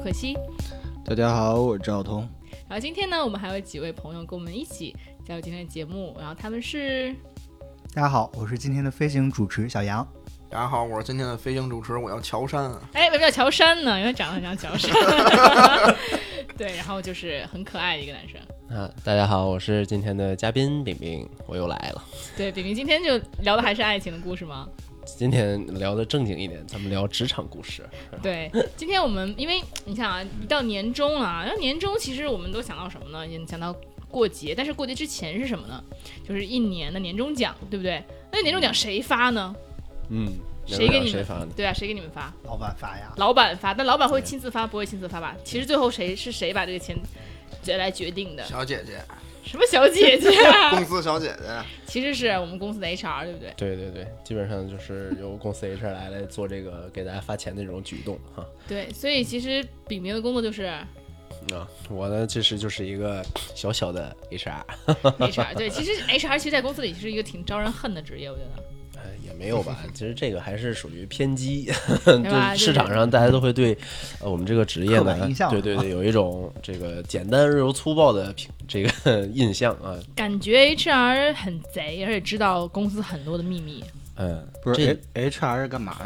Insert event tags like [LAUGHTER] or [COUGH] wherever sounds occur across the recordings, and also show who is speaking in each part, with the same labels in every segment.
Speaker 1: 主播洛克西。
Speaker 2: 大家好，我是赵彤。
Speaker 1: 然后今天呢，我们还有几位朋友跟我们一起加入今天的节目，然后他们是，
Speaker 3: 大家好，我是今天的飞行主持小杨。
Speaker 4: 大家好，我是今天的飞行主持，我叫乔杉。
Speaker 1: 哎，为什么叫乔杉呢？因为长得很像乔杉。对，然后就是很可爱的一个男生。
Speaker 5: 啊，大家好，我是今天的嘉宾饼饼，我又来了。
Speaker 1: 对，饼饼今天就聊的还是爱情的故事吗？
Speaker 5: 今天聊的正经一点，咱们聊职场故事。[LAUGHS]
Speaker 1: 对，今天我们因为你想啊，一到年终了，然后年终其实我们都想到什么呢？也想到过节，但是过节之前是什么呢？就是一年的年终奖，对不对？那年终奖谁发呢？
Speaker 5: 嗯，
Speaker 1: 谁给你们
Speaker 5: 发呢？
Speaker 1: 对啊，谁给你们发？
Speaker 3: 老板发呀，
Speaker 1: 老板发，但老板会亲自发，不会亲自发吧？其实最后谁是谁把这个钱来决定的？
Speaker 4: 小姐姐，
Speaker 1: 什么小姐姐啊？[LAUGHS]
Speaker 4: 公司小姐姐，
Speaker 1: 其实是我们公司的 HR，对不对？
Speaker 5: 对对对，基本上就是由公司 HR 来来做这个给大家发钱的这种举动哈。
Speaker 1: 对，所以其实炳明的工作就是
Speaker 5: 啊，我呢其实就是一个小小的
Speaker 1: HR，HR。对，其实 HR 其实在公司里是一个挺招人恨的职业，我觉得。
Speaker 5: 呃也没有吧，[LAUGHS] 其实这个还是属于偏激，
Speaker 1: 吧 [LAUGHS]
Speaker 5: 就市场上大家都会对呃我们这个职业
Speaker 3: 刻
Speaker 5: 呢
Speaker 3: 板印，象
Speaker 5: 对对对，有一种这个简单而又粗暴的这个 [LAUGHS] 印象啊，
Speaker 1: 感觉 HR 很贼，而且知道公司很多的秘密。
Speaker 5: 嗯，
Speaker 2: 不
Speaker 5: 这
Speaker 2: 是 H HR 是干嘛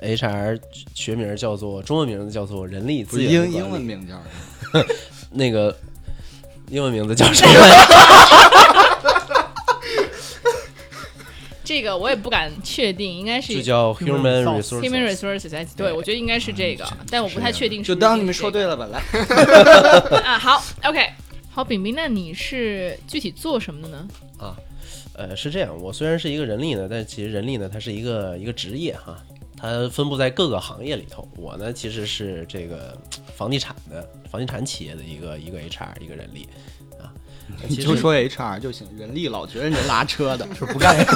Speaker 2: 的
Speaker 5: ？HR 学名叫做中文名字叫做人力资源
Speaker 2: 英英文名叫什么？
Speaker 5: 那个英文名字叫谁来？
Speaker 1: 这个我也不敢确定，应该是
Speaker 5: 就叫 Human Resources。
Speaker 1: Human Resources。对，我觉得应该是这个，但我不太确定
Speaker 2: 就当你们说对了吧，来。[LAUGHS]
Speaker 1: 啊。好，OK，好，饼饼，那你是具体做什么的呢？
Speaker 5: 啊呃，是这样，我虽然是一个人力呢，但其实人力呢，它是一个一个职业哈，它分布在各个行业里头。我呢，其实是这个房地产的房地产企业的一个一个 HR 一个人力啊。
Speaker 2: 你就说 HR 就行，人力老觉得人拉车的，
Speaker 3: 是 [LAUGHS] 不干。[LAUGHS]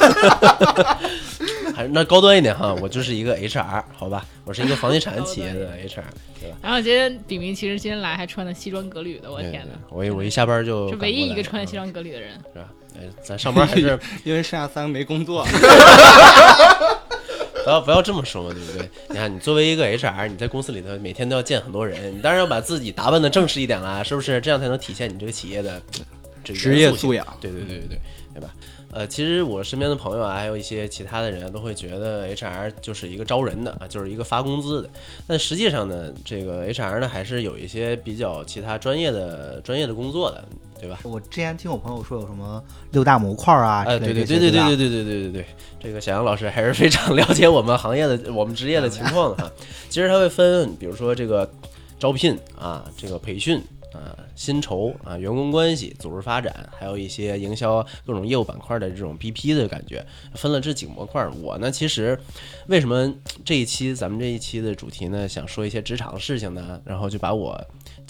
Speaker 5: 还是那高端一点哈，我就是一个 HR，好吧，我是一个房地产企业的 HR，对吧？
Speaker 1: 然后今天炳明其实今天来还穿的西装革履的，我天哪，
Speaker 5: 我一我一下班就是
Speaker 1: 唯一一个穿西装革履的人。
Speaker 5: 是吧？哎，咱上班还是 [LAUGHS]
Speaker 2: 因为剩下三个没工作。
Speaker 5: 不要不要这么说嘛，对不对？你看，你作为一个 HR，你在公司里头每天都要见很多人，你当然要把自己打扮的正式一点啦，是不是？这样才能体现你这个企业的这个
Speaker 2: 职业
Speaker 5: 素
Speaker 2: 养
Speaker 5: 对对对对对，对吧？呃，其实我身边的朋友啊，还有一些其他的人都会觉得 HR 就是一个招人的啊，就是一个发工资的。但实际上呢，这个 HR 呢还是有一些比较其他专业的专业的工作的，对吧？
Speaker 3: 我之前听我朋友说有什么六大模块啊，
Speaker 5: 哎，对对对对对对对对对对对，这个小杨老师还是非常 [LAUGHS] 了解我们行业的、我们职业的情况的哈。其实它会分，比如说这个招聘啊，这个培训呃，薪酬啊，员工关系、组织发展，还有一些营销各种业务板块的这种 BP 的感觉，分了这几个模块。我呢，其实为什么这一期咱们这一期的主题呢，想说一些职场的事情呢？然后就把我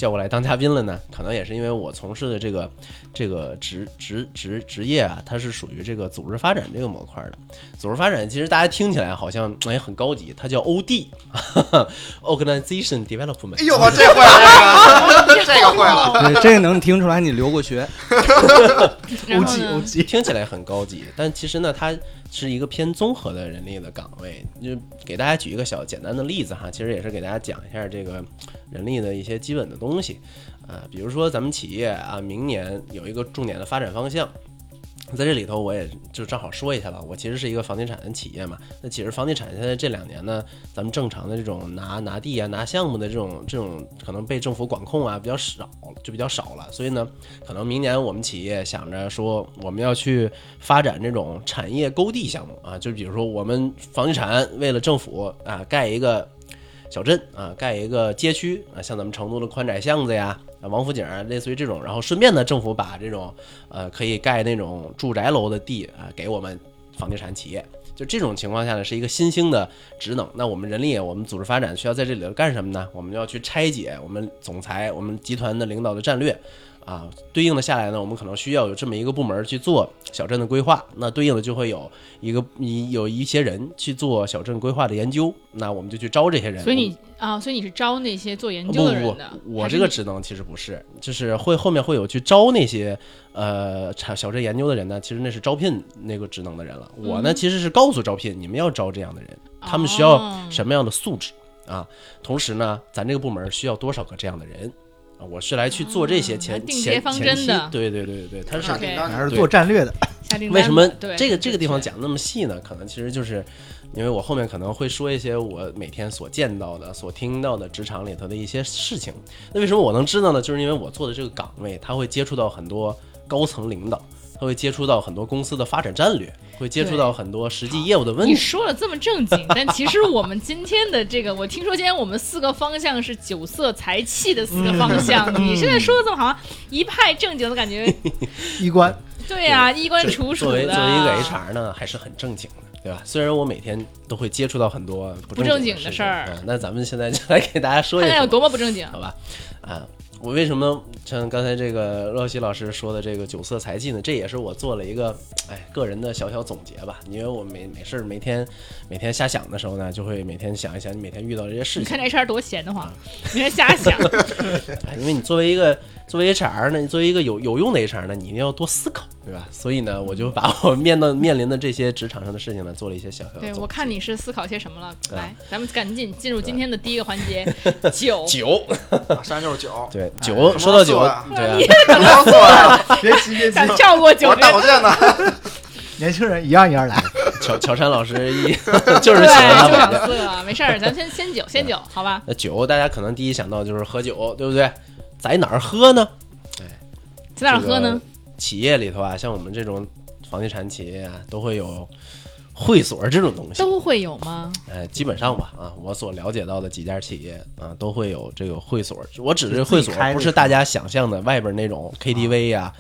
Speaker 5: 叫过来当嘉宾了呢？可能也是因为我从事的这个这个职职职职业啊，它是属于这个组织发展这个模块的。组织发展其实大家听起来好像哎很高级，它叫 OD，Organization [LAUGHS] Development。
Speaker 4: 哎呦，我这坏了，这个这个坏了。
Speaker 2: 对，这个能听出来你留过学。[LAUGHS]
Speaker 1: 然后呢
Speaker 3: OG OG，
Speaker 5: 听起来很高级，但其实呢，它是一个偏综合的人力的岗位。就给大家举一个小简单的例子哈，其实也是给大家讲一下这个人力的一些基本的东西啊、比如说咱们企业啊，明年有一个重点的发展方向。在这里头，我也就正好说一下吧。我其实是一个房地产的企业嘛，那其实房地产现在这两年呢，咱们正常的这种拿拿地啊、拿项目的这种这种可能被政府管控啊比较少，就比较少了。所以呢，可能明年我们企业想着说，我们要去发展这种产业勾地项目啊，就比如说我们房地产为了政府啊盖一个小镇啊，盖一个街区啊，像咱们成都的宽窄巷子呀、王府井啊，类似于这种，然后顺便呢，政府把这种呃可以盖那种住宅楼的地啊给我们房地产企业。就这种情况下呢，是一个新兴的职能。那我们人力，我们组织发展需要在这里头干什么呢？我们就要去拆解我们总裁、我们集团的领导的战略，啊，对应的下来呢，我们可能需要有这么一个部门去做小镇的规划，那对应的就会有一个你有一些人去做小镇规划的研究，那我们就去招这些人。
Speaker 1: 所以你啊，所以你是招那些做研究的人的。，
Speaker 5: 我这个职能其实不是，就是会后面会有去招那些呃产小镇研究的人呢，其实那是招聘那个职能的人了。我呢
Speaker 1: 嗯
Speaker 5: 其实是告诉招聘，你们要招这样的人，他们需要
Speaker 1: 哦
Speaker 5: 什么样的素质啊。同时呢，咱这个部门需要多少个这样的人啊？我是来去做这些前、
Speaker 1: 啊
Speaker 5: 前
Speaker 1: 方
Speaker 5: 前期对对对对对，它是
Speaker 4: 下订单
Speaker 3: 还是做战略的，
Speaker 5: 为什么这个这个地方讲那么细呢？可能其实就是因为我后面可能会说一些我每天所见到的、所听到的职场里头的一些事情。那为什么我能知道呢？就是因为我做的这个岗位，他会接触到很多高层领导，他会接触到很多公司的发展战略，会接触到很多实际业务的问题
Speaker 1: 你
Speaker 5: 题。
Speaker 1: 说了这么正经，但其实我们今天的这个，我听说今天我们四个方向是酒色财气的四个方 [LAUGHS] 向，你现在说的这么好像一派正经的感觉，[LAUGHS]
Speaker 3: 衣冠
Speaker 1: 对呀、衣冠楚楚
Speaker 5: 作为
Speaker 1: 的。
Speaker 5: 作为一个 HR 呢，还是很正经的，对吧？虽然我每天都会接触到很多不
Speaker 1: 不正
Speaker 5: 经
Speaker 1: 经的事儿
Speaker 5: 嗯那咱们现在就来给大家说一说
Speaker 1: 看看有。多么不正经。
Speaker 5: 好吧，啊，我为什么像刚才这个乐西老师说的这个酒色财气呢？这也是我做了一个哎个人的小小总结吧。因为我没没事儿每天每天瞎想的时候呢，就会每天想一想你每天遇到这些事情
Speaker 1: 你看。这 HR 多闲得慌，每天瞎想。[LAUGHS]
Speaker 5: 哎因为你作为一个作为 HR 呢，你作为一个有有用的 HR 呢，你一定要多思考，对吧？所以呢，我就把我面到面临的这些职场上的事情呢，做了一些小小的
Speaker 1: 对，我看你是思考些什么了。来，咱们赶紧进入今天的第一个环节，[LAUGHS] 酒。
Speaker 5: 酒，[LAUGHS]
Speaker 4: 马上就是酒，
Speaker 5: 对
Speaker 4: 哎
Speaker 5: 酒，说到酒对啊，
Speaker 4: 不要做呀，
Speaker 3: 别急 [LAUGHS] 别急，
Speaker 1: 想跳过酒
Speaker 4: 我是大保健的，
Speaker 3: 年轻人一样一样来。
Speaker 5: 乔乔杉老师一就是
Speaker 1: 对，
Speaker 5: 喜欢大
Speaker 1: 就
Speaker 5: 保健
Speaker 1: 想色，没事儿，咱先先酒，先酒，好吧？
Speaker 5: 那酒，大家可能第一想到就是喝酒，对不对？在哪儿喝呢？
Speaker 1: 哎在哪儿喝呢？？
Speaker 5: 企业里头啊，像我们这种房地产企业啊，都会有会所这种东西。
Speaker 1: 都会有吗？
Speaker 5: 哎，基本上吧，啊，我所了解到的几家企业啊，都会有这个会所。我指的会所不是大家想象的外边那种 KTV 呀、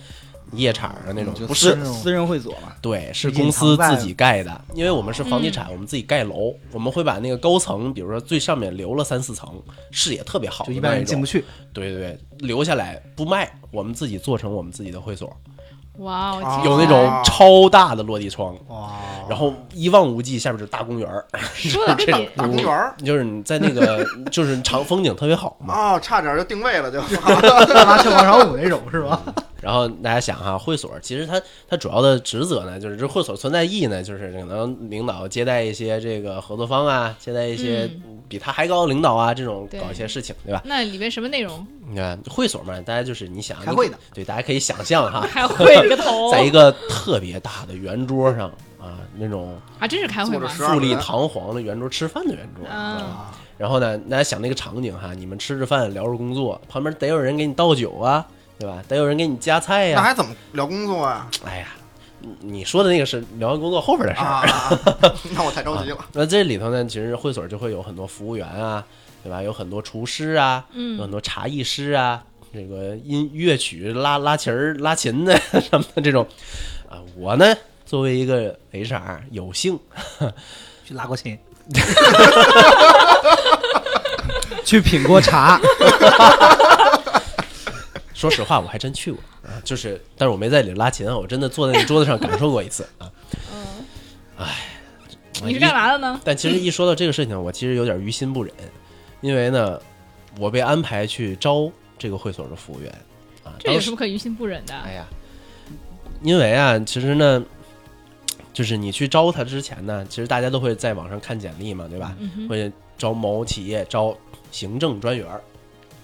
Speaker 5: 夜场的那种，不是。
Speaker 2: 私人会所嘛。
Speaker 5: 对，是公司自己盖的，因为我们是房地产，我们自己盖楼，我们会把那个高层，比如说最上面留了三四层，视野特别好
Speaker 3: 就一般人，进不去，
Speaker 5: 对对对，留下来不卖，我们自己做成我们自己的会所，
Speaker 1: 哇哦，
Speaker 4: 啊
Speaker 5: 有那种超大的落地窗，
Speaker 3: 哇！
Speaker 5: 然后一望无际，下面就是大公园儿，[LAUGHS]
Speaker 1: 说的跟你
Speaker 4: 大公园儿
Speaker 5: 就是你在那个 [LAUGHS] 就是长风景特别好嘛。
Speaker 4: 哦，差点就定位了就，[LAUGHS]
Speaker 3: 干嘛跳广场舞那种是吧？
Speaker 5: 然后大家想哈，会所其实它它主要的职责呢，就是这会所存在意义呢，就是可能领导接待一些这个合作方啊，接待一些比他还高的领导啊，这种搞一些事情，对吧？
Speaker 1: 那里面什么内容？
Speaker 5: 你看会所嘛，大家就是你想
Speaker 3: 开会的，
Speaker 5: 对，大家可以想象哈，[LAUGHS]
Speaker 1: 开会个头 [LAUGHS]
Speaker 5: 在一个特别大的圆桌上啊，那种
Speaker 1: 啊，真是开会吗？
Speaker 4: 坐着十二
Speaker 5: 富丽堂皇的圆桌吃饭的圆桌。
Speaker 1: 啊
Speaker 5: 啊然后呢，大家想那个场景哈，你们吃着饭聊着工作，旁边得有人给你倒酒啊，对吧？得有人给你夹菜呀、
Speaker 4: 那还怎么聊工作啊？
Speaker 5: 哎呀，你你说的那个是聊完工作后边的事儿。
Speaker 4: 啊，[LAUGHS] 那我太着急了。
Speaker 5: 那这里头呢，其实会所就会有很多服务员啊，对吧？有很多厨师啊，
Speaker 1: 嗯
Speaker 5: 有很多茶艺师啊，这个音乐曲拉拉琴儿、拉琴的 [LAUGHS] 什么的这种啊。我呢，作为一个 HR，有幸 [LAUGHS]
Speaker 3: 去拉过琴，
Speaker 2: 去品过茶，
Speaker 5: 说实话，我还真去过啊，就是，但是我没在里拉琴啊，我真的坐在那桌子上感受过一次啊。
Speaker 1: 嗯，
Speaker 5: 哎，
Speaker 1: 你是干嘛的呢？
Speaker 5: 但其实一说到这个事情，我其实有点于心不忍，因为呢，我被安排去招这个会所的服务员啊。
Speaker 1: 这有什么可于心不忍的？
Speaker 5: 哎呀，因为啊，其实呢，就是你去招他之前呢，其实大家都会在网上看简历嘛，对吧？会招某企业招行政专员儿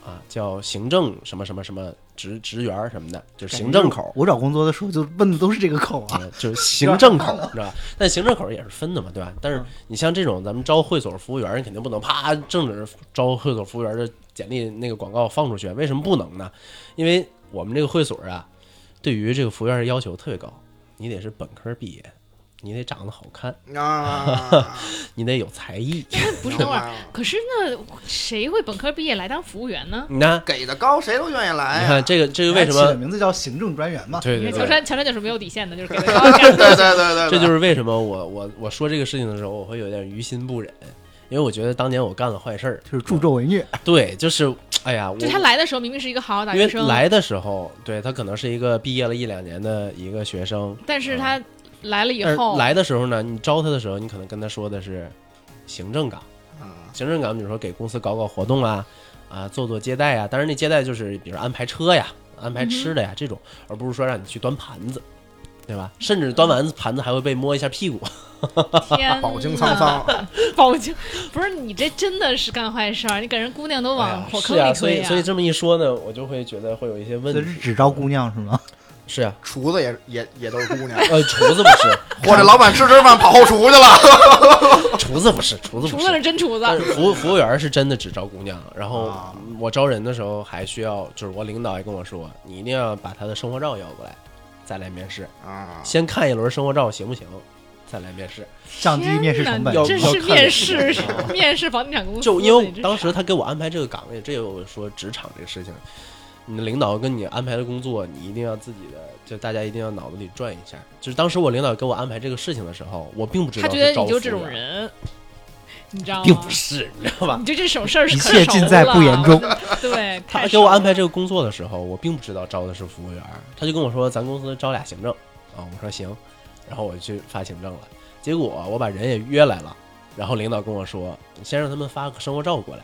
Speaker 5: 啊，叫行政什么什么什么职职员什么的，就是行政口。
Speaker 3: 我找工作的时候就问的都是这个口啊。
Speaker 5: 啊，就是行政口儿，[LAUGHS] 知道吧？但行政口也是分的嘛，对吧？但是
Speaker 3: 嗯
Speaker 5: 你像这种咱们招会所服务员，你肯定不能啪正着招会所服务员的简历那个广告放出去，为什么不能呢？因为我们这个会所啊，对于这个服务员的要求特别高，你得是本科毕业，你得长得好看，[LAUGHS]
Speaker 4: 啊，[LAUGHS]
Speaker 5: 你得有才艺。[LAUGHS]
Speaker 1: 不是，等会儿。可是那谁会本科毕业来当服务员呢？
Speaker 5: 你看，
Speaker 4: 给的高，谁都愿意来呀。
Speaker 5: 你看这个这个为什么？
Speaker 3: 起的名字叫行政专员嘛？
Speaker 5: 对对
Speaker 1: 乔杉，乔杉就是没有底线的，就是给的高
Speaker 4: 对对对对，
Speaker 5: 这就是为什么我我我说这个事情的时候，我会有点于心不忍，因为我觉得当年我干了坏事儿。
Speaker 3: 就是助纣为虐。
Speaker 5: 对，就是哎呀，我
Speaker 1: 就他来的时候明明是一个好好大
Speaker 5: 因为
Speaker 1: 学生，
Speaker 5: 来的时候，对他可能是一个毕业了一两年的一个学生，
Speaker 1: 但是他来了以后，
Speaker 5: 来的时候呢，你招他的时候，你可能跟他说的是行政岗，
Speaker 4: 啊
Speaker 5: 行政岗，比如说给公司搞搞活动啊，啊，做做接待啊，当然那接待就是比如安排车呀、安排吃的呀、这种，而不是说让你去端盘子。对吧？甚至端完盘子还会被摸一下屁股。
Speaker 1: 天，
Speaker 4: 饱经沧桑，[LAUGHS]
Speaker 1: 饱经不是你这真的是干坏事儿，你给人姑娘都
Speaker 5: 哎
Speaker 1: 往
Speaker 5: 呀
Speaker 1: 火坑里
Speaker 5: 推啊，所
Speaker 1: 推
Speaker 5: 以所以这么一说呢，我就会觉得会有一些问
Speaker 3: 这是。只招姑娘是吗？
Speaker 5: 是啊，
Speaker 4: 厨子也也也都是姑娘，
Speaker 5: 呃，厨子不是，[LAUGHS]
Speaker 4: 或者老板吃吃饭跑后厨去了。[LAUGHS]
Speaker 5: 厨子不是，厨子
Speaker 1: 厨子是
Speaker 5: 不是。
Speaker 1: 真厨子，
Speaker 5: 但是服务服务员是真的只招姑娘，然后
Speaker 4: 啊
Speaker 5: 我招人的时候还需要，就是我领导也跟我说，你一定要把他的生活照要过来，再来面试，
Speaker 4: 啊，
Speaker 5: 先看一轮生活照行不行，再来面试。
Speaker 3: 降低面试成本。
Speaker 5: 要
Speaker 1: 这是
Speaker 5: 要
Speaker 1: 面试，面试房地产公司。
Speaker 5: 就因为当时他给我安排这个岗位，这也有说职场这个事情，你的领导跟你安排的工作，你一定要自己的，就大家一定要脑子里转一下。就是当时我领导给我安排这个事情的时候，我并不知道
Speaker 1: 他觉得
Speaker 5: 是招
Speaker 1: 你就这种人，你知道吗？
Speaker 5: 并不是，你知道吧
Speaker 1: 你？就这种事儿是
Speaker 3: 一切尽在不言中。
Speaker 1: 对，
Speaker 5: 他给我安排这个工作的时候，我并不知道招的是服务员，他就跟我说咱公司招俩行政啊，我说行，然后我就去发行政了。结果我把人也约来了，然后领导跟我说，先让他们发个生活照过来，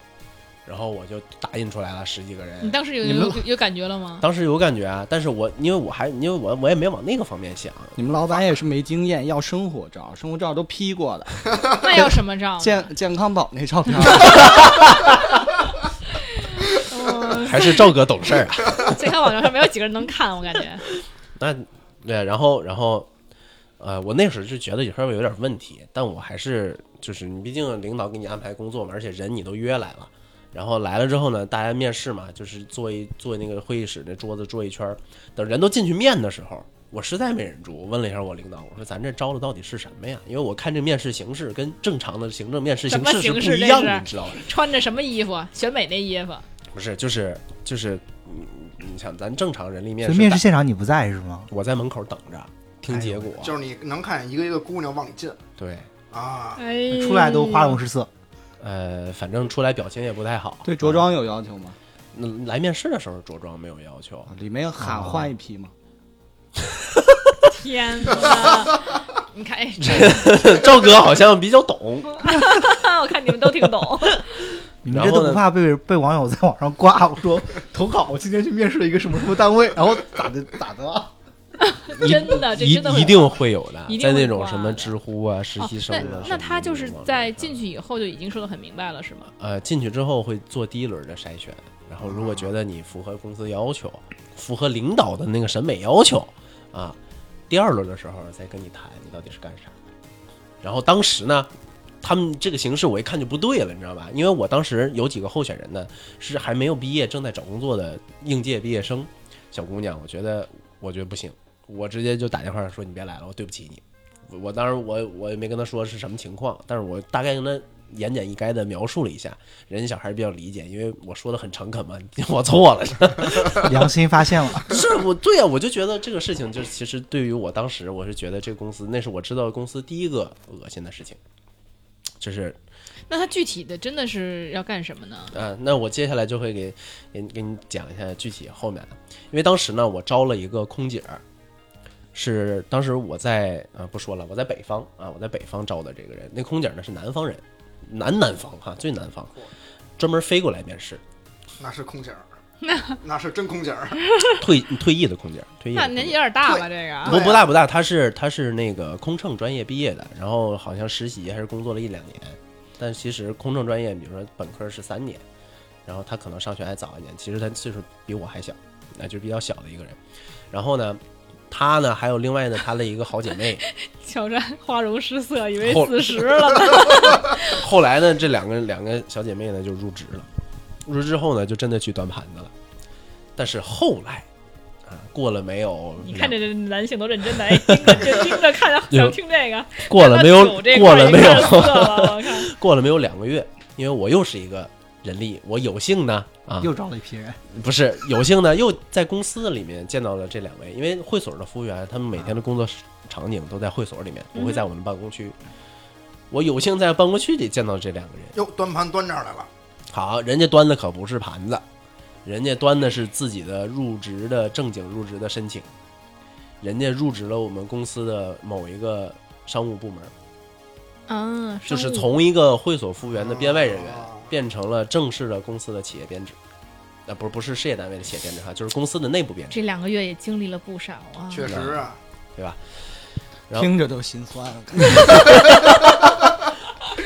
Speaker 5: 然后我就打印出来了十几个人。
Speaker 1: 你当时有有有感觉了吗？
Speaker 5: 当时有感觉啊，但是我因为我还因为我我也没往那个方面想，
Speaker 2: 你们老板也是没经验，要生活照，生活照都 P 过的，[LAUGHS]
Speaker 1: 那要什么照？
Speaker 2: 健健康宝那照片，
Speaker 1: 嗯
Speaker 5: 还是赵哥懂事儿啊。[LAUGHS]
Speaker 1: 健康网站上没有几个人能看，我感觉。
Speaker 5: 那对，然后然后呃，我那时候就觉得有时候有点问题，但我还是就是你毕竟领导给你安排工作嘛，而且人你都约来了。然后来了之后呢，大家面试嘛，就是坐一坐那个会议室那桌子坐一圈儿，等人都进去面的时候，我实在没忍住，我问了一下我领导，我说咱这招的到底是什么呀？因为我看这面试形式跟正常的行政面试形式是
Speaker 1: 形式这
Speaker 5: 不一样的，你知道吗？
Speaker 1: 穿着什么衣服？选美那衣服。
Speaker 5: 不是，就是就是，嗯你想咱正常人力面
Speaker 3: 试面试现场你不在是吗？
Speaker 5: 我在门口等着听结果，
Speaker 4: 就是你能看见一个一个姑娘往里进
Speaker 5: 对，
Speaker 4: 啊，
Speaker 1: 哎，
Speaker 3: 出来都花容失色。
Speaker 5: 呃，反正出来表情也不太好。
Speaker 2: 对着装有要求吗？
Speaker 5: 那来面试的时候着装没有要求，
Speaker 2: 里面喊换一批吗？
Speaker 1: 天哪！你看，哎，[LAUGHS]
Speaker 5: 赵哥好像比较懂。[LAUGHS]
Speaker 1: 我看你们都挺懂。[LAUGHS]
Speaker 3: 你们这都不怕被被网友在网上挂？我说投稿，我今天去面试了一个什么什么单位，然后咋的咋的啊？
Speaker 5: 一 [LAUGHS]
Speaker 1: 真的这
Speaker 5: 一
Speaker 1: 真的会
Speaker 5: 一定会有的在那种什么知乎啊、实习生的。
Speaker 1: 那那他就是在进去以后就已经说的很明白了，是吗？
Speaker 5: 呃进去之后会做第一轮的筛选，然后如果觉得你符合公司要求，符合领导的那个审美要求啊，第二轮的时候再跟你谈你到底是干啥。然后当时呢，他们这个形式我一看就不对了，你知道吧？因为我当时有几个候选人呢是还没有毕业，正在找工作的应届毕业生小姑娘，我觉得我觉得不行，我直接就打电话说你别来了，我对不起你。我我当时我我也没跟他说是什么情况，但是我大概跟他言简意赅的描述了一下，人家小孩比较理解，因为我说的很诚恳嘛，[LAUGHS] 我错了，[LAUGHS]
Speaker 3: 良心发现了，[LAUGHS]
Speaker 5: 是我对啊，我就觉得这个事情，就是其实对于我当时，我是觉得这个公司，那是我知道公司第一个恶心的事情，就是
Speaker 1: 那他具体的真的是要干什么呢？
Speaker 5: 嗯，那我接下来就会给给给你讲一下具体后面的，因为当时呢，我招了一个空姐儿，是当时我在啊不说了，我在北方啊，我在北方招的这个人，那空姐呢是南方人，南南方哈，最南方，专门飞过来面试，[LAUGHS]
Speaker 4: 那是空姐儿，那是真空姐儿，
Speaker 5: 退退役的空姐儿，退役
Speaker 1: 那年纪有点大吧？这个
Speaker 5: 不不大不大，他是他是那个空乘专业毕业的，然后好像实习还是工作了一两年，但其实空乘专业，比如说本科是三年，然后他可能上学还早一点，其实他岁数比我还小，那就是比较小的一个人。然后呢，他呢还有另外呢她的一个好姐妹，[LAUGHS]
Speaker 1: 挑战花容失色，以为
Speaker 5: 后
Speaker 1: 四十了呢。[LAUGHS]
Speaker 5: 后来呢这两个两个小姐妹呢就入职了，入职之后呢就真的去端盘子了，但是后来啊过了没有
Speaker 1: 你看这这男性都认真的，哎，[LAUGHS] 听着就听着看着想听这个，
Speaker 5: 过了没有过了没有。过了没有两个月，因为我又是一个人力，我有幸呢啊，
Speaker 3: 又招了一批人。
Speaker 5: 不是有幸呢，又在公司里面见到了这两位，因为会所的服务员，他们每天的工作场景都在会所里面，不会在我们办公区。我有幸在办公区里见到这两个人，
Speaker 4: 哟，端盘端这儿来了，
Speaker 5: 好，人家端的可不是盘子，人家端的是自己的入职的正经入职的申请，人家入职了我们公司的某一个商务部门，
Speaker 1: 嗯，
Speaker 5: 就是从一个会所服务员的编外人员。
Speaker 4: 啊
Speaker 5: 变成了正式的公司的企业编制，啊，不是不是事业单位的企业编制哈，就是公司的内部编制。
Speaker 1: 这两个月也经历了不少啊。
Speaker 4: 确实啊，
Speaker 5: 对吧？然后
Speaker 2: 听着都心酸。[LAUGHS]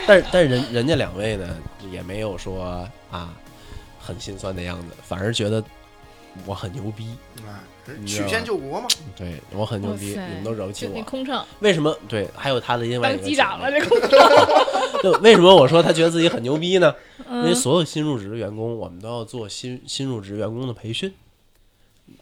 Speaker 5: 但是但是人人家两位呢，也没有说啊很心酸的样子，反而觉得我很牛逼，
Speaker 4: 曲线救国嘛，
Speaker 5: 对我很牛逼，你们都惹不起我。
Speaker 1: 空乘
Speaker 5: 为什么？对，还有他的另外一个
Speaker 1: 当机长了，这空 [LAUGHS] 乘。[LAUGHS]
Speaker 5: 就为什么我说他觉得自己很牛逼呢？因为
Speaker 1: 嗯，
Speaker 5: 所有新入职的员工，我们都要做新新入职员工的培训。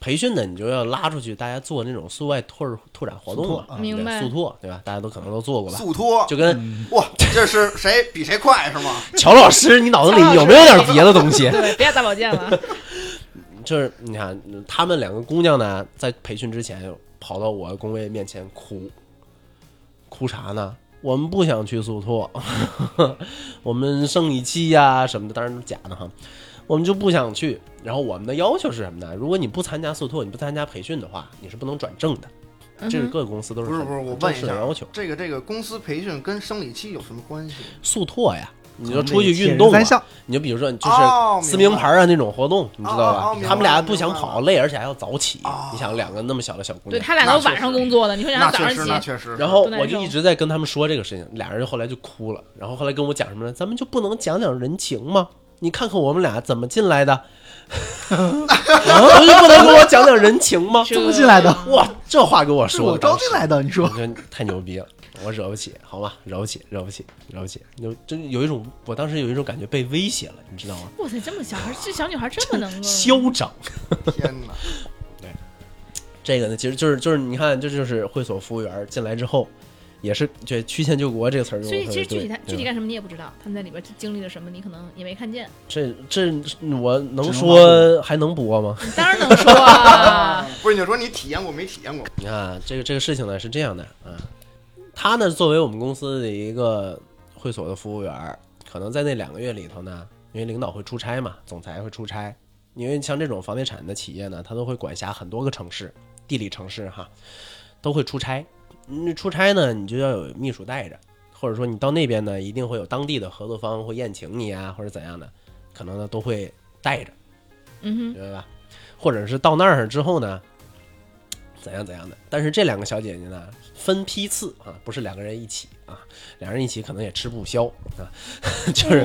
Speaker 5: 培训呢，你就要拉出去，大家做那种宿外拓拓展活动嘛，
Speaker 1: 明白
Speaker 5: 速拓对吧？大家都可能都做过吧？
Speaker 4: 速拓，
Speaker 5: 就跟
Speaker 4: 哇，这是谁比谁快是吗？[LAUGHS]
Speaker 5: 乔老师，你脑子里有没有点别的东西？
Speaker 1: 对，别大保健了。
Speaker 5: 就是你看，他们两个姑娘呢，在培训之前跑到我工位面前哭，哭啥呢？我们不想去速拓，[LAUGHS] 我们生理期呀、什么的，当然都是假的哈。我们就不想去。然后我们的要求是什么呢？如果你不参加速拓，你不参加培训的话，你是不能转正的。这是各个公司都是很
Speaker 4: 不是不是，我问一下
Speaker 5: 要求，。
Speaker 4: 这个这个公司培训跟生理期有什么关系？
Speaker 5: 速拓呀，你就出去运动你就比如说，就
Speaker 4: 哦
Speaker 5: 是撕名牌啊那种活动，你知道吧他们俩不想跑，累，而且还要早起
Speaker 4: 哦。
Speaker 5: 你想，两个那么小的小姑娘，
Speaker 1: 对他俩都晚上工作的，你说让他早上起
Speaker 4: 那，确实。
Speaker 5: 然后我就一直在跟他们说这个事情，俩人后来就哭了。然后后来跟我讲什么呢？咱们就不能讲讲人情吗？你看看我们俩怎么进来的，[LAUGHS] 我就不能跟我讲讲人情吗？
Speaker 1: 这
Speaker 3: 怎么进来的？
Speaker 5: 哇，这话给我说的，
Speaker 3: 我招进来的，你说
Speaker 5: 太牛逼了，我惹不起，好吧，惹不起，惹不起，惹不起。有真有一种，我当时有一种感觉被威胁了，你知道吗？
Speaker 1: 哇塞，这么小孩，这小女孩这么能够，
Speaker 5: 嚣张。[LAUGHS]
Speaker 4: 天哪！
Speaker 5: 这个呢，其实就是就是你看，这就是会所服务员进来之后，也是这曲线救国这个词儿用
Speaker 1: 所。以其实具体他具体干什么你也不知道，他们在里边经历了什么，你可能也没看见。
Speaker 5: 这这我能说还能播吗？
Speaker 1: 你 [LAUGHS] 当然能说啊，
Speaker 4: 不是你说你体验过没体验过？
Speaker 5: 你看这个这个事情呢是这样的啊，他呢作为我们公司的一个会所的服务员，可能在那两个月里头呢，因为领导会出差嘛，总裁会出差，因为像这种房地产的企业呢，他都会管辖很多个城市，地理城市哈，都会出差。那，出差呢，你就要有秘书带着，或者说你到那边呢，一定会有当地的合作方会宴请你啊，或者怎样的，可能呢都会带着。
Speaker 1: 嗯
Speaker 5: 明白吧？或者是到那儿之后呢，怎样怎样的？但是这两个小姐姐呢，分批次啊，不是两个人一起啊，两人一起可能也吃不消啊，[LAUGHS] 就是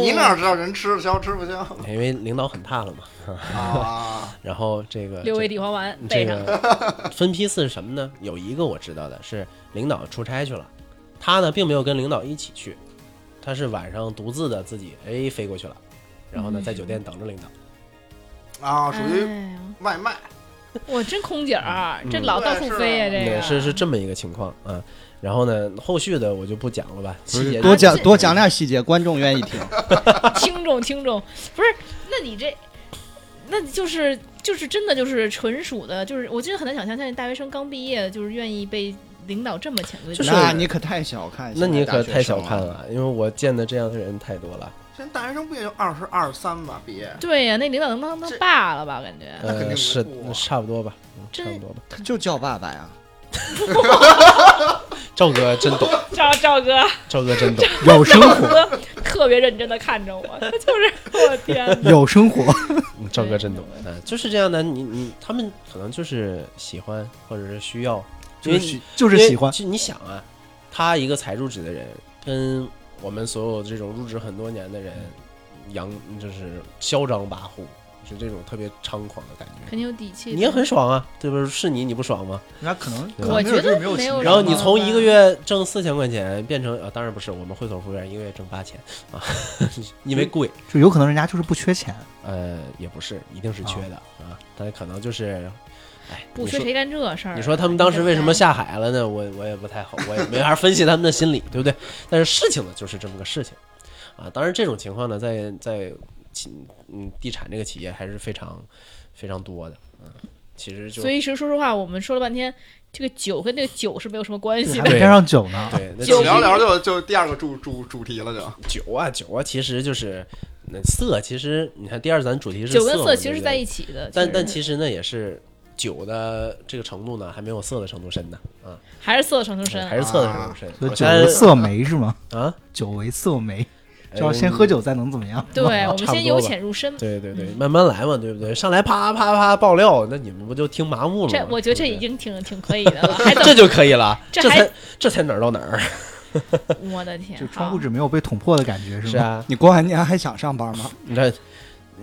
Speaker 4: 你哪知道人吃得消吃不消
Speaker 5: 因为领导很怕了嘛。
Speaker 4: 啊？[LAUGHS]
Speaker 5: 然后这个，
Speaker 1: 六味地黄丸
Speaker 5: 这
Speaker 1: 背上，
Speaker 5: 个分批次是什么呢？有一个我知道的是领导出差去了，他呢并没有跟领导一起去，他是晚上独自的自己哎飞过去了，然后呢
Speaker 1: 嗯
Speaker 5: 在酒店等着领导。
Speaker 4: 啊，属于外卖。[LAUGHS]
Speaker 1: 我真空姐儿，
Speaker 5: 嗯
Speaker 1: 这老到处飞呀，这
Speaker 5: 对，
Speaker 1: 个
Speaker 5: 是是这么一个情况啊。然后呢，后续的我就不讲了吧，细节
Speaker 2: 多讲多讲点细节，观众愿意听。
Speaker 1: 听众听众不是？那你这，那就是就是真的就是纯属的，就是我真的很难想象，现在大学生刚毕业，就是愿意被领导这么潜规则。
Speaker 5: 就是
Speaker 2: 那你可太小看，
Speaker 5: 那你可太小看。了，因为我见的这样的人太多了。
Speaker 4: 现在大学生不也就二十二三吧，毕业。
Speaker 1: 对呀、那领导能当当
Speaker 4: 这
Speaker 1: 爸了吧？感觉
Speaker 5: 呃，
Speaker 4: 那肯定
Speaker 5: 是
Speaker 4: 不
Speaker 5: 差不多吧，差不多吧。
Speaker 2: 他就叫爸爸呀，[LAUGHS] [LAUGHS] [LAUGHS]
Speaker 5: 赵哥真懂，
Speaker 1: 赵赵哥，
Speaker 5: 赵哥真懂。
Speaker 3: 有生活，
Speaker 1: 哥特别认真的看着我，他就是我天哪，
Speaker 3: 有生活，
Speaker 5: 嗯赵哥真懂，嗯，就是这样的。你你他们可能就是喜欢或者是需要，因为
Speaker 3: 就是喜就是喜欢，
Speaker 5: 就你想啊，他一个才入职的人，跟我们所有这种入职很多年的人，扬就是嚣张跋扈，是这种特别猖狂的感觉。
Speaker 1: 肯定有底气。
Speaker 5: 你也很爽啊，对不是？是你你不爽吗？
Speaker 3: 人家可能
Speaker 5: 对
Speaker 3: 可能
Speaker 1: 我觉得
Speaker 3: 没有
Speaker 5: 然后你从一个月挣四千块钱变成啊，当然不是，我们会所服务员一个月挣八千啊，[LAUGHS] 因为贵。
Speaker 3: 就有可能人家就是不缺钱，
Speaker 5: 呃，也不是，一定是缺的啊，但可能就是，哎，
Speaker 1: 不说谁干这事儿啊？
Speaker 5: 你说他们当时为什么
Speaker 1: 下？
Speaker 5: 海了呢？我我也不太好，我也没法分析他们的心理，对不对？但是事情呢，就是这么个事情啊。当然，这种情况呢，在在企嗯地产这个企业还是非常非常多的，嗯，其实就
Speaker 1: 所以其实说实话，我们说了半天，这个酒跟这个酒是没有什么关系的。
Speaker 5: 对
Speaker 3: 还没添上酒呢。
Speaker 5: 对，那
Speaker 1: 就
Speaker 5: 其实
Speaker 4: 聊聊就就第二个主主主题了，就
Speaker 5: 酒啊酒啊，其实就是那色，其实你看第二咱主题是
Speaker 1: 酒跟色其实是在。一起的，
Speaker 5: 但但
Speaker 1: 其
Speaker 5: 其实呢，也是酒的这个程度呢，还没有色的程度深呢，啊，
Speaker 1: 还是色程度深。
Speaker 5: 还是色的程度深。
Speaker 3: 就
Speaker 5: 我现在
Speaker 3: 酒为色媒是吗？
Speaker 5: 啊，
Speaker 3: 酒为色媒，就要先喝酒再能怎么样？
Speaker 1: 对，[LAUGHS] 我们先由浅入深。
Speaker 5: 对对对，慢慢来嘛，对不对？上来啪啪啪爆料，那你们不就听麻木了吗？
Speaker 1: 这我觉得这已经挺挺可以的了？[LAUGHS]
Speaker 5: 这就可以了，
Speaker 1: 这还
Speaker 5: 这才这才哪儿到哪儿？
Speaker 1: 我的天
Speaker 3: 就，窗户纸没有被捅破的感觉是吗？
Speaker 5: 是啊，
Speaker 2: 你过完年还想上班吗？
Speaker 5: 你看，
Speaker 4: 就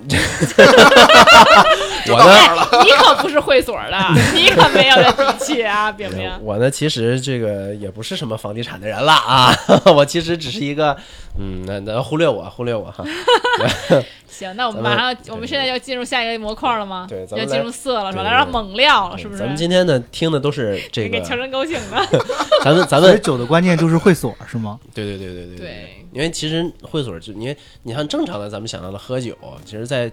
Speaker 4: [LAUGHS]
Speaker 5: 我呢。[LAUGHS]
Speaker 1: 你可不是会所的，你可没有这底气啊，冰冰。[LAUGHS]
Speaker 5: 我呢，其实这个也不是什么房地产的人了啊，我其实只是一个，嗯，那那忽略我，忽略我哈。
Speaker 1: 行，那我们马上，我们现在要进入下一个模块了吗？
Speaker 5: 对咱们
Speaker 1: 要进入色了是吧？来点猛料了，是不是？
Speaker 5: 咱们今天呢听的都是 [LAUGHS] 这个，
Speaker 1: 给乔真高兴的。[LAUGHS] [LAUGHS]
Speaker 5: 咱们咱们
Speaker 3: 酒的关键就是会所是吗？
Speaker 5: 对对对对对
Speaker 1: 对，
Speaker 5: 因为其实会所就因为你看正常的咱们想到的喝酒，其实，在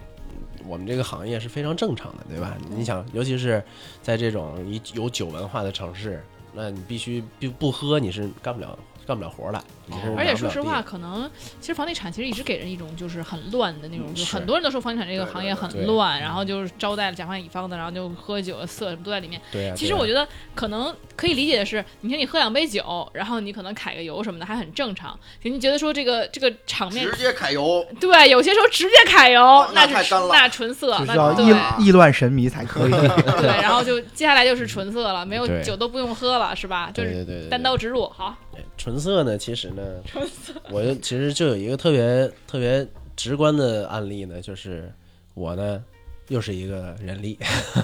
Speaker 5: 我们这个行业是非常正常的，对吧？你想，尤其是在这种一有酒文化的城市，那你必须不不喝你是干不了干不了活的，你是
Speaker 1: 而且说实话，可能其实房地产其实一直给人一种就是很乱的那种，
Speaker 5: 嗯
Speaker 1: 就很多人都说房地产这个行业很乱，然后就是招待了甲方乙方的，然后就喝酒色什么都在里面。
Speaker 5: 对啊。
Speaker 1: 其实我觉得可能可以理解的是，你看你喝两杯酒，然后你可能揩个油什么的，还很正常。就你觉得说这个这个场面
Speaker 4: 直，接揩油，
Speaker 1: 对，有些时候直接揩油，
Speaker 4: 哦那
Speaker 1: 是
Speaker 4: 太干了
Speaker 1: 那纯色，那
Speaker 3: 意意乱神迷才可以。[LAUGHS] [LAUGHS]
Speaker 1: 对，然后就接下来就是纯色了，没有酒都不用喝了，是吧？就是单刀直入，好，
Speaker 5: 对纯色呢，其实呢，[LAUGHS] 我就其实就有一个特别特别直观的案例呢，就是我呢又是一个人力，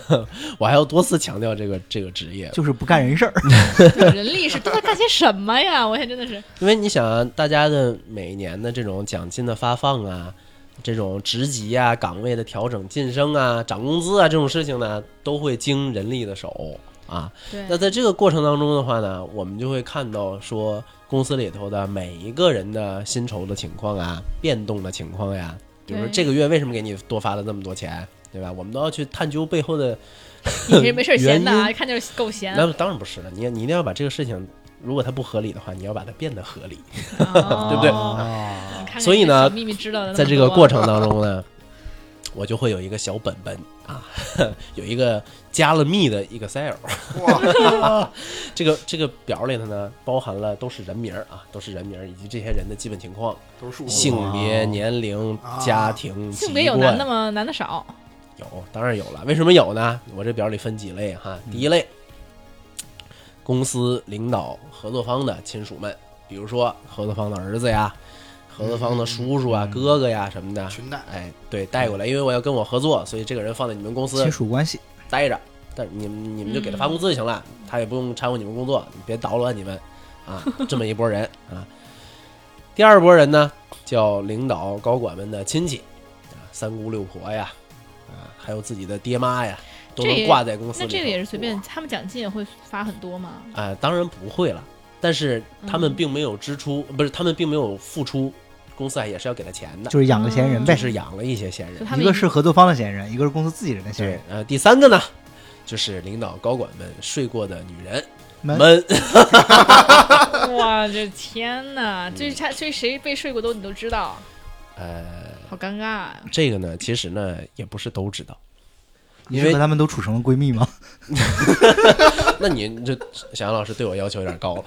Speaker 5: [LAUGHS] 我还要多次强调这个这个职业，
Speaker 3: 就是不干人事儿。[LAUGHS]
Speaker 1: 对人力是都在干些什么呀？我也真的是，
Speaker 5: 因为你想啊，大家的每年的这种奖金的发放啊，这种职级啊、岗位的调整、晋升啊、涨工资啊这种事情呢，都会经人力的手啊。
Speaker 1: 对
Speaker 5: 那在这个过程当中的话呢，我们就会看到说，公司里头的每一个人的薪酬的情况啊、变动的情况呀，比如说这个月为什么给你多发了那么多钱，对吧？我们都要去探究背后的。
Speaker 1: 你是没事儿闲的啊，一看就是够闲。
Speaker 5: 那当然不是了，你你一定要把这个事情，如果它不合理的话，你要把它变得合理。
Speaker 1: 哦 [LAUGHS]
Speaker 5: 对不对所以呢
Speaker 1: 秘密知道的
Speaker 5: 在这个过程当中呢，我就会有一个小本本啊，[LAUGHS] 有一个加了密的 Excel。
Speaker 4: 哇，[LAUGHS]
Speaker 5: 这个这个表里头呢，包含了都是人名啊，都是人名以及这些人的基本情况，
Speaker 4: 都是
Speaker 5: 性别、年龄、
Speaker 4: 啊
Speaker 5: 家庭、
Speaker 1: 性别有男的吗？男的少。
Speaker 5: 有，当然有了。为什么有呢？我这表里分几类哈。第一类，公司领导、合作方的亲属们，比如说合作方的儿子呀、合作方的叔叔啊、
Speaker 3: 嗯
Speaker 5: 哥哥呀什么的，
Speaker 4: 裙带，
Speaker 5: 哎，对，带过来，因为我要跟我合作，所以这个人放在你们公司
Speaker 3: 亲属关系，
Speaker 5: 待着，但你们你们就给他发工资就行了，他也不用掺和你们工作，你别捣乱你们啊，[LAUGHS] 这么一拨人啊。第二拨人呢，叫领导高管们的亲戚啊，三姑六婆呀，啊，还有自己的爹妈呀，都能挂在公司里。
Speaker 1: 那这个也是随便，他们奖金也会发很多吗？
Speaker 5: 啊、当然不会了，但是他们
Speaker 1: 嗯
Speaker 5: 并没有支出，不是他们并没有付出，公司啊也是要给他钱的，
Speaker 3: 就是养个闲人呗
Speaker 5: 就。是养了一些闲人。
Speaker 3: 一个是合作方的闲人，一个是公司自己人的闲人，，
Speaker 5: 呃，第三个呢，就是领导高管们睡过的女人
Speaker 3: 们
Speaker 5: 们。[LAUGHS]
Speaker 1: 哇，这天哪！这他这谁被睡过都你都知道，
Speaker 5: 呃，
Speaker 1: 好尴尬啊！
Speaker 5: 这个呢，其实呢也不是都知道。
Speaker 3: 你是和他们都处成了闺蜜吗？[LAUGHS]
Speaker 5: 那你这小杨老师对我要求有点高了。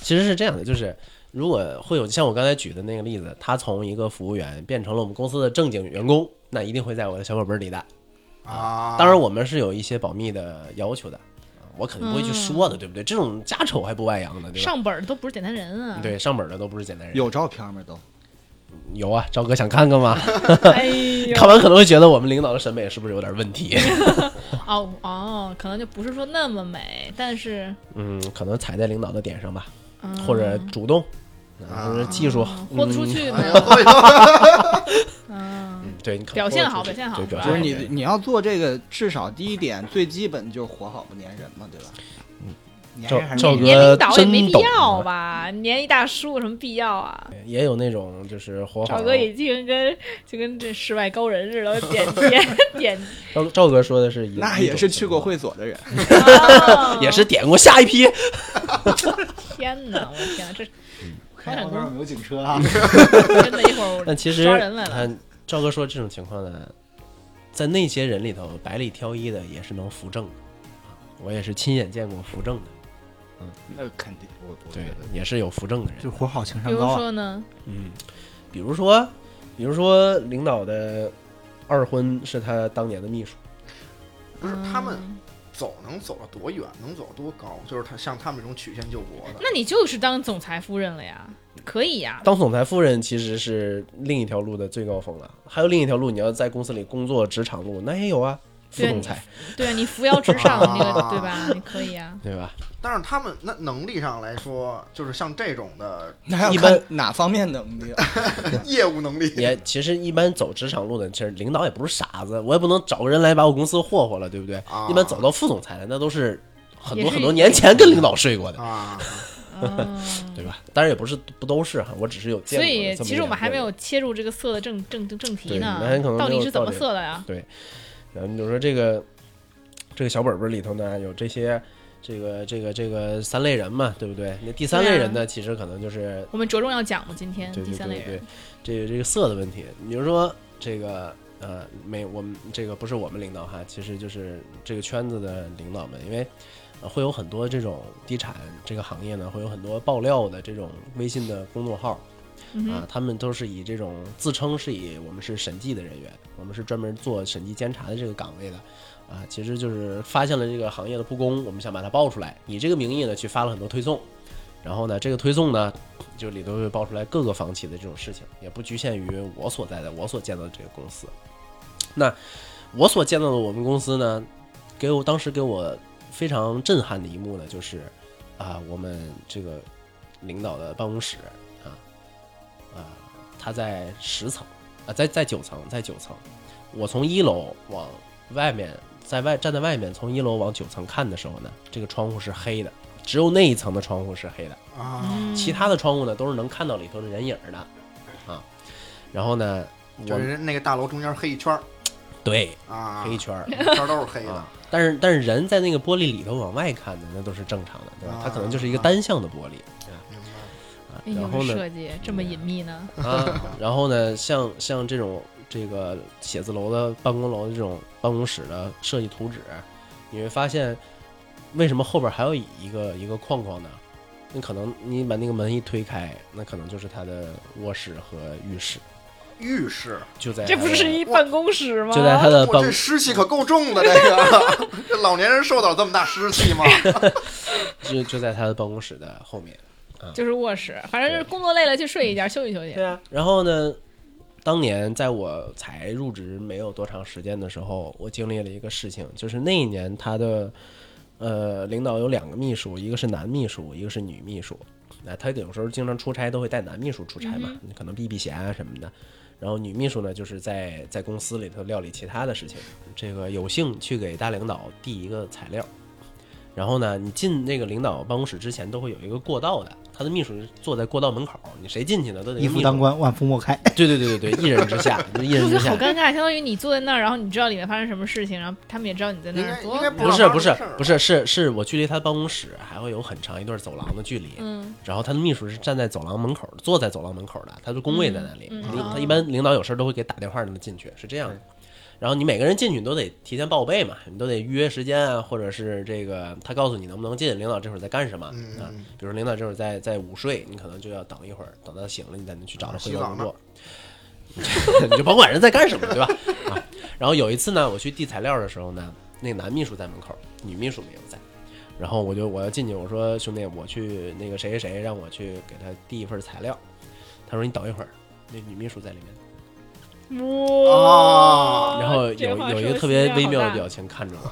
Speaker 5: 其实是这样的，就是如果会有像我刚才举的那个例子，他从一个服务员变成了我们公司的正经员工，那一定会在我的小本本里的。
Speaker 4: 啊，
Speaker 5: 当然，我们是有一些保密的要求的，啊我肯定不会去说的，对不对？这种家丑还不外扬呢，对吧？
Speaker 1: 上本的都不是简单人啊！，
Speaker 5: 对上本的都不是简单人。
Speaker 2: 有照片吗？都
Speaker 5: 有啊，赵哥想看看吗？[LAUGHS] 看完可能会觉得我们领导的审美是不是有点问题？[LAUGHS]
Speaker 1: 哦哦，可能就不是说那么美，但是
Speaker 5: 嗯，可能踩在领导的点上吧，
Speaker 1: 嗯
Speaker 5: 或者主动，啊或者技术
Speaker 1: 嗯豁得出去 [LAUGHS]
Speaker 5: 嗯对，你
Speaker 1: 表现好表现好
Speaker 2: 就是你你要做这个，至少第一点最基本就是活好不粘人嘛，对吧？
Speaker 5: 赵赵哥
Speaker 1: 年领导也没必要
Speaker 5: 啊
Speaker 1: 吧？年一大叔有什么必要啊？[LAUGHS]
Speaker 5: 也有那种就是活好
Speaker 1: 赵。哥已经跟就跟这世外高人似的，点点 [LAUGHS] 点，
Speaker 5: 赵赵哥说的是，
Speaker 2: 那也是去过会所的人，
Speaker 1: 哦 [LAUGHS]
Speaker 5: 也是点过下一批。
Speaker 1: 天哪！我天哪，这
Speaker 3: 看看有没有警车啊？
Speaker 1: 真的一会儿
Speaker 5: 但其实
Speaker 1: 抓人来了。
Speaker 5: 看赵哥说这种情况呢，在那些人里头百里挑一的也是能扶正我也是亲眼见过扶正的，
Speaker 2: 那肯定我我
Speaker 5: 对
Speaker 2: 觉得，
Speaker 5: 也是有扶正的人。
Speaker 3: 就活好情
Speaker 1: 比如
Speaker 3: 商高啊。
Speaker 1: 说呢，
Speaker 5: 嗯，比如说，比如说领导的二婚是他当年的秘书，
Speaker 4: 不是他们
Speaker 1: 嗯
Speaker 4: 走能走到多远，能走多高？就是他像他们这种曲线救国的，
Speaker 1: 那你就是当总裁夫人了呀，可以呀。
Speaker 5: 当总裁夫人其实是另一条路的最高峰了。还有另一条路，你要在公司里工作职场路，那也有啊，副
Speaker 1: 对
Speaker 5: 总裁，[LAUGHS]
Speaker 1: 对啊，你扶摇直上那个
Speaker 4: 啊
Speaker 1: 对吧？你可以啊。
Speaker 5: 对吧？
Speaker 4: 但是他们那能力上来说，就是像这种的 [LAUGHS]
Speaker 5: 一般
Speaker 2: 哪方面能力啊？[LAUGHS]
Speaker 4: 业务能力，
Speaker 5: 也其实一般走职场路的，其实领导也不是傻子，我也不能找个人来把我公司霍霍了，对不对？
Speaker 4: 啊
Speaker 5: 一般走到副总裁的，那都是很多很多年前跟领导睡过的，
Speaker 4: 啊，
Speaker 1: 嗯，
Speaker 5: 对吧？当然也不是不都是哈，我只是有见过
Speaker 1: 所以其实我们还没有切入这个色的正正正正题呢到底是怎么色的呀？
Speaker 5: 然后你就说这个这个小本本里头呢，有这些这个这个这个三类人嘛，对不对？那第三类人呢，其实可能就是
Speaker 1: 我们着重要讲嘛，今天
Speaker 5: 对
Speaker 1: 第三类人，，
Speaker 5: 这个这个色的问题。比如说这个呃，没我们这个不是我们领导哈，其实就是这个圈子的领导们，因为。呃会有很多这种地产这个行业呢，会有很多爆料的这种微信的公众号，啊
Speaker 1: 嗯哼，，
Speaker 5: 他们都是以这种自称是以我们是审计的人员，我们是专门做审计监察的这个岗位的，啊，其实就是发现了这个行业的不公，我们想把它爆出来，以这个名义呢去发了很多推送，然后呢，这个推送呢就里头会爆出来各个房企的这种事情，也不局限于我所在的我所见到的这个公司。那我所见到的我们公司呢，给我当时给我非常震撼的一幕呢，就是啊，我们这个领导的办公室，他在十层啊，在在九层，在九层。我从一楼往外面，在外站在外面，从一楼往九层看的时候呢，这个窗户是黑的，只有那一层的窗户是黑的，
Speaker 4: 啊，
Speaker 1: 嗯
Speaker 5: 其他的窗户呢都是能看到里头的人影儿的啊。然后呢，我
Speaker 4: 就是那个大楼中间黑一圈儿。
Speaker 5: 对
Speaker 4: 啊，
Speaker 5: 黑一圈儿。[LAUGHS]
Speaker 4: 圈儿都是黑的。
Speaker 5: 啊，但是但是人在那个玻璃里头往外看的，那都是正常的，对吧？它可能就是一个单向的玻璃然后呢，
Speaker 1: 设计这么隐秘呢？
Speaker 5: 啊，然后呢，像像这种这个写字楼的办公楼的这种办公室的设计图纸，你会发现，为什么后边还有一个一个框框呢？那可能你把那个门一推开，那可能就是他的卧室和浴室，
Speaker 4: 浴室，
Speaker 5: 就在
Speaker 1: 这不是一办公室吗？
Speaker 5: 就在他的
Speaker 4: 我
Speaker 5: 办
Speaker 4: 这湿气可够重的，这个 [LAUGHS] 这老年人受得了这么大湿气吗？[LAUGHS]
Speaker 5: 就就在他的办公室的后面。
Speaker 1: 就是卧室，反正就是工作累了去睡一觉，休息休息。
Speaker 5: 对啊，然后呢，当年在我才入职没有多长时间的时候，我经历了一个事情，就是那一年他的呃领导有两个秘书，一个是男秘书，一个是女秘书。那他有时候经常出差都会带男秘书出差嘛，可能避避嫌啊什么的。然后女秘书呢，就是在在公司里头料理其他的事情。这个有幸去给大领导递一个材料，然后呢，你进那个领导办公室之前都会有一个过道的，他的秘书是坐在过道门口，你谁进去呢都得
Speaker 3: 一夫当关，万夫莫开。[LAUGHS]
Speaker 5: 对对对对对，一人之下，[LAUGHS] 就一人之下。
Speaker 1: 好尴尬，相当于你坐在那儿，然后你知道里面发生什么事情，然后他们也知道你在那儿，
Speaker 4: 应该应该
Speaker 5: 不是不是不是是是我距离他办公室还会有很长一段走廊的距离，
Speaker 1: 嗯
Speaker 5: 然后他的秘书是站在走廊门口，坐在走廊门口的，他的工位在那里。
Speaker 1: 嗯嗯哦
Speaker 5: 领他一般领导有事都会给打电话让他进去，是这样的。然后你每个人进去你都得提前报备嘛，你都得预约时间啊，或者是这个他告诉你能不能进，领导这会儿在干什么
Speaker 4: 嗯
Speaker 5: 啊？比如说领导这会儿在在午睡，你可能就要等一会儿，等他醒了你才能去找他汇报工作。[LAUGHS] 你就甭管人在干什么，对吧？啊，然后有一次呢，我去递材料的时候呢，那个男秘书在门口，女秘书没有在。然后我就我要进去，我说兄弟，我去那个谁谁谁让我去给他递一份材料。他说你等一会儿，那女秘书在里面。
Speaker 1: 哇，
Speaker 4: 啊
Speaker 5: 然后有有一个特别微妙的表情看着我，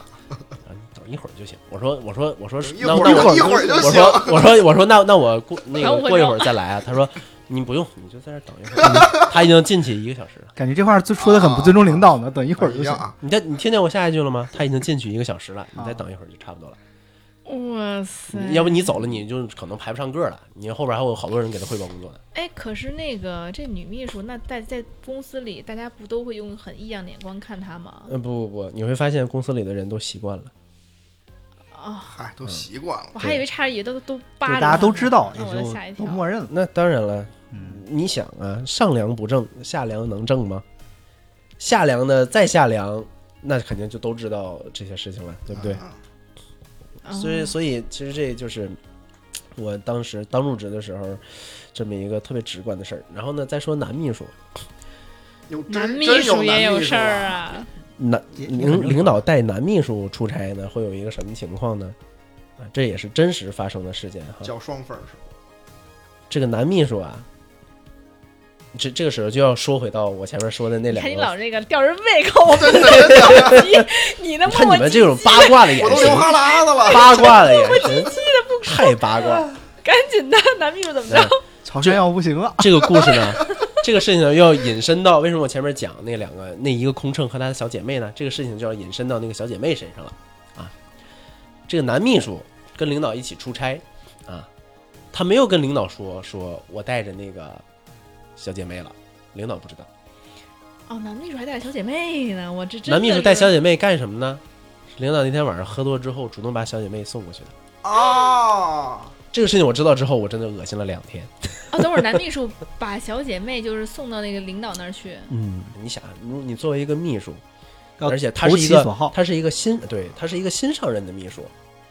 Speaker 5: 等一会儿就行。我说我说我说
Speaker 4: 一会儿
Speaker 5: 那那我
Speaker 4: 一会儿就
Speaker 5: 我
Speaker 4: 行
Speaker 5: 说我说我说那那我过 [LAUGHS] 那个过一会儿 [LAUGHS] 再来啊。他说你不用，你就在这等一会儿。[LAUGHS] 他已经进去一个小时了。
Speaker 3: 感觉这话就说的很不尊重领导呢。等一会儿就行。
Speaker 5: 你再你听见我下一句了吗？他已经进去一个小时了，你再
Speaker 3: 啊
Speaker 5: 等一会儿就差不多了。
Speaker 1: 哇塞！
Speaker 5: 要不你走了，你就可能排不上个儿了。你后边还有好多人给他汇报工作呢。
Speaker 1: 哎，可是那个这女秘书，那在在公司里，大家不都会用很异样的眼光看她吗？
Speaker 5: 嗯，不不不，你会发现公司里的人都习惯了。
Speaker 1: 啊，
Speaker 4: 嗨，都习惯了。
Speaker 1: 我还以为差点都都
Speaker 3: 就
Speaker 1: 扒着
Speaker 3: 大家都
Speaker 1: 她
Speaker 3: 知道，
Speaker 1: 呢那我
Speaker 3: 也就
Speaker 1: 就吓一跳。
Speaker 3: 都默认了。
Speaker 5: 那当然了，
Speaker 3: 嗯，
Speaker 5: 你想啊，上梁不正，下梁能正吗？下梁的再下梁，那肯定就都知道这些事情了，对不对？所以，所以其实这就是，我当时刚入职的时候，这么一个特别直观的事儿。然后呢，再说男秘书，
Speaker 4: 有
Speaker 1: 男秘书也有事儿
Speaker 4: 啊！
Speaker 1: 啊，
Speaker 5: 男领领导带男秘书出差呢，会有一个什么情况呢？啊，这也是真实发生的事件哈。
Speaker 4: 叫双份儿是吧？
Speaker 5: 这个男秘书啊，这这个时候就要说回到我前面说的那
Speaker 1: 你看你
Speaker 5: 两个，
Speaker 1: 老这个吊人胃口，你你的
Speaker 5: 看
Speaker 1: 磨叽
Speaker 5: 你们这种八卦的眼神
Speaker 4: 我都流，哈喇子了。
Speaker 5: 八卦的眼神，太八卦。[LAUGHS]
Speaker 1: 赶紧的，男秘书怎么着？[LAUGHS]
Speaker 3: 朝山药不行了，
Speaker 5: 这个故事呢，这个事情呢，要引申到为什么我前面讲那两个那一个空乘和他的小姐妹呢？这个事情就要引申到那个小姐妹身上了啊。这个男秘书跟领导一起出差啊，他没有跟领导说说我带着那个小姐妹了，领导不知道。
Speaker 1: 哦，男秘书还带着小姐妹呢，我这真
Speaker 5: 男秘书带小姐妹干什么呢？领导那天晚上喝多之后，主动把小姐妹送过去的。
Speaker 4: 哦，
Speaker 5: 这个事情我知道之后，我真的恶心了两天。
Speaker 1: 哦，等会儿男秘书把小姐妹就是送到那个领导那儿去，
Speaker 5: 嗯，你想，你你作为一个秘书，而且他是一个他是一个新，对他是一个新上任的秘书，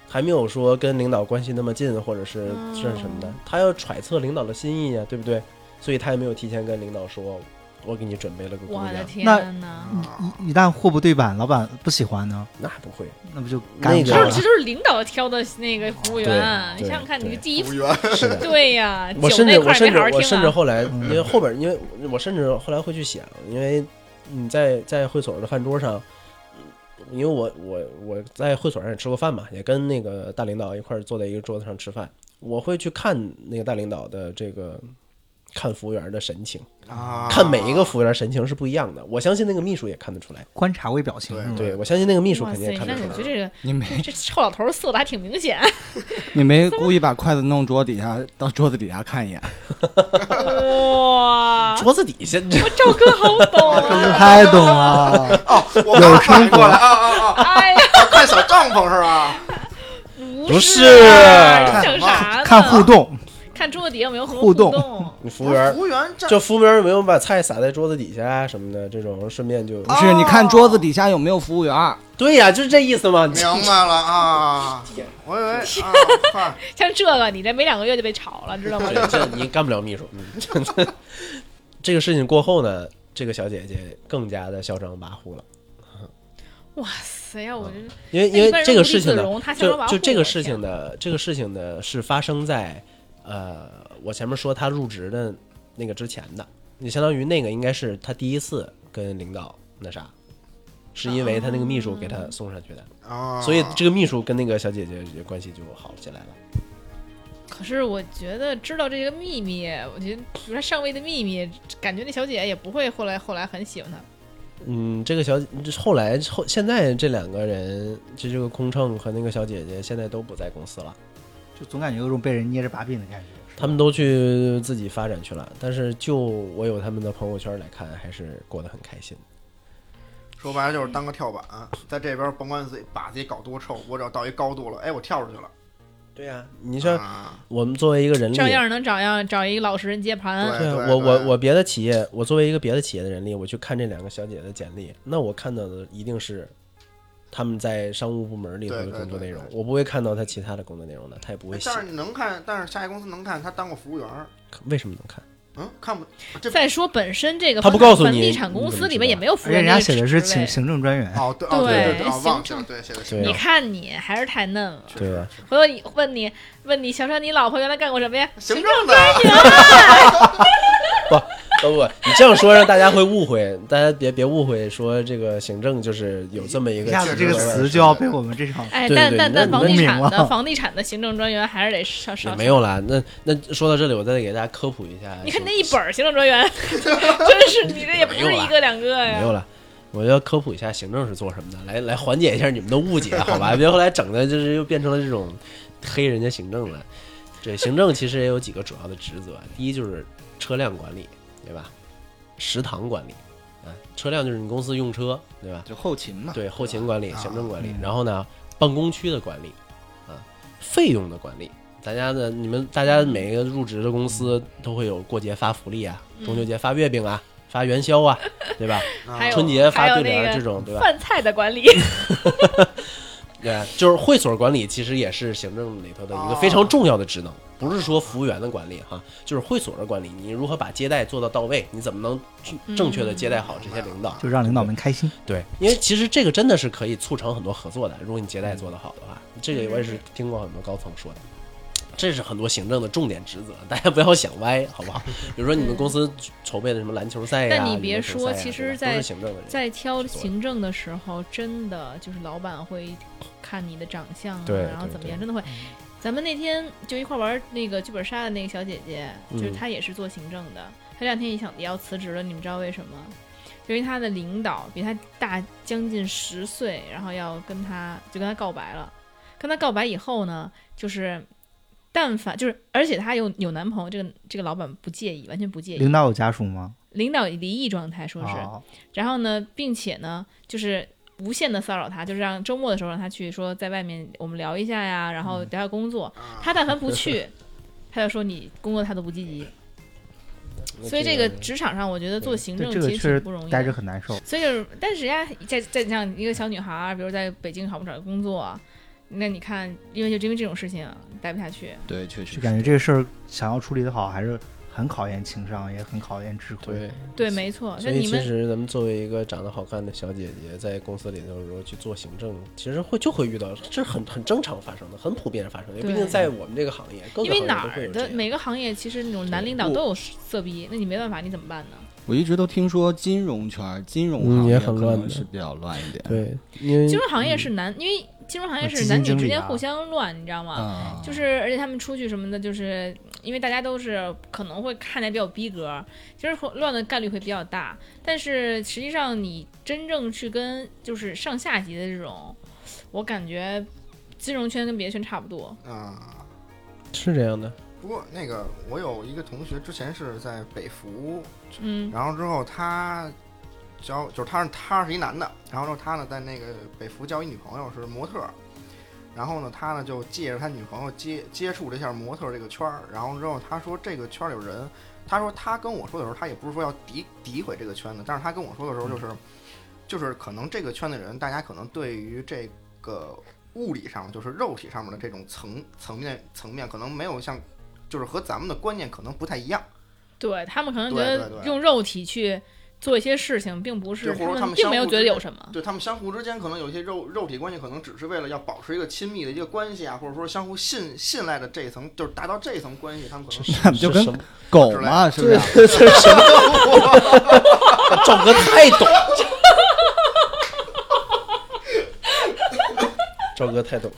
Speaker 5: 还没有说跟领导关系那么近，或者是
Speaker 1: 嗯
Speaker 5: 是什么的，他要揣测领导的心意呀，对不对？所以他也没有提前跟领导说，我给你准备了个姑
Speaker 1: 我的
Speaker 5: 娘，
Speaker 1: 天
Speaker 3: 一一旦货不对版，老板不喜欢呢，
Speaker 5: 那不会，
Speaker 3: 那不就
Speaker 5: 那个
Speaker 3: 尴尬了。
Speaker 1: 这这？都是领导挑的那个服务员，
Speaker 5: 对
Speaker 1: 你想想看，
Speaker 5: 对
Speaker 1: 你第一
Speaker 4: 服务员。
Speaker 5: 是的。
Speaker 1: 对呀，
Speaker 5: 我
Speaker 1: 酒
Speaker 5: 甚至我甚
Speaker 1: 那块儿没
Speaker 5: 至我甚至。后来，
Speaker 3: 嗯
Speaker 5: 因为后边，因为我甚至后来会去想，因为你在在会所的饭桌上，因为我我我在会所上也吃过饭嘛，也跟那个大领导一块儿坐在一个桌子上吃饭，我会去看那个大领导的这个看服务员的神情，
Speaker 4: 啊，
Speaker 5: 看每一个服务员神情是不一样的。我相信那个秘书也看得出来，
Speaker 3: 观察微表情，
Speaker 4: 对
Speaker 3: 嗯
Speaker 5: 对我相信那个秘书肯定也，看得出来。
Speaker 1: 你觉得这个
Speaker 2: 你没
Speaker 1: 这臭老头儿色的还挺明显，[LAUGHS]
Speaker 2: 你没故意把筷子弄桌底下，到桌子底下看一眼。
Speaker 1: 哇！
Speaker 5: 桌子底下，
Speaker 1: 赵哥好懂啊！
Speaker 3: 太懂了。
Speaker 4: 哦，我刚反应过来啊啊啊！
Speaker 1: 哎呀，
Speaker 4: 看小帐篷是吧？
Speaker 1: 不
Speaker 5: 不是？
Speaker 3: 看互，动，
Speaker 1: 看桌子底下有没有
Speaker 3: 互动
Speaker 1: 动。
Speaker 5: 你服务员
Speaker 4: 服务员站
Speaker 5: 就服务员有没有把菜撒在桌子底下啊什么的，这种顺便就
Speaker 2: 不是，你看桌子底下有没有服务员？
Speaker 5: 对呀，就是这意思嘛。
Speaker 4: 明白了啊！我以为
Speaker 1: 像这个，你这没两个月就被炒了，知道吗？
Speaker 5: 这你干不了秘书。嗯，真的这个事情过后呢，这个小姐姐更加的嚣张跋扈了，
Speaker 1: 哇塞呀，我这
Speaker 5: 因为因为这个事情呢，就就这个事情的这个事情呢是发生在呃我前面说他入职的那个之前的，你相当于那个应该是他第一次跟领导那啥。是因为他那个秘书给他送上去的，
Speaker 4: 啊，
Speaker 5: 所以这个秘书跟那个小姐姐关系就好起来了。
Speaker 1: 可是我觉得知道这个秘密，我觉得比如他上位的秘密，感觉那小姐也不会后来后来很喜欢他。
Speaker 5: 嗯，这个小这后来后现在这两个人，就这个空乘和那个小姐姐，现在都不在公司了，
Speaker 3: 就总感觉有种被人捏着把柄的感觉。
Speaker 5: 他们都去自己发展去了。但是就我有他们的朋友圈来看，还是过得很开心。
Speaker 4: 说白了就是当个跳板，在这边甭管自己把自己搞多臭，我只要到一高度了，哎，我跳出去了。
Speaker 5: 对呀、你说
Speaker 4: 啊
Speaker 5: 我们作为一个人力，
Speaker 1: 照样能找样找一个老实人接盘。
Speaker 5: 对啊，
Speaker 4: 对对
Speaker 5: 我我我别的企业，我作为一个别的企业的人力，我去看这两个小姐的简历，那我看到的一定是他们在商务部门里头的工作内容，我不会看到他其他的工作内容的，他也不会
Speaker 4: 但。是你能看，但是下一公司能看他当过服务员，
Speaker 5: 为什么能看？
Speaker 4: 嗯，看不这
Speaker 1: 再说本身这个
Speaker 5: 他不告诉你
Speaker 1: 房地产公司里面也没有服
Speaker 3: 而且人家
Speaker 1: 务员这个
Speaker 3: 写的是行行政专员，
Speaker 4: 哦对哦
Speaker 1: 对
Speaker 4: 对对啊
Speaker 1: 行政
Speaker 4: 对写的
Speaker 1: 你看你还是太嫩了。
Speaker 5: 对吧，
Speaker 1: 回头你问你问你，小川，你老婆原来干过什么呀？
Speaker 4: 行政的，[LAUGHS]
Speaker 5: 不 [LAUGHS] 不不，你这样说让大家会误会，大家别别误会，说这个行政就是有这么一个
Speaker 3: 一下子这个词就要被我们这场
Speaker 1: 哎，但但但房地产的 [LAUGHS] 房地产的行政专员还是得上
Speaker 5: 也
Speaker 1: 上。
Speaker 5: 没有啦。那那说到这里，我再给大家科普一下。[LAUGHS]
Speaker 1: 你看那一本行政专员，真是你这也不是一个两个呀。
Speaker 5: 没有了。我要科普一下行政是做什么的，来来缓解一下你们的误解，好吧？别后来整的就是又变成了这种黑人家行政了。这行政其实也有几个主要的职责，第一就是车辆管理，对吧？食堂管理，啊，车辆就是你公司用车，对吧？
Speaker 2: 就后勤嘛。
Speaker 5: 对，后勤管理、
Speaker 4: 啊
Speaker 5: 行政管理，
Speaker 3: 嗯
Speaker 5: 然后呢，办公区的管理，啊，费用的管理。大家的你们大家每一个入职的公司都会有过节发福利啊，中秋节发月饼啊，发元宵啊，对吧？[LAUGHS]
Speaker 1: 还有
Speaker 5: 春节发对联这种，对吧？
Speaker 1: 饭菜的管理，[LAUGHS]
Speaker 5: 对，就是会所管理其实也是行政里头的一个非常重要的职能，不是说服务员的管理哈，就是会所的管理。你如何把接待做到到位？你怎么能正正确的接待好这些领导？
Speaker 3: 就让领导们开心。
Speaker 5: 对，因为其实这个真的是可以促成很多合作的。如果你接待做得好的话，这个我也是听过很多高层说的。这是很多行政的重点职责，[LAUGHS] 大家不要想歪，好不好？[LAUGHS] 比如说你们公司筹备的什么篮球赛呀，
Speaker 1: 但你别说，其实在在挑行政的时候，真的就是老板会看你的长相啊，
Speaker 5: 对
Speaker 1: 然后怎么样，真的会。咱们那天就一块玩那个剧本杀的那个小姐姐，就是
Speaker 5: 嗯
Speaker 1: 她也是做行政的，她这两天也想也要辞职了，你们知道为什么？因为她的领导比她大将近十岁，然后要跟她就跟她告白了。跟她告白以后呢，就是但凡就是，而且她有有男朋友，这个这个老板不介意，完全不介意。
Speaker 3: 领导有家属吗？
Speaker 1: 领导离异状态说是，
Speaker 3: 哦
Speaker 1: 然后呢，并且呢，就是无限的骚扰他，就是让周末的时候让他去说在外面我们聊一下呀，然后聊聊工作。
Speaker 4: 啊
Speaker 1: 他但凡不去，[LAUGHS] 他就说你工作他都不积极。所以这个职场上，我觉得做行政其实不容易
Speaker 3: 待着。很难受。
Speaker 1: 所以就是，但是人家在在像一个小女孩，比如在北京好不找工作，那你看，因为就因为这种事情待不下去。
Speaker 2: 对，确实
Speaker 3: 就感觉这个事儿想要处理的好，还是很考验情商，也很考验智慧。
Speaker 5: 对，
Speaker 1: 对，没错。
Speaker 5: 所以其
Speaker 1: 那你们
Speaker 5: 实咱们作为一个长得好看的小姐姐，在公司里头如果去做行政，其实会就会遇到，这是很很正常发生的，很普遍发生的。
Speaker 1: 对
Speaker 5: 毕竟在我们这个行业，各个行业
Speaker 1: 因为哪儿的每个行业其实那种男领导都有色逼，那你没办法，你怎么办呢？
Speaker 2: 我一直都听说金融圈、金融行业可
Speaker 5: 很乱的
Speaker 2: 能是比较乱一点。
Speaker 5: 对，因为
Speaker 1: 金融行业是难，因为金融行业是男女之间互相乱，你知道吗？
Speaker 2: 啊，
Speaker 1: 就是而且他们出去什么的，就是因为大家都是可能会看起来比较逼格，其实会乱的概率会比较大。但是实际上你真正去跟就是上下级的这种，我感觉金融圈跟别的圈差不多。
Speaker 4: 啊。
Speaker 5: 是这样的，
Speaker 4: 不过那个，我有一个同学之前是在北服，
Speaker 1: 嗯
Speaker 4: 然后之后他交就是他是他是一男的，然后之后他呢在那个北服交一女朋友是模特儿，然后呢他呢就借着他女朋友接接触了一下模特儿这个圈儿，然后之后他说这个圈儿里有人，他说他跟我说的时候，他也不是说要诋诋毁这个圈子，但是他跟我说的时候就是、就是可能这个圈的人，大家可能对于这个物理上就是肉体上面的这种层层面层面，可能没有像就是和咱们的观念可能不太一样。
Speaker 1: 对他们可能觉得用肉体去做一些事情，并不是
Speaker 4: 对或者他们
Speaker 1: 并没有觉得有什么。
Speaker 4: 对他们相互之间可能有一些肉肉体关系，可能只是为了要保持一个亲密的一个关系啊，或者说相互信信赖的这一层，就是达到这一层关系，他们可能
Speaker 2: 就跟
Speaker 5: 是
Speaker 2: 狗嘛，是不是？
Speaker 5: 这是什么？[LAUGHS] 赵哥太懂，[LAUGHS] 赵哥太懂。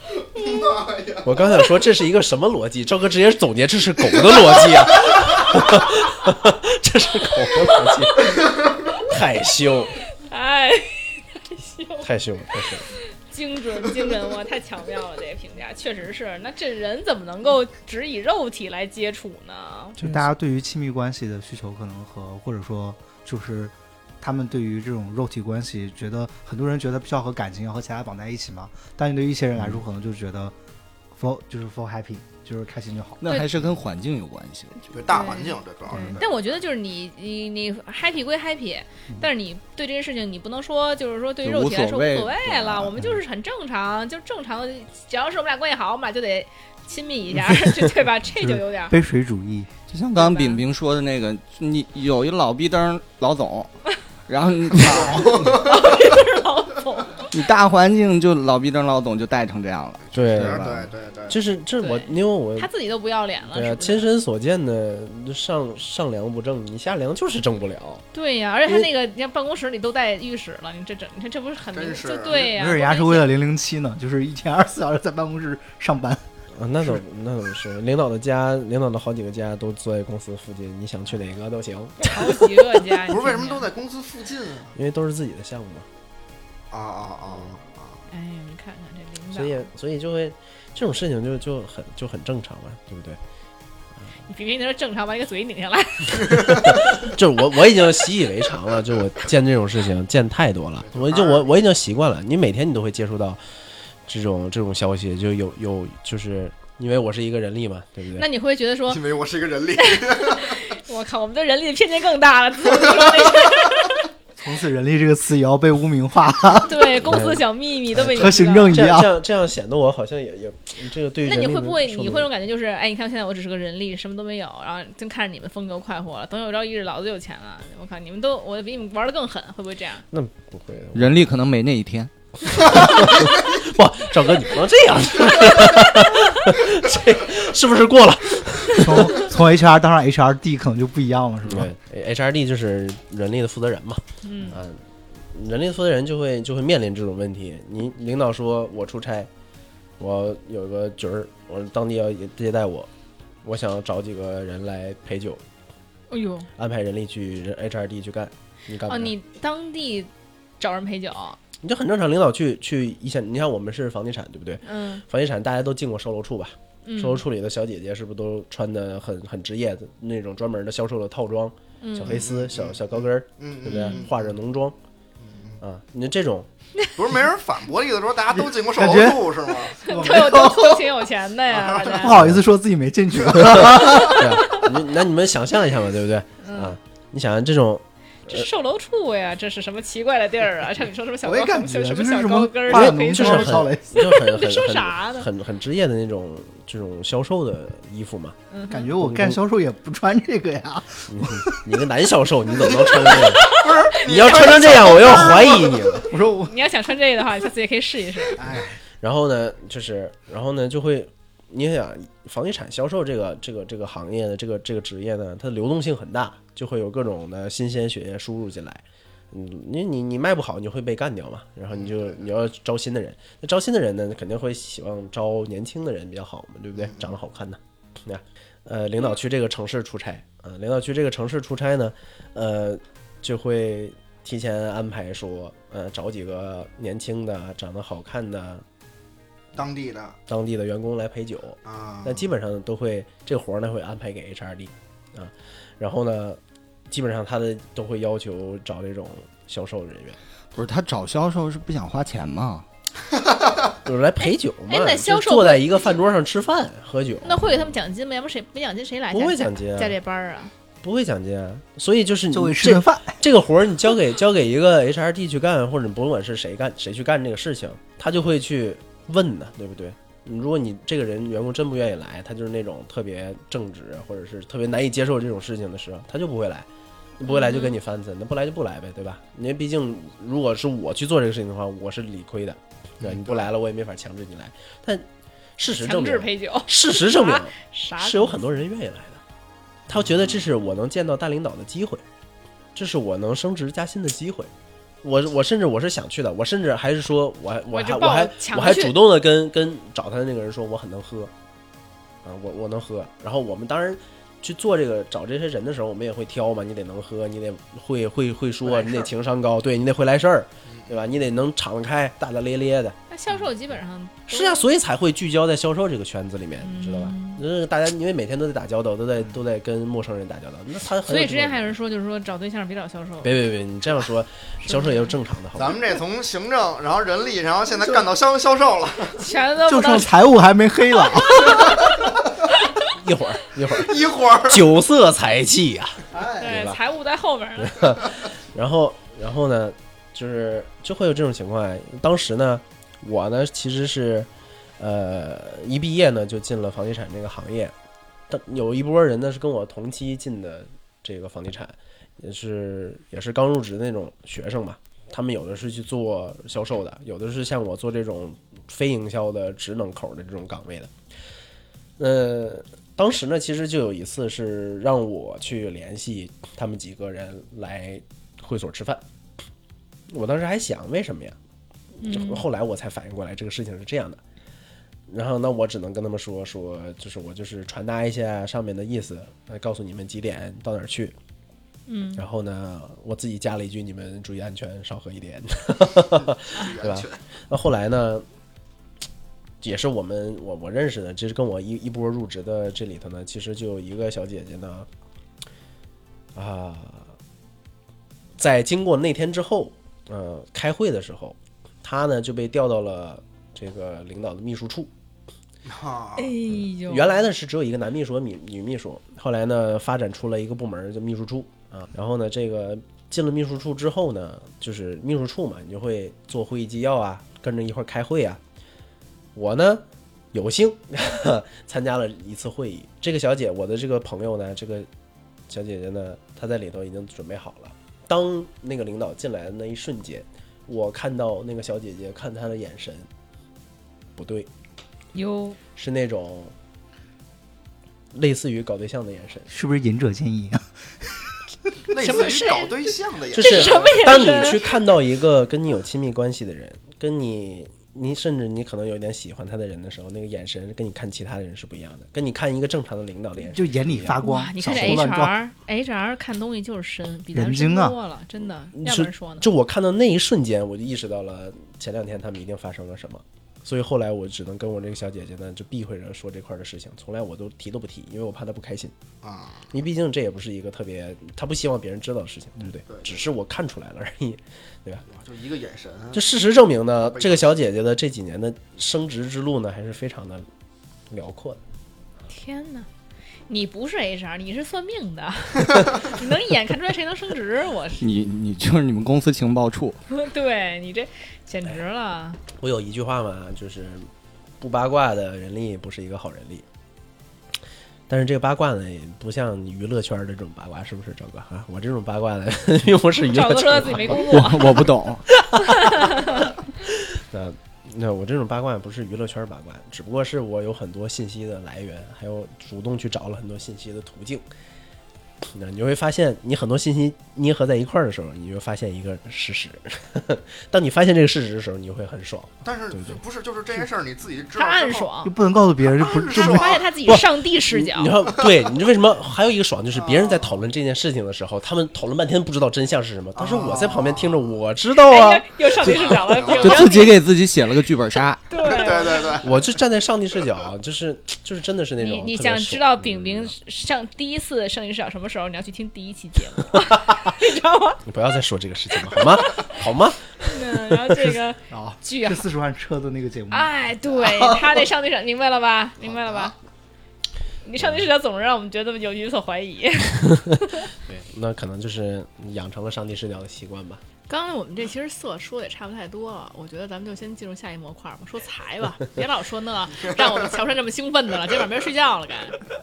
Speaker 5: 我刚想说这是一个什么逻辑，赵哥直接总结这是狗的逻辑啊，[LAUGHS] 这是狗的逻辑，太凶，
Speaker 1: 哎，
Speaker 5: 太羞，太凶。
Speaker 1: 精准精准，哇，太巧妙了！这个评价确实是。那这人怎么能够只以肉体来接触呢？
Speaker 3: 就大家对于亲密关系的需求，可能和或者说就是他们对于这种肉体关系，觉得很多人觉得必须要和感情要和其他绑在一起嘛，但对于一些人来说，可能就觉得 for 就是 for happy，就是开心就好。
Speaker 2: 那还是跟环境有关系。我觉得
Speaker 4: 对大环境，这主要是。，
Speaker 1: 但我觉得就是你你你 happy 归 happy，但是你对这件事情你不能说就是说对于肉体来说
Speaker 2: 无所谓
Speaker 1: 了，
Speaker 2: 啊
Speaker 1: 我们就是很正常，就正常的，只要是我们俩关系好，我们俩就得亲密一下，这 [LAUGHS] 对吧？这就有点儿
Speaker 3: 杯水主义，
Speaker 2: 就像刚刚饼饼说的那个，你有一老逼灯老总，[LAUGHS] 然后你 [LAUGHS]
Speaker 1: 老总。[LAUGHS]
Speaker 2: 你大环境就老逼灯老总就带成这样了。
Speaker 5: 对
Speaker 4: 对对对对，
Speaker 5: 就是这我因为我
Speaker 1: 他自己都不要脸了，
Speaker 5: 对啊，亲身所见的上上梁不正，你下梁就是正不了。
Speaker 1: 对呀、而且他那个，你看办公室里都带浴室了，你这整，你看这不是很明
Speaker 4: 真是
Speaker 1: 就对呀、
Speaker 3: 没准人家是为了零零七呢，就是一天二十四小时在办公室上班。
Speaker 5: 啊，那倒那倒是，领导的家，领导的好几个家都坐在公司附近，你想去哪个都行，
Speaker 1: 好几个家，[LAUGHS]
Speaker 4: 不是为什么都？
Speaker 1: 在
Speaker 4: 公司附近啊？
Speaker 5: 因为都是自己的项目嘛，
Speaker 4: 啊啊啊啊！
Speaker 1: 哎呀，你看看这领导，
Speaker 5: 所以所以就会这种事情就就很就很正常嘛，对不对？
Speaker 1: 你比比你说正常把你个嘴拧下来，[LAUGHS]
Speaker 5: 就我我已经习以为常了，就我见这种事情见太多了，我就我我已经习惯了。你每天你都会接触到这种这种消息，就有有就是因为我是一个人力嘛，对不对？
Speaker 1: 那你会觉得说，
Speaker 4: 因为我是一个人力，[LAUGHS]
Speaker 1: 我靠，我们对人力的偏见更大了。自从
Speaker 3: 此“人力”这个词也要被污名化，[LAUGHS]
Speaker 1: 对，[LAUGHS] 公司小秘密都被你
Speaker 3: 和行政一样
Speaker 5: 这样这。样显得我好像也也这个对于
Speaker 1: 那你会不会你会有种感觉就是，哎，你看现在我只是个人力，什么都没有，然后真看着你们风格快活了，等有朝一日老子有钱了，我靠，你们都我比你们玩的更狠，会不会这样？
Speaker 5: 那不会的，
Speaker 2: 人力可能没那一天。[LAUGHS]
Speaker 5: 不，赵哥你不能这样，[LAUGHS] 这是不是过了？
Speaker 3: 从从 HR 当上 HRD 可能就不一样了，是吧？
Speaker 5: 对，HRD 就是人力的负责人嘛，
Speaker 1: 嗯
Speaker 5: 啊，人力的负责人就会就会面临这种问题。你领导说我出差，我有个局儿，我当地要接待我，我想找几个人来陪酒，
Speaker 1: 哎呦，
Speaker 5: 安排人力去人 HRD 去干，你干不
Speaker 1: 哦，你当地找人陪酒，
Speaker 5: 你就很正常，领导去去一线，你看我们是房地产对不对？
Speaker 1: 嗯
Speaker 5: 房地产大家都进过售楼处吧？
Speaker 1: 嗯，
Speaker 5: 售楼处里的小姐姐是不是都穿的很很职业的那种专门的销售的套装，
Speaker 1: 嗯
Speaker 5: 小黑丝、小小高跟儿，
Speaker 4: 嗯
Speaker 5: 对不对
Speaker 1: 嗯？
Speaker 5: 化着浓妆，啊，你这种 [LAUGHS]
Speaker 4: 不是没人反驳的意思，说大家都进过售楼处是吗？[LAUGHS]
Speaker 1: 都有都都挺有钱的呀，
Speaker 3: 不好意思说自己没进去。
Speaker 5: 对啊，你那你们想象一下嘛，对不对？
Speaker 1: 嗯
Speaker 5: 啊，你想想这种
Speaker 1: 这售楼处呀，这是什么奇怪的地儿啊？像你说什么小高什么小高跟儿，
Speaker 5: 就是
Speaker 3: 浓妆
Speaker 1: 儿，
Speaker 3: 小蕾丝，
Speaker 5: 就很很 [LAUGHS]
Speaker 1: 说
Speaker 5: 很
Speaker 1: 啥呢
Speaker 5: 很很职业的那种这种销售的衣服嘛。
Speaker 1: 嗯
Speaker 3: 感觉我干销售也不穿这个呀。
Speaker 5: 你你个男销售，你怎么能穿成这个？[LAUGHS] 不是，[LAUGHS] 你要穿成这样，我要怀疑你了。
Speaker 3: 我说我，
Speaker 1: 你要想穿这个的话，下次也可以试一试。
Speaker 3: 哎，
Speaker 5: 然后呢，就是然后呢，就会你想房地产销售这个这个这个行业的这个这个职业呢，它的流动性很大，就会有各种的新鲜血液输入进来。嗯，你你你卖不好，你就会被干掉嘛。然后你就你要招新的人，那招新的人呢，肯定会希望招年轻的人比较好嘛，对不对？长得好看的，那？呃，领导去这个城市出差，啊、领导去这个城市出差呢，呃，就会提前安排说，呃，找几个年轻的、长得好看的
Speaker 4: 当地的
Speaker 5: 当地的员工来陪酒，
Speaker 4: 啊，
Speaker 5: 那基本上都会这个活儿呢会安排给 HRD 啊，然后呢，基本上他的都会要求找这种销售人员，
Speaker 2: 不是他找销售是不想花钱吗？[LAUGHS]
Speaker 5: 就是来陪酒嘛，
Speaker 1: 哎那销售
Speaker 5: 就坐在一个饭桌上吃饭喝酒，
Speaker 1: 那会给他们奖金吗？要不谁没奖金谁来？
Speaker 5: 不会奖金啊
Speaker 1: 加这班儿啊？
Speaker 5: 不会奖金啊，所以就是你
Speaker 3: 就会吃
Speaker 5: 这
Speaker 3: 顿饭。[LAUGHS]
Speaker 5: 这个活儿你交给交给一个 HRD 去干，或者你甭管是谁干谁去干这个事情，他就会去问呢，对不对？如果你这个人员工真不愿意来，他就是那种特别正直，或者是特别难以接受这种事情的时候，他就不会来。不会来就跟你翻次，那不来就不来呗，对吧？因为毕竟如果是我去做这个事情的话，我是理亏的，对吧？你不来了，我也没法强制你来。但事实证明，
Speaker 1: 陪酒，
Speaker 5: 事实证明 [LAUGHS]
Speaker 1: 啥
Speaker 5: 是有很多人愿意来的，他觉得这是我能见到大领导的机会，这是我能升职加薪的机会。我我甚至我是想去的，我甚至还是说我还我
Speaker 1: 我
Speaker 5: 还我还我还主动的跟跟找他的那个人说我很能喝，啊我我能喝。然后我们当然去做这个找这些人的时候，我们也会挑嘛，你得能喝，你得会会会说，你得情商高，对你得会来事儿
Speaker 4: 嗯，
Speaker 5: 对吧？你得能敞得开，大大咧咧的。
Speaker 1: 那销售基本上
Speaker 5: 是啊，所以才会聚焦在销售这个圈子里面，知道吧
Speaker 1: 嗯？
Speaker 5: 呃，大家因为每天都在打交道，都在都在跟陌生人打交道，那他
Speaker 1: 所以之前还有人说，就是说找对象别找销售，
Speaker 5: 别别别，你这样说，[LAUGHS] 销售也有正常的，好？
Speaker 4: 咱们这从行政，然后人力，然后现在干到销销售了，[LAUGHS]
Speaker 1: 全都
Speaker 3: 就剩财务还没黑了。
Speaker 5: 一会儿一会儿，
Speaker 4: 一会儿 [LAUGHS]
Speaker 5: 酒色财气呀、
Speaker 1: 对财务在后边呢。
Speaker 5: 然后然后呢，就是就会有这种情况。当时呢，我呢其实是呃一毕业呢就进了房地产这个行业，但有一波人呢是跟我同期进的这个房地产，也是也是刚入职那种学生嘛。他们有的是去做销售的，有的是像我做这种非营销的职能口的这种岗位的。呃，当时呢，其实就有一次是让我去联系他们几个人来会所吃饭。我当时还想，为什么呀？后来我才反应过来，这个事情是这样的。然后那，我只能跟他们说说，就是我就是传达一下上面的意思，来，告诉你们几点到哪儿去。
Speaker 1: 嗯，
Speaker 5: 然后呢，我自己加了一句：你们注意安全，少喝一点。[LAUGHS] 对吧？那后来呢，也是我们我我认识的，就是跟我一一波入职的这里头呢，其实就有一个小姐姐呢，啊，在经过那天之后，呃，开会的时候，他呢就被调到了这个领导的秘书处。
Speaker 4: 啊
Speaker 1: 哎，呦，
Speaker 5: 原来呢是只有一个男秘书和女女秘书，后来呢发展出了一个部门叫秘书处啊。然后呢，这个进了秘书处之后呢，就是秘书处嘛，你就会做会议纪要啊，跟着一块儿开会啊。我呢有幸 [LAUGHS] 参加了一次会议，这个小姐，我的这个朋友呢，这个小姐姐呢，她在里头已经准备好了。当那个领导进来的那一瞬间，我看到那个小姐姐看她的眼神不对，
Speaker 1: 哟，
Speaker 5: 是那种类似于搞对象的眼神。
Speaker 3: 是不是仁者见义啊？[LAUGHS]
Speaker 4: 类
Speaker 1: 什么是
Speaker 4: 似于搞对象的眼神
Speaker 5: 就
Speaker 4: 神，
Speaker 5: 是当你去看到一个跟你有亲密关系的人，跟你你甚至你可能有点喜欢他的人的时候，那个眼神跟你看其他的人是不一样的，跟你看一个正常的领导的眼神
Speaker 3: 就眼里发光，，
Speaker 1: 你看这
Speaker 3: 小鹿乱撞。
Speaker 1: HR，HR 看东西就是深，比咱们
Speaker 3: 人精
Speaker 1: 多了，真的。要不然说呢？
Speaker 5: 就我看到那一瞬间，我就意识到了前两天他们一定发生了什么，所以后来我只能跟我这个小姐姐呢就避讳着说这块的事情，从来我都提都不提，因为我怕她不开心。
Speaker 4: 啊，
Speaker 5: 因为毕竟这也不是一个特别，她不希望别人知道的事情，对不对？
Speaker 4: 对
Speaker 5: 只是我看出来了而已。
Speaker 4: 对吧就一个眼神，
Speaker 5: 就事实证明呢，这个小姐姐的这几年的升职之路呢，还是非常的辽阔的。
Speaker 1: 天哪！你不是 HR，你是算命的 [LAUGHS] [LAUGHS] 你能一眼看出来谁能升职？我是，
Speaker 2: 你你就是你们公司情报处，[LAUGHS]
Speaker 1: 对你这简直了。
Speaker 5: 我有一句话嘛，就是不八卦的人力不是一个好人力。但是这个八卦呢，也不像娱乐圈的这种八卦，是不是赵哥啊？我这种八卦呢，又不是娱乐圈
Speaker 1: 赵哥说他自己没工作，
Speaker 2: 我我不懂。
Speaker 5: 那那我这种八卦不是娱乐圈八卦，只不过是我有很多信息的来源，还有主动去找了很多信息的途径。那你就会发现，你很多信息捏合在一块儿的时候，你就会发现一个事实。[LAUGHS] 当你发现这个事实的时候，你就会很爽。
Speaker 4: 但是
Speaker 5: 对不对
Speaker 4: 不是就是这件事儿你自己知道
Speaker 1: 暗爽
Speaker 3: 就，不能告诉别人，就不就
Speaker 1: 他发现他自己上帝视角
Speaker 5: 你。[LAUGHS] 知道，对你知道为什么还有一个爽，就是别人在讨论这件事情的时候，他们讨论半天不知道真相是什么，但是我在旁边听着，我知道啊
Speaker 1: 哎，，又又上帝视角了，
Speaker 2: 就自己给自己写了个剧本杀，[LAUGHS]
Speaker 1: 对
Speaker 4: 对对对，
Speaker 5: 我就站在上帝视角，就是就是真的是那种
Speaker 1: 你想知道
Speaker 5: 嗯
Speaker 1: 饼饼上第一次上帝视角什么时候？你要去听第一期节目，[LAUGHS] 你知道吗？
Speaker 5: 你不要再说这个事情了，好吗？[LAUGHS] 好吗？
Speaker 1: 嗯，然后这个 [LAUGHS]
Speaker 3: 啊，
Speaker 1: 巨
Speaker 3: 是四十万车的那个节目。
Speaker 1: 哎，对他那上帝视角，明白了吧？明白了吧？你上帝视角总是让我们觉得有有所怀疑。
Speaker 5: 对，那可能就是养成了上帝视角的习惯吧。
Speaker 1: 刚才我们这其实色说的也差不太多了，我觉得咱们就先进入下一模块吧，说财吧，[LAUGHS] 别老说那让我们乔杉这么兴奋的了，今晚没人睡觉了，该。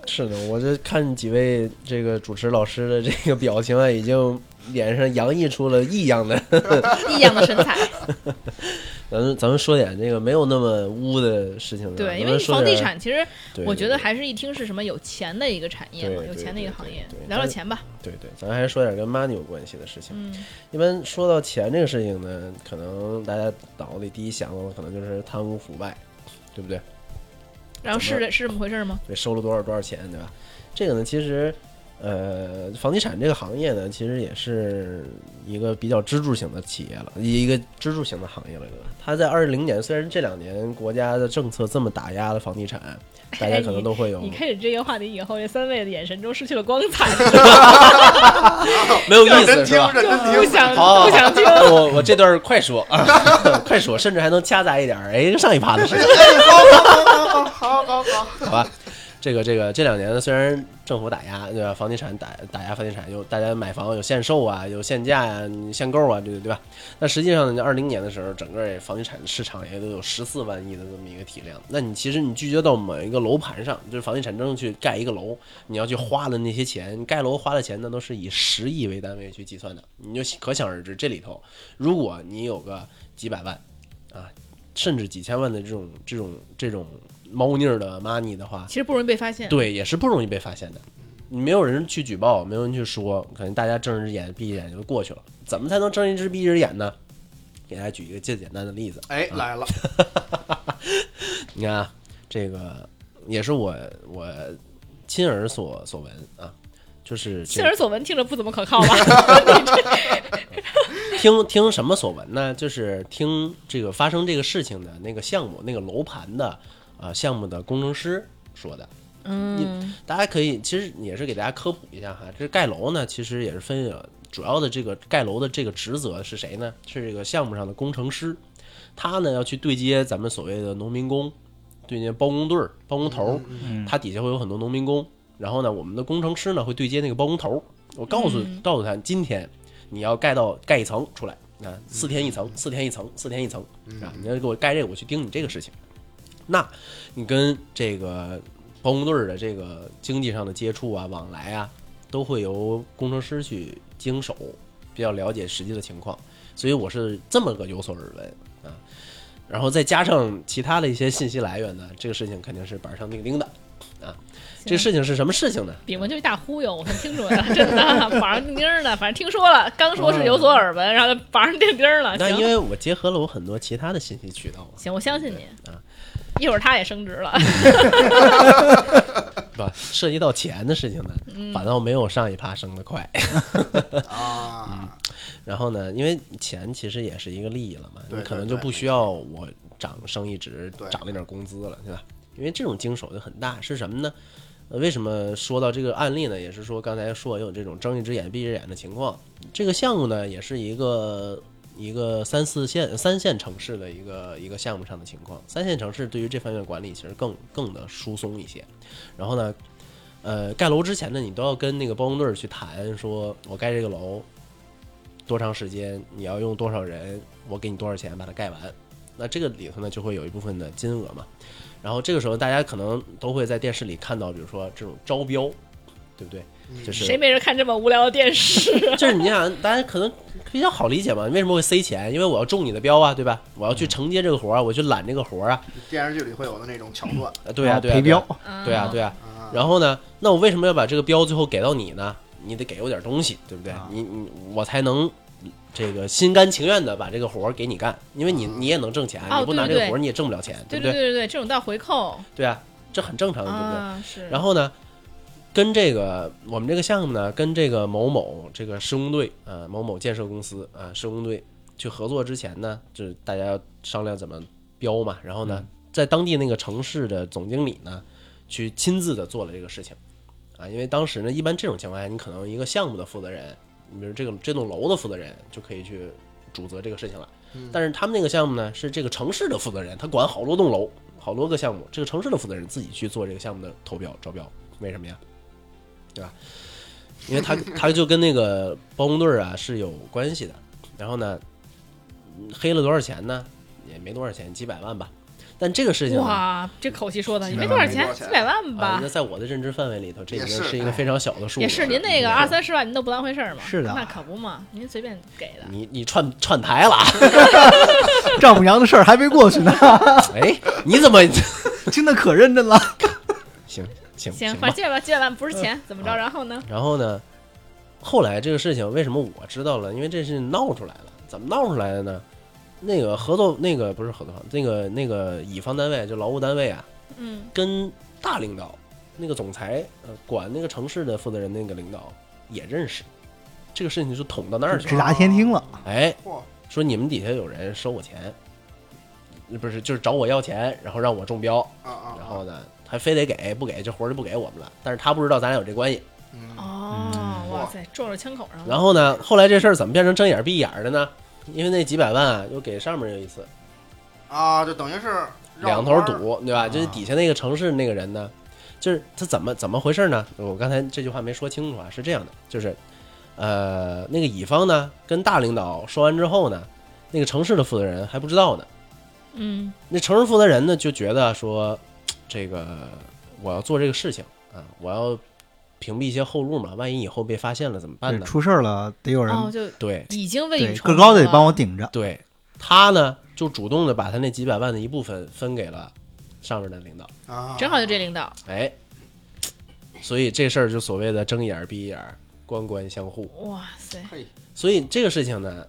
Speaker 5: 是的，我这看几位这个主持老师的这个表情啊，已经脸上洋溢出了异样的。[LAUGHS]
Speaker 1: 异样的神采。[LAUGHS]
Speaker 5: 咱们咱们说点这个没有那么污的事情。
Speaker 1: 对，因为房地产其实我觉得还是一听是什么有钱的一个产业嘛，有钱的一个行业聊聊钱吧，
Speaker 5: 对对，咱还是说点跟 money 有关系的事情。
Speaker 1: 嗯，
Speaker 5: 一般说到钱这个事情呢，可能大家脑子里第一想到的可能就是贪污腐败，对不对？
Speaker 1: 然后是是这么回事吗？
Speaker 5: 对，收了多少多少钱，对吧？这个呢，其实，呃，房地产这个行业呢，其实也是一个比较支柱型的企业了，一个支柱型的行业了。对吧？它在二零年，虽然这两年国家的政策这么打压了房地产，[LAUGHS] 大家可能都会有
Speaker 1: 你开始这个话题以后，这三位的眼神中失去了光彩，
Speaker 5: 没有意思
Speaker 4: 认真听
Speaker 5: 是吧？
Speaker 1: 不想
Speaker 5: 好，
Speaker 1: 不想听。
Speaker 5: 我我这段快说啊，[LAUGHS] 快说，甚至还能夹杂一点儿哎上一趴的事情。
Speaker 4: 好好好好，
Speaker 5: 好吧，这个这个这两年呢，虽然政府打压，对吧？房地产打打压房地产，有大家买房有限售啊，有限价呀、限购啊，对对对吧？那实际上呢，二零年的时候，整个房地产市场也都有十四万亿的这么一个体量。那你其实你聚焦到某一个楼盘上，就是房地产证去盖一个楼，你要去花的那些钱，盖楼花的钱呢，都是以十亿为单位去计算的。你就可想而知，这里头如果你有个几百万啊，甚至几千万的这种这种这种猫腻儿的 money 的话，
Speaker 1: 其实不容易被发现。
Speaker 5: 对，也是不容易被发现的。你没有人去举报，没有人去说，可能大家睁一只眼闭一只眼就过去了。怎么才能睁一只闭一只眼呢？给大家举一个最简单的例子，
Speaker 4: 哎来了，[LAUGHS]
Speaker 5: 你看啊，这个也是我我亲耳所所闻啊，就是
Speaker 1: 亲耳所闻听着不怎么可靠吧？[LAUGHS]
Speaker 5: 听听什么所闻呢？就是听这个发生这个事情的那个项目那个楼盘的啊、呃项目的工程师说的。
Speaker 1: 嗯，
Speaker 5: 大家可以其实也是给大家科普一下哈，这盖楼呢其实也是分有主要的这个盖楼的这个职责是谁呢？是这个项目上的工程师，他呢要去对接咱们所谓的农民工，对接包工队儿、包工头儿，
Speaker 3: 嗯
Speaker 5: 他底下会有很多农民工，然后呢我们的工程师呢会对接那个包工头儿，我告诉
Speaker 1: 嗯。
Speaker 5: 告诉他今天你要盖到盖一层出来啊，四天一层，四天一层，四天一层啊，你要给我盖这个，我去盯你这个事情。那你跟这个包工队儿的这个经济上的接触啊、往来啊，都会由工程师去经手，比较了解实际的情况。所以我是这么个有所耳闻啊，然后再加上其他的一些信息来源呢，这个事情肯定是板上钉钉的啊。这个事情是什么事情呢？
Speaker 1: 炳文就一大忽悠，我看听出来了，真的板上钉钉的。反正听说了，刚说是有所耳闻，然后就板上钉钉了。行
Speaker 5: 那因为我结合了我很多其他的信息渠道嘛，
Speaker 1: 行，我相信你
Speaker 5: 啊。[LAUGHS]
Speaker 1: 一会儿他也升职了，[LAUGHS]
Speaker 5: 是吧？涉及到钱的事情呢，
Speaker 1: 嗯
Speaker 5: 反倒没有上一趴升得快。[LAUGHS]
Speaker 4: 啊，
Speaker 5: 然后呢，因为钱其实也是一个利益了嘛，
Speaker 4: 对
Speaker 5: 你可能就不需要我涨升一职
Speaker 4: 对，
Speaker 5: 涨那点工资了，对吧？因为这种经手就很大，是什么呢？呃，为什么说到这个案例呢？也是说刚才说有这种睁一只眼闭一只眼的情况。这个项目呢，也是一个一个三四线、三线城市的一个一个项目上的情况。三线城市对于这方面管理其实更更的疏松一些。然后呢，呃，盖楼之前呢，你都要跟那个包工队去谈，说我盖这个楼多长时间，你要用多少人，我给你多少钱把它盖完。那这个里头呢，就会有一部分的金额嘛。然后这个时候，大家可能都会在电视里看到，比如说这种招标，对不对？就是
Speaker 1: 谁没人看这么无聊的电视？[LAUGHS]
Speaker 5: 就是你想，大家可能比较好理解嘛，为什么会塞钱？因为我要中你的标啊，对吧？我要去承接这个活儿啊，我去揽这个活儿啊，
Speaker 4: 电视剧里会有的那种桥段
Speaker 5: 呃对啊，对啊，
Speaker 3: 陪标，
Speaker 5: 对啊，对啊。
Speaker 4: 啊，
Speaker 5: 然后呢，那我为什么要把这个标最后给到你呢？你得给我点东西，对不对
Speaker 3: 啊？
Speaker 5: 你你我才能这个心甘情愿的把这个活儿给你干，因为你
Speaker 4: 啊
Speaker 5: 你也能挣钱，
Speaker 1: 哦
Speaker 5: 你不拿这个活儿你也挣不了钱，对不对？
Speaker 1: 对对对对，这种叫回扣
Speaker 5: 对啊，这很正常的，对不对？
Speaker 1: 啊，是。
Speaker 5: 然后呢，跟这个我们这个项目呢，跟这个某某这个施工队啊、某某建设公司啊、施工队去合作之前呢，就是大家要商量怎么标嘛。然后呢，在当地那个城市的总经理呢，去亲自的做了这个事情啊。因为当时呢，一般这种情况下，你可能一个项目的负责人，你比如这个这栋楼的负责人就可以去主责这个事情了。但是他们那个项目呢，是这个城市的负责人，他管好多栋楼、好多个项目，这个城市的负责人自己去做这个项目的投标招标，为什么呀？对吧？因为他他就跟那个包工队儿啊是有关系的，然后呢，嗯黑了多少钱呢？也没多少钱，几百万吧。但这个事情
Speaker 1: 哇，这口气说的也没多少钱，几百万
Speaker 5: 啊
Speaker 1: 吧，
Speaker 5: 那在我的认知范围里头，这已经
Speaker 4: 是
Speaker 5: 是一个非常小的数了。
Speaker 1: 也是您那个
Speaker 5: 嗯
Speaker 1: 二三十万您都不当回事儿吗？
Speaker 3: 是的
Speaker 1: 那可不嘛，您随便给的。
Speaker 5: 你你串串台了啊？[LAUGHS]
Speaker 3: 丈母娘的事儿还没过去呢，[LAUGHS]
Speaker 5: 哎，你怎么
Speaker 3: 听的可认真了。[LAUGHS]
Speaker 5: 行行
Speaker 1: 行，
Speaker 5: 吧
Speaker 1: 反正几百万几百万不是
Speaker 5: 嗯
Speaker 1: 钱，怎么着？然后呢？
Speaker 5: 然后呢，后来这个事情为什么我知道了？因为这是闹出来了。怎么闹出来的呢？那个合作，那个不是合作方，那个那个乙方单位就劳务单位啊，
Speaker 1: 嗯，
Speaker 5: 跟大领导那个总裁，呃，管那个城市的负责人那个领导也认识，这个事情就捅到那儿去了。
Speaker 3: 直达天听了，
Speaker 5: 哎，
Speaker 4: 嚯，
Speaker 5: 说你们底下有人收我钱，不是就是找我要钱，然后让我中标，然后呢还非得给，不给这活儿就不给我们了。但是他不知道咱俩有这关系。
Speaker 4: 嗯，
Speaker 1: 哦，哇塞，撞着枪口上了。
Speaker 5: 然后呢，后来这事儿怎么变成睁眼闭眼的呢？因为那几百万啊，又给上面有一次
Speaker 4: 啊，就等于是
Speaker 5: 两头，堵，对吧？就是底下那个城市那个人呢，就是他怎么怎么回事呢？我刚才这句话没说清楚啊，是这样的，就是呃，那个乙方呢跟大领导说完之后呢，那个城市的负责人还不知道呢。
Speaker 1: 嗯，
Speaker 5: 那城市负责人呢就觉得说，这个我要做这个事情啊，我要屏蔽一些后路嘛，万一以后被发现了怎么办呢？
Speaker 3: 出事儿了得有人
Speaker 1: 哦，就
Speaker 5: 对
Speaker 1: 已经未雨绸缪
Speaker 3: 个高的得帮我。顶着。
Speaker 5: 对，他呢就主动的把他那几百万的一部分分给了上面的领导，
Speaker 4: 啊，
Speaker 1: 正好就这领导，
Speaker 5: 哎，所以这事儿就所谓的睁一眼闭一眼，官官相护。
Speaker 1: 哇塞，
Speaker 4: 嘿，
Speaker 5: 所以这个事情呢，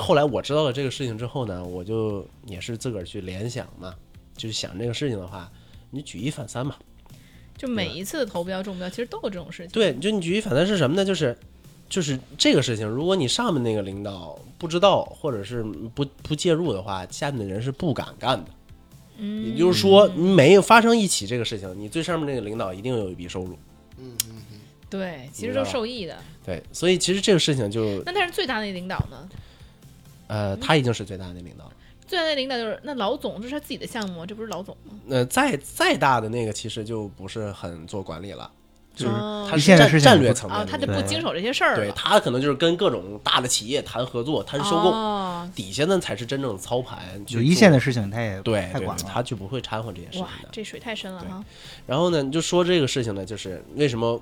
Speaker 5: 后来我知道了这个事情之后呢，我就也是自个儿去联想嘛，就是想这个事情的话，你举一反三嘛。
Speaker 1: 就每一次的投标中标，其实都有这种事情。
Speaker 5: 对，就你举一反三是什么呢？就是就是这个事情，如果你上面那个领导不知道或者是不不介入的话，下面的人是不敢干的。
Speaker 1: 嗯，
Speaker 5: 也就是说，你没有发生一起这个事情，你最上面那个领导一定有一笔收入。
Speaker 4: 嗯嗯嗯，
Speaker 1: 对，其实都受益的。
Speaker 5: 对，所以其实这个事情就
Speaker 1: 那但是最大的领导呢？
Speaker 5: 呃，他已经是最大的领导了。
Speaker 1: 最大的领导就是那老总，这是他自己的项目，这不是老总吗？
Speaker 5: 那再再大的那个，其实就不是很做管理了。
Speaker 3: 就是
Speaker 1: 哦
Speaker 5: 它是
Speaker 3: 一线的事情
Speaker 5: 战战略层面的
Speaker 1: 他就不经手这些事儿了。
Speaker 5: 对他可能就是跟各种大的企业谈合作、谈收购，
Speaker 1: 哦
Speaker 5: 底下呢才是真正的操盘。
Speaker 3: 就一线的事情他也
Speaker 5: 对对
Speaker 3: 太管了。
Speaker 5: 他就不会掺和这些事情。
Speaker 1: 这水太深了。
Speaker 5: 然后呢，你就说这个事情呢，就是为什么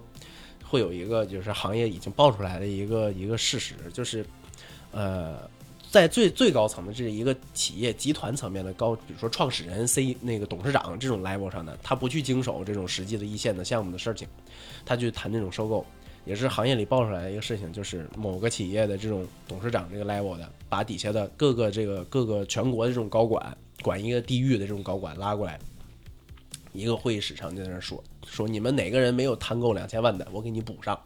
Speaker 5: 会有一个就是行业已经爆出来的一个一个事实，就是呃，在最最高层的这一个企业集团层面的高，比如说创始人、C 那个董事长这种 level 上的，他不去经手这种实际的一线的项目的事情，他去谈这种收购。也是行业里爆出来的一个事情，就是某个企业的这种董事长这个 level 的，把底下的各个这个各个全国的这种高管，管一个地域的这种高管拉过来，一个会议室上就在那说说你们哪个人没有贪够两千万的，我给你补上，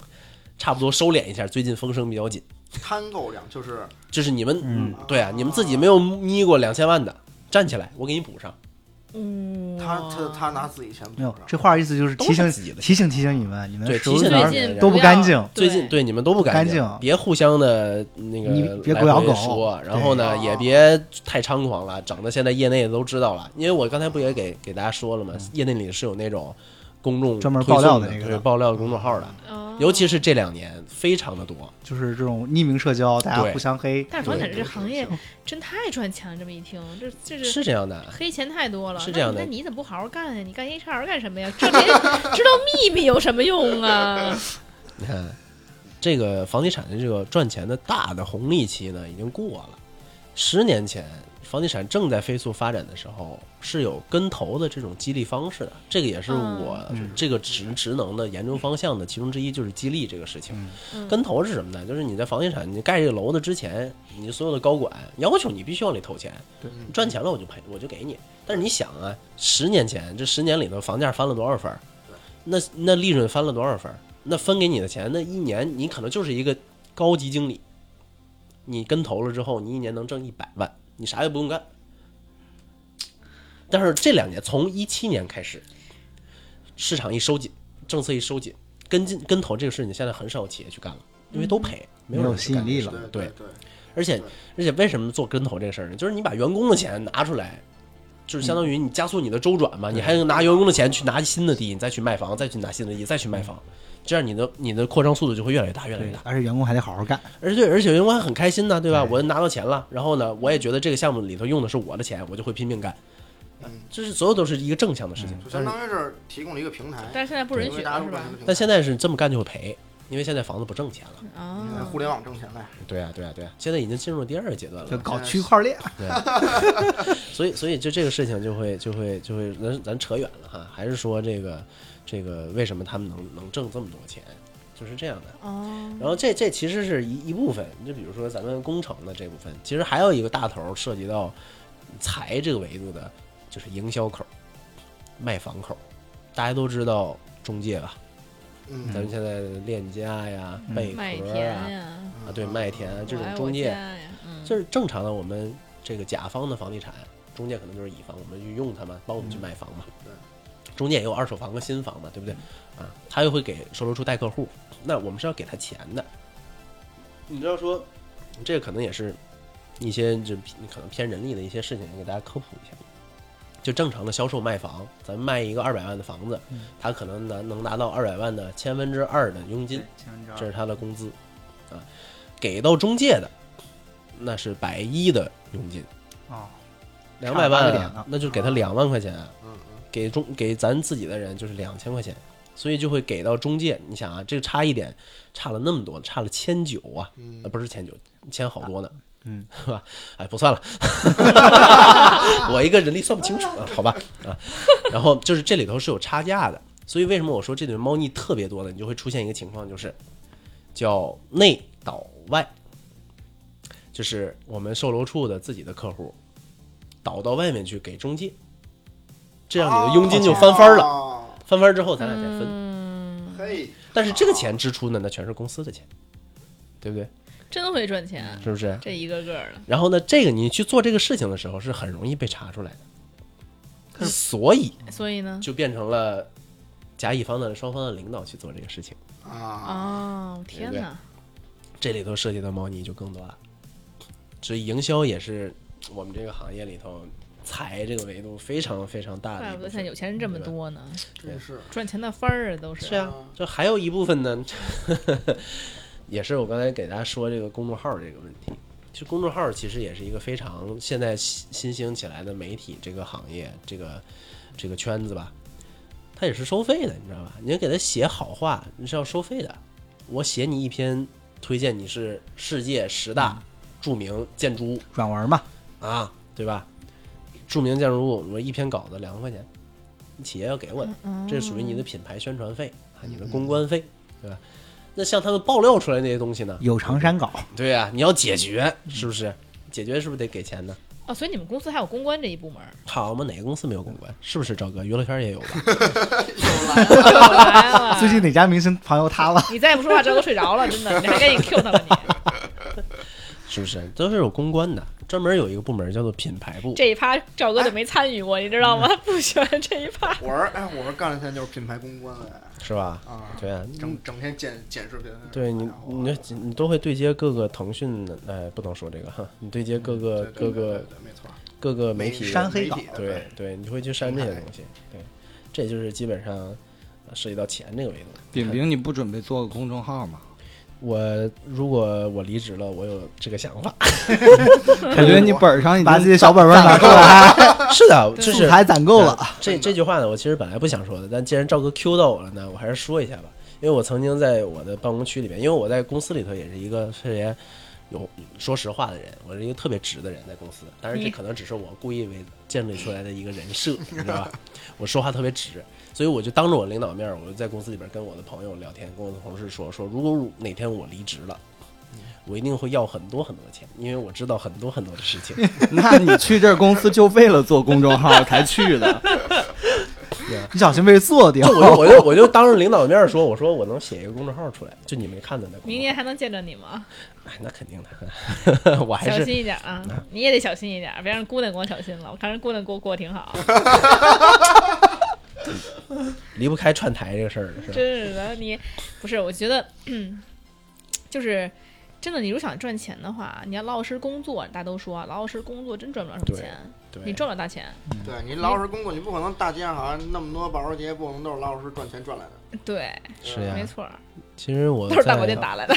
Speaker 5: 差不多收敛一下，最近风声比较紧，
Speaker 4: 摊够量就是
Speaker 5: 就是你们
Speaker 3: 嗯。
Speaker 5: 对啊，你们自己没有眯过两千万的，站起来，我给你补上。
Speaker 1: 嗯，
Speaker 4: 他他他拿自己钱
Speaker 3: 没有这话意思就是
Speaker 5: 都
Speaker 3: 提醒
Speaker 5: 是自己的
Speaker 3: 提醒提醒你们，你们
Speaker 5: 对提醒你
Speaker 1: 最近
Speaker 3: 都不干净。
Speaker 5: 最近对你们都不干
Speaker 3: 干净。
Speaker 5: 别互相的那个
Speaker 3: 你别
Speaker 5: 来回
Speaker 3: 狗咬狗。
Speaker 5: 说，然后呢
Speaker 4: 对
Speaker 5: 也别太猖狂了，整的现在业内的都知道了。因为我刚才不也给给大家说了吗？业内里是有那种公众
Speaker 3: 专门爆料的那个
Speaker 5: 对爆料的公众号的，
Speaker 1: 哦
Speaker 5: 尤其是这两年非常的多。
Speaker 3: 就是这种匿名社交，大家
Speaker 5: 对
Speaker 3: 互相黑。
Speaker 1: 但是房产
Speaker 5: 对
Speaker 1: 这行业真太赚钱了，这么一听，这这是
Speaker 5: 是这样的，
Speaker 1: 黑钱太多了。
Speaker 5: 是这样的
Speaker 1: 那你那你怎么不好好干呀？你干 HR 干什么呀？这连知道秘密有什么用啊？[LAUGHS]
Speaker 5: 你看，这个房地产的这个赚钱的大的红利期呢，已经过了。十年前，房地产正在飞速发展的时候，是有跟投的这种激励方式的。这个也是我
Speaker 3: 嗯
Speaker 5: 这个职职能的研究方向的其中之一，就是激励这个事情。
Speaker 1: 嗯
Speaker 5: 跟投是什么呢？就是你在房地产你盖这个楼的之前，你所有的高管要求你必须往里投钱，赚钱了我就赔，我就给你。但是你想啊，十年前这十年里头房价翻了多少分儿？那那利润翻了多少分？那分给你的钱，那一年你可能就是一个高级经理，你跟投了之后，你一年能挣一百万，你啥也不用干。但是这两年，从一七年开始，市场一收紧，政策一收紧，跟进跟投这个事情，现在很少有企业去干了，因为都赔，没有
Speaker 3: 吸引力了
Speaker 5: 对，
Speaker 4: 对对，
Speaker 5: 而且而且为什么做跟投这个事儿呢？就是你把员工的钱拿出来，就是相当于你加速你的周转嘛，你还能拿员工的钱去拿新的地，你再去卖房，再去拿新的地，再去卖房，这样你的你的扩张速度就会越来越大，越来越大。，
Speaker 3: 对而且员工还得好好干。
Speaker 5: 而且而且员工还很开心呢，对吧？
Speaker 3: 对
Speaker 5: 我拿到钱了，然后呢，我也觉得这个项目里头用的是我的钱，我就会拼命干。
Speaker 4: 嗯，
Speaker 5: 这是所有都是一个正向的事情
Speaker 4: 就，相当于是提供了一个平台，
Speaker 1: 但是现在不允许了是吧
Speaker 4: 为大家都办？一个平台
Speaker 5: 但现在是这么干就会赔，因为现在房子不挣钱了。
Speaker 4: 互联网挣钱呗，
Speaker 5: 对啊，对啊，对啊，现在已经进入了第二个阶段了。
Speaker 3: 就搞区块链，
Speaker 5: 对，[LAUGHS] 所以所以就这个事情就会就会就会咱咱扯远了哈，还是说这个这个为什么他们能能挣这么多钱，就是这样的。
Speaker 1: 哦，
Speaker 5: 然后这这其实是一一部分，你就比如说咱们工程的这部分，其实还有一个大头涉及到财这个维度的，就是营销口、卖房口。大家都知道中介吧？
Speaker 4: 嗯，
Speaker 5: 咱们现在的链家呀、
Speaker 3: 嗯
Speaker 5: 贝壳啊啊，对，麦田啊这种中介，
Speaker 1: 嗯，
Speaker 5: 就是正常的我们这个甲方的房地产，中介可能就是乙方，我们去用他们帮我们去卖房嘛。
Speaker 4: 对，
Speaker 5: 中介也有二手房和新房嘛，对不对？啊，他又会给售楼处带客户，那我们是要给他钱的。你知道说，这个可能也是一些就可能偏人力的一些事情，给大家科普一下。就正常的销售卖房，咱们卖一个二百万的房子，他可能拿能拿到二百万的千分之二的佣金，这是他的工资啊。给到中介的，那是百一的佣金，
Speaker 3: 啊，
Speaker 5: 两百万那就给他两万块钱啊。给中给咱自己的人就是两千块钱，所以就会给到中介。你想啊，这个差一点差了那么多，差了千九啊，不是千九，千好多呢，
Speaker 3: 嗯，
Speaker 5: 是吧？哎，不算了，[LAUGHS] 我一个人力算不清楚啊，好吧啊。然后就是这里头是有差价的，所以为什么我说这里面猫腻特别多呢？你就会出现一个情况，就是叫内倒外，就是我们售楼处的自己的客户倒到外面去给中介，这样你的佣金就翻番了。
Speaker 4: 了。
Speaker 5: 翻番之后咱俩再分。
Speaker 1: 嗯，
Speaker 4: 嘿，
Speaker 5: 但是这个钱支出呢，那全是公司的钱，对不对？
Speaker 1: 真会赚钱，
Speaker 5: 是不是？
Speaker 1: 这一个个的。
Speaker 5: 然后呢，这个你去做这个事情的时候是很容易被查出来的，所以
Speaker 1: 所以呢？
Speaker 5: 就变成了甲乙方的双方的领导去做这个事情，
Speaker 4: 啊，
Speaker 1: 哦，天哪！
Speaker 5: 这里头涉及到猫腻就更多了。所以营销也是我们这个行业里头财这个维度非常非常大的
Speaker 1: 怪不得
Speaker 5: 一部分。
Speaker 1: 现在有钱人这么多呢，
Speaker 4: 真是
Speaker 1: 赚钱的分儿啊都是。
Speaker 5: 是啊，就还有一部分呢，也是我刚才给大家说这个公众号这个问题。其实公众号其实也是一个非常现在新新兴起来的媒体这个行业，这个这个圈子吧，它也是收费的，你知道吧？你要给他写好话，你是要收费的。我写你一篇推荐你是世界十大著名建筑物
Speaker 3: 软文嘛，
Speaker 5: 啊，对吧？著名建筑物，我一篇稿子两万块钱，企业要给我的。
Speaker 1: 嗯
Speaker 5: 这属于你的品牌宣传费啊，你的公关费，对吧？那像他们爆料出来那些东西呢？
Speaker 3: 有偿删稿，
Speaker 5: 对呀、你要解决，是不是？解决是不是得给钱呢？
Speaker 1: 哦，所以你们公司还有公关这一部门儿，
Speaker 5: 好嘛，哪个公司没有公关？是不是赵哥？娱乐圈也有吧？[LAUGHS]
Speaker 1: 又来了。[LAUGHS]
Speaker 3: 最近哪家明星朋友塌了？
Speaker 1: 你再不说话，赵哥睡着了，真的，你还赶紧 Q 他了你。
Speaker 5: 是不是？都是有公关的，专门有一个部门叫做品牌部。
Speaker 1: 这一趴赵哥就没参与过，你知道吗？不喜欢这一趴。
Speaker 4: 我儿哎，我儿干了天就是品牌公关哎
Speaker 5: 是吧？
Speaker 4: 啊，
Speaker 5: 对啊，
Speaker 4: 整整天剪剪视频。
Speaker 5: 对你你你都会对接各个腾讯的，哎，不能说这个哈，你对接各个各个
Speaker 4: 没错，
Speaker 5: 各个媒体
Speaker 3: 删黑稿
Speaker 4: 媒体的
Speaker 5: 对对，你会去删这些东西，对，这就是基本上呃涉及到钱这个维度。
Speaker 2: 饼饼，你不准备做个公众号吗？
Speaker 5: 我如果我离职了，我有这个想法。[LAUGHS]
Speaker 2: 感觉你本儿上已经
Speaker 3: 把自己小本本拿出来，
Speaker 5: 是的，就是
Speaker 3: 还攒够了。[LAUGHS]
Speaker 5: 这这句话呢，我其实本来不想说的，但既然赵哥 Q 到我了呢，我还是说一下吧。因为我曾经在我的办公区里面，因为我在公司里头也是一个特别有说实话的人，我是一个特别直的人，在公司。当然，这可能只是我故意为建立出来的一个人设，你知道吧？[LAUGHS] 我说话特别直，所以我就当着我领导面儿，我就在公司里边跟我的朋友聊天，跟我的同事说说，如果哪天我离职了。我一定会要很多很多的钱，因为我知道很多很多的事情。[LAUGHS]
Speaker 2: 那你去这公司就为了做公众号才去的？[LAUGHS]
Speaker 3: 你小心被做掉。
Speaker 5: 我就我就我就当着领导面说，我说我能写一个公众号出来，就你没看的那。
Speaker 1: 明年还能见着你吗？
Speaker 5: 哎，那肯定的，[LAUGHS] 我还是
Speaker 1: 小心一点啊！你也得小心一点，别让姑娘光小心了。我看人姑娘过过挺好，
Speaker 5: 离不开串台这个事儿的是吧？
Speaker 1: 真是的。你不是，我觉得，[CLEARS THROAT] 就是真的，你如果想赚钱的话，你要老老实实工作。大家都说啊老老实实工作真赚不了什么钱，你赚不了大钱。
Speaker 4: 对你老老实工作，你不可能大街上好像那么多保时捷，不可能都是老老实实赚钱赚来的。
Speaker 1: 对，
Speaker 5: 是呀
Speaker 1: 没。错，
Speaker 5: 其实我
Speaker 1: 都是大保
Speaker 5: 在
Speaker 1: 健打来的，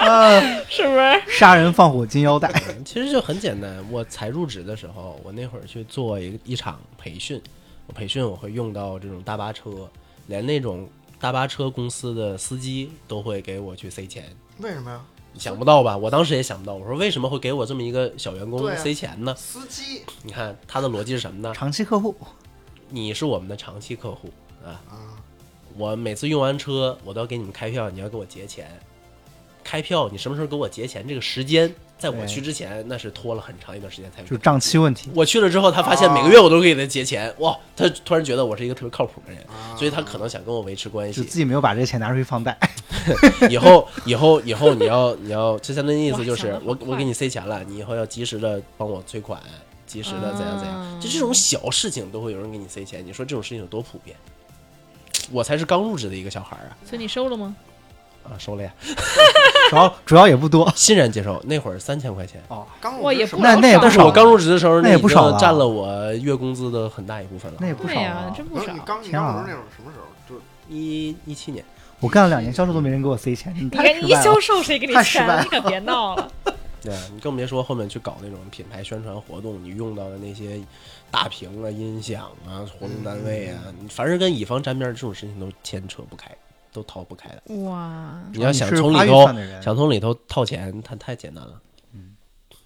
Speaker 3: 呃 [LAUGHS] [LAUGHS]
Speaker 1: 是不是？
Speaker 3: 杀人放火金腰带，
Speaker 5: 其实就很简单。我才入职的时候，我那会儿去做一个一场培训，我培训我会用到这种大巴车，连那种大巴车公司的司机都会给我去塞钱。
Speaker 4: 为什么呀？
Speaker 5: 你想不到吧？我当时也想不到，我说为什么会给我这么一个小员工
Speaker 4: 对啊
Speaker 5: 塞钱呢？
Speaker 4: 司机
Speaker 5: 你看他的逻辑是什么呢？
Speaker 3: 长期客户，
Speaker 5: 你是我们的长期客户啊，
Speaker 4: 啊，
Speaker 5: 我每次用完车，我都要给你们开票，你要给我结钱。开票，你什么时候给我结钱？这个时间，在我去之前，那是拖了很长一段时间才
Speaker 3: 就是账期问题。
Speaker 5: 我去了之后，他发现每个月我都给他结钱，哇，他突然觉得我是一个特别靠谱的人，
Speaker 4: 啊
Speaker 5: 所以他可能想跟我维持关系。
Speaker 3: 就自己没有把这个钱拿出去放贷，[LAUGHS]
Speaker 5: 以后，以后，以后你要你要，就相当于意思就是我我给你塞钱了，你以后要及时的帮我催款，及时的怎样怎样，
Speaker 1: 啊
Speaker 5: 就这种小事情都会有人给你塞钱，你说这种事情有多普遍？我才是刚入职的一个小孩儿啊
Speaker 1: 所以你收了吗？
Speaker 5: 啊，收了呀，[LAUGHS]
Speaker 3: 主要主要也不多。[LAUGHS]
Speaker 5: 欣然接受，那会儿三千块钱。
Speaker 3: 哦，
Speaker 4: 刚
Speaker 1: 我，也不
Speaker 3: 那那也不少
Speaker 5: 但是我刚入职的时候，
Speaker 3: 那也不少了
Speaker 5: 占了我月工资的很大一部分了
Speaker 3: 那。也不少
Speaker 1: 对呀
Speaker 3: 啊，。
Speaker 1: 真不少
Speaker 4: 不是你。刚你
Speaker 3: 天啊
Speaker 4: 刚入职那会儿什么时候？就是
Speaker 5: 一一七年，
Speaker 3: 我干了两年销售都没人给我塞钱，你
Speaker 1: 你看你一
Speaker 3: 太失败了。
Speaker 1: 销售谁给你钱？
Speaker 3: 太失败了
Speaker 1: 你可别闹了。[LAUGHS]
Speaker 5: 对啊，你更别说后面去搞那种品牌宣传活动，你用到的那些大屏啊、音响啊、活动单位啊，你凡是跟乙方沾边儿这种事情都牵扯不开，都逃不开的。
Speaker 1: 哇，
Speaker 5: 你要想从里头想从里头套钱，它太简单了，
Speaker 3: 嗯，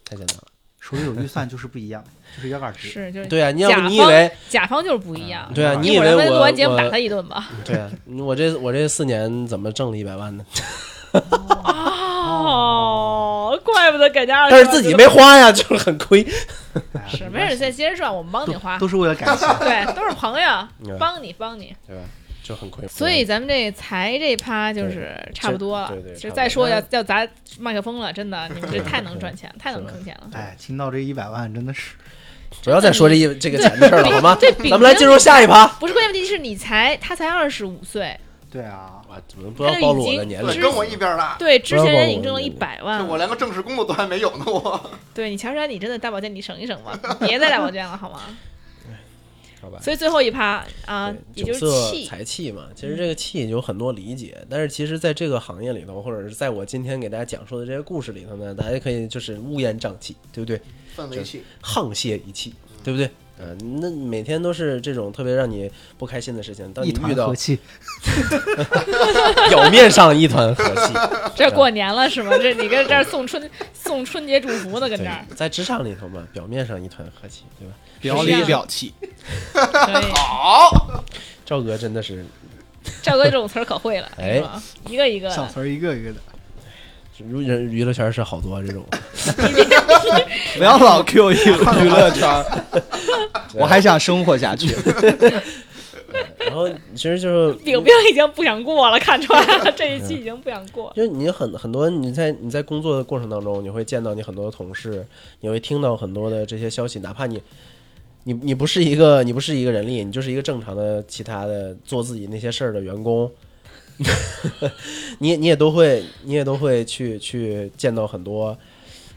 Speaker 5: 太简单了。
Speaker 3: 手里有预算就是不一样，[LAUGHS] 就是腰杆直。
Speaker 1: 是就是
Speaker 5: 对啊，你要不你以为
Speaker 1: 甲方就是不一样。
Speaker 5: 对啊？
Speaker 3: 嗯
Speaker 5: 你以为我
Speaker 1: 完节目打他一顿吧？
Speaker 5: 对啊？我这我这四年怎么挣了一百万呢？
Speaker 1: 哦，怪不得给家二十
Speaker 5: 但是自己没花呀，[LAUGHS] 就是很亏。
Speaker 1: 是没事，再接着赚，我们帮你花
Speaker 3: 都。是为了感情。
Speaker 1: 对，都是朋友，[LAUGHS] 帮你帮你。
Speaker 5: 对吧？就很亏。
Speaker 1: 所以咱们这财这趴就是差不多了
Speaker 5: 对对，对
Speaker 1: 就再说要要砸麦克风了，真的，[LAUGHS] 你们这太能赚钱，太能坑钱了。
Speaker 3: 哎，听到这一百万真的是，
Speaker 5: 不要再说这一这个钱的事儿了，好吗？
Speaker 1: 对，
Speaker 5: 咱们来进入下一趴。
Speaker 1: 不是关键问题是你才他才二十五岁，
Speaker 3: 对啊，
Speaker 5: 我，怎么不要暴露我的年
Speaker 4: 对，
Speaker 5: 龄？
Speaker 4: 跟我一边大。
Speaker 1: 对，之前人已经挣了一百万了。
Speaker 4: 我连个正式工作都还没有呢，我。
Speaker 1: 对你乔杉，你真的大保健你省一省吧，别再大保健了好吗？
Speaker 5: 好吧。
Speaker 1: 所以最后一趴啊，也就是气，
Speaker 5: 财气嘛，其实这个气有很多理解，但是其实在这个行业里头，或者是在我今天给大家讲述的这些故事里头呢，大家可以就是乌烟瘴气，对不对？
Speaker 4: 氛围气，
Speaker 5: 沆瀣一气，对不对？呃，那每天都是这种特别让你不开心的事情，当你
Speaker 3: 一团
Speaker 5: 遇到
Speaker 3: 和气，[LAUGHS]
Speaker 5: 表面上一团和气，[LAUGHS]
Speaker 1: 这过年了是吗？这你跟这儿送春送春节祝福呢，跟这儿，
Speaker 5: 在职场里头嘛，表面上一团和气，对吧？
Speaker 2: 表里表气，[LAUGHS]
Speaker 4: 好，
Speaker 5: 赵哥真的是
Speaker 1: 赵哥这种词儿可会了，
Speaker 5: 哎
Speaker 1: 是吧？一个一个的，
Speaker 3: 小词儿一个一个的。
Speaker 5: 娱人娱乐圈是好多这种，[LAUGHS]
Speaker 2: 不要老 Q 娱娱乐圈，我还想生活下去。[LAUGHS]
Speaker 5: 然后其实就是
Speaker 1: 饼饼已经不想过了，看出来了，这一期已经不想过。
Speaker 5: 就是你很很多你在你在工作的过程当中，你会见到你很多的同事，你会听到很多的这些消息，哪怕你你你不是一个你不是一个人力，你就是一个正常的其他的做自己那些事儿的员工，[LAUGHS] 你也你也都会你也都会去去见到很多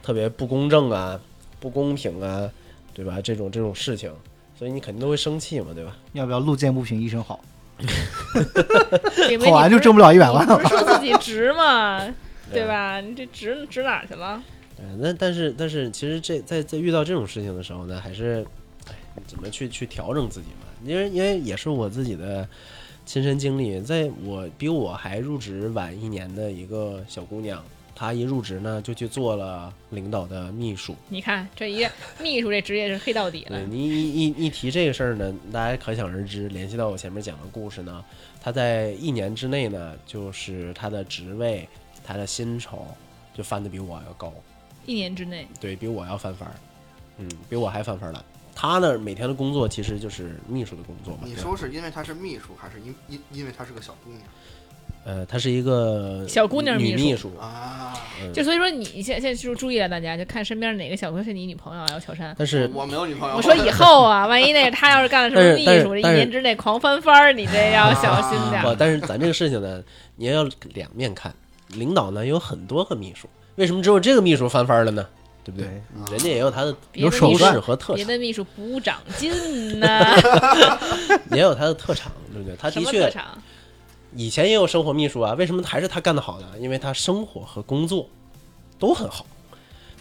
Speaker 5: 特别不公正啊、不公平啊，对吧？这种这种事情，所以你肯定都会生气嘛，对吧？
Speaker 3: 要不要路见不平一声好？[LAUGHS] 好完就挣不了一百万了。
Speaker 1: 不是说自己值嘛？[LAUGHS] 对吧？你这值值哪儿去了？
Speaker 5: 对，那但是但是，其实这在在遇到这种事情的时候呢，还是哎，怎么去去调整自己嘛？因为因为也是我自己的亲身经历，在我比我还入职晚一年的一个小姑娘，她一入职呢就去做了领导的秘书。
Speaker 1: 你看这一秘书这职业是黑到底了
Speaker 5: 对。你一一一提这个事儿呢，大家可想而知，联系到我前面讲的故事呢，她在一年之内呢，就是她的职位、她的薪酬就翻得比我要高。
Speaker 1: 一年之内，
Speaker 5: 对比我要翻番儿，嗯，比我还翻番儿了。他呢，每天的工作其实就是秘书的工作嘛。
Speaker 4: 你说是因为她是秘书，还是因因因为她是个小姑娘
Speaker 5: 呃，她是一个
Speaker 1: 小姑娘秘书
Speaker 5: 女秘书，
Speaker 4: 啊？
Speaker 5: 嗯
Speaker 1: 就所以说你现现在就注意了，大家就看身边哪个小姑娘是你女朋友啊，姚乔山。
Speaker 5: 但是
Speaker 4: 我没有女朋友。
Speaker 1: 我说以后啊，万一那个他要是干了什么 [LAUGHS] 秘书，这一年之内狂翻番儿，你这要小心点 [LAUGHS]
Speaker 5: 不，
Speaker 1: 儿。
Speaker 5: 但是咱这个事情呢，你也要两面看。领导呢有很多个秘书，为什么只有这个秘书翻番了呢？对不对？
Speaker 3: 对
Speaker 5: 人家也有他的
Speaker 1: 别的
Speaker 5: 手势和特长，
Speaker 1: 别的秘书不长进呢，[LAUGHS]
Speaker 5: 也有他的特长，对不对？他的确
Speaker 1: 么特长？
Speaker 5: 以前也有生活秘书啊，为什么还是他干得好呢？因为他生活和工作都很好，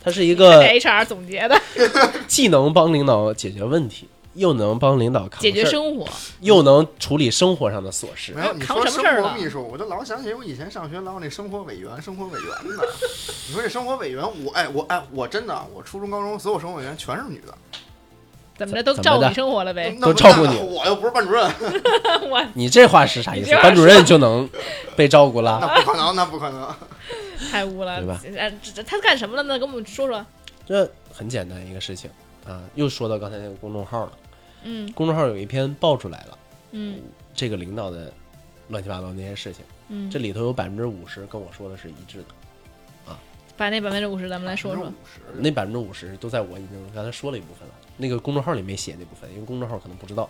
Speaker 5: 他是一个
Speaker 1: HR 总结的，[LAUGHS]
Speaker 5: 既能帮领导解决问题，又能帮领导扛
Speaker 1: 解决
Speaker 5: 事儿，
Speaker 1: 生活。
Speaker 5: 又能处理生活上的琐事
Speaker 4: 没。有，你
Speaker 1: 扛
Speaker 4: 说生
Speaker 1: 什么事儿了
Speaker 4: 活秘书，我就老想起我以前上学老有那生活委员，生活委员呢。你说这生活委员，我哎我哎我真的，我初中高中所有生活委员全是女的，
Speaker 1: 怎么着都照顾你生活了呗？
Speaker 5: 都照顾你
Speaker 4: 我又不是班主任，[LAUGHS]
Speaker 1: 我
Speaker 5: 你这话是啥意思班主任就能被照顾了？[LAUGHS]
Speaker 4: 那不可能，那不可能。
Speaker 1: 太污了，
Speaker 5: 对吧
Speaker 1: 呃这这他干什么了呢？跟我们说说。
Speaker 5: 这很简单一个事情啊！又说到刚才那个公众号了，
Speaker 1: 嗯。
Speaker 5: 公众号有一篇爆出来了，
Speaker 1: 嗯。
Speaker 5: 这个领导的乱七八糟那些事情，
Speaker 1: 嗯，
Speaker 5: 这里头有百分之五十跟我说的是一致的，啊。
Speaker 1: 把那百分之五十咱们来说说。
Speaker 4: 50%
Speaker 5: 那百分之五十都在我已经刚才说了一部分了，那个公众号里没写那部分，因为公众号可能不知道，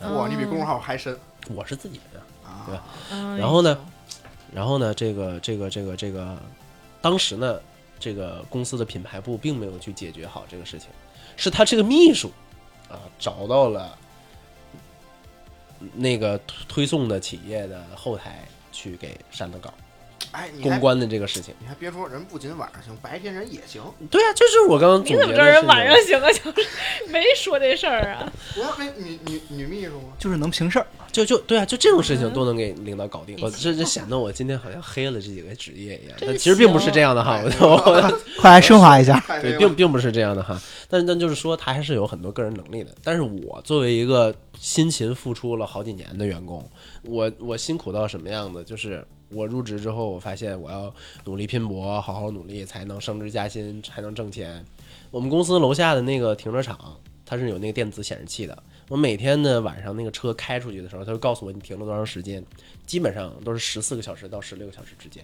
Speaker 4: 哇，你比公众号还深。
Speaker 5: 我是自己人啊。对吧？然后呢？然后呢，这个这个这个这个，当时呢，这个公司的品牌部并没有去解决好这个事情，是他这个秘书啊找到了那个推送的企业的后台去给删的稿，
Speaker 4: 哎，你
Speaker 5: 公关的这个事情。
Speaker 4: 你还别说，人不仅晚上行，白天人也行。
Speaker 5: 对啊，这就是我刚刚总结的
Speaker 1: 你怎么知道人晚上行啊？就是 [LAUGHS] 没说这事儿啊。
Speaker 4: 不是那女女女秘书吗？
Speaker 3: 就是能平事儿。
Speaker 5: 就就对啊，就这种事情都能给领导搞定。我这这显得我今天好像黑了这几个职业一样，但其实并不是这样的哈。我我
Speaker 3: 快来升华一下。
Speaker 5: 对，并并不是这样的哈，但但就是说他还是有很多个人能力的。但是我作为一个辛勤付出了好几年的员工，我我辛苦到什么样子？就是我入职之后，我发现我要努力拼搏，好好努力，才能升职加薪，才能挣钱。我们公司楼下的那个停车场，它是有那个电子显示器的。我每天的晚上那个车开出去的时候，它就告诉我你停了多长时间，基本上都是十四个小时到十六个小时之间，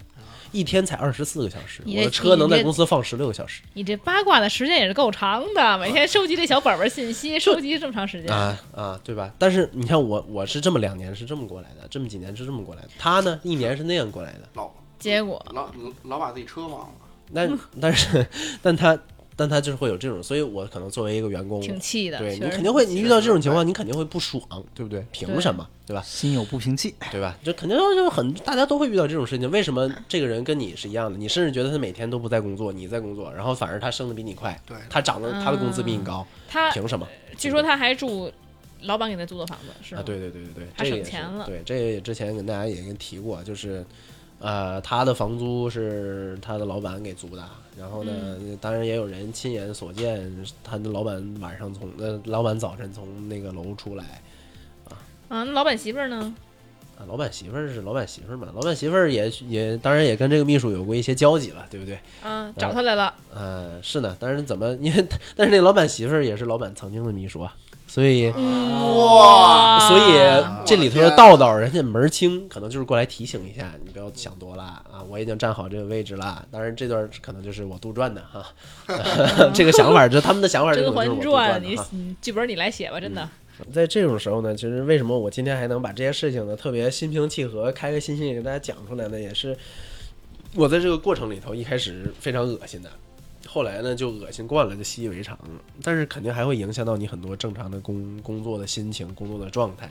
Speaker 5: 一天才二十四个小时，我的车能在公司放十六个小时
Speaker 1: 你这八卦的时间也是够长的，每天收集这小本本信息，收集这么长时间。
Speaker 5: 啊啊，对吧？但是你看我我是这么两年是这么过来的，这么几年是这么过来的，他呢一年是那样过来的。
Speaker 4: 老
Speaker 1: 结果
Speaker 4: 老老把自己车忘了。
Speaker 5: 那 [LAUGHS] 但是但他但他就是会有这种，所以我可能作为一个员工，
Speaker 1: 挺气的，
Speaker 5: 对你肯定会你遇到这种情况，你肯定会不爽，对不对？凭什么，对吧？
Speaker 3: 心有不平气。
Speaker 5: 对吧？就肯定就是很大家都会遇到这种事情。为什么这个人跟你是一样的？你甚至觉得他每天都不在工作，你在工作，然后反而他升的比你快，
Speaker 4: 对，
Speaker 5: 他涨的他的工资比你高，
Speaker 1: 他
Speaker 5: 凭什么？
Speaker 1: 据说他还住老板给他租的房子，是吗？
Speaker 5: 啊，对对对对对，
Speaker 1: 他
Speaker 5: 这个也是
Speaker 1: 省钱了
Speaker 5: 对，这个之前跟大家也跟提过，就是，呃，他的房租是他的老板给租的，然后呢，
Speaker 1: 嗯
Speaker 5: 当然也有人亲眼所见，他的老板晚上从呃，老板早晨从那个楼出来，
Speaker 1: 啊，那老板媳妇儿呢？
Speaker 5: 啊，老板媳妇儿是老板媳妇儿嘛，老板媳妇儿也也当然也跟这个秘书有过一些交集了，对不对？
Speaker 1: 啊，找他来了。
Speaker 5: 呃，是呢，但是怎么因为 [LAUGHS] 但是那老板媳妇儿也是老板曾经的秘书啊，所以。
Speaker 1: 哇
Speaker 5: 所以这里头的道道，人家门儿清，可能就是过来提醒一下，你不要想多了啊！我已经站好这个位置了。当然，这段可能就是我杜撰的哈，[LAUGHS] 这个想法，这他们的想法，[LAUGHS]《
Speaker 1: 甄嬛传》，[LAUGHS] 你剧本你来写吧，真的。
Speaker 5: 在这种时候呢，其实为什么我今天还能把这些事情呢特别心平气和、开开心心地给大家讲出来呢？也是我在这个过程里头一开始非常恶心的，后来呢就恶心惯了，就习以为常了。但是肯定还会影响到你很多正常的工工作的心情、工作的状态。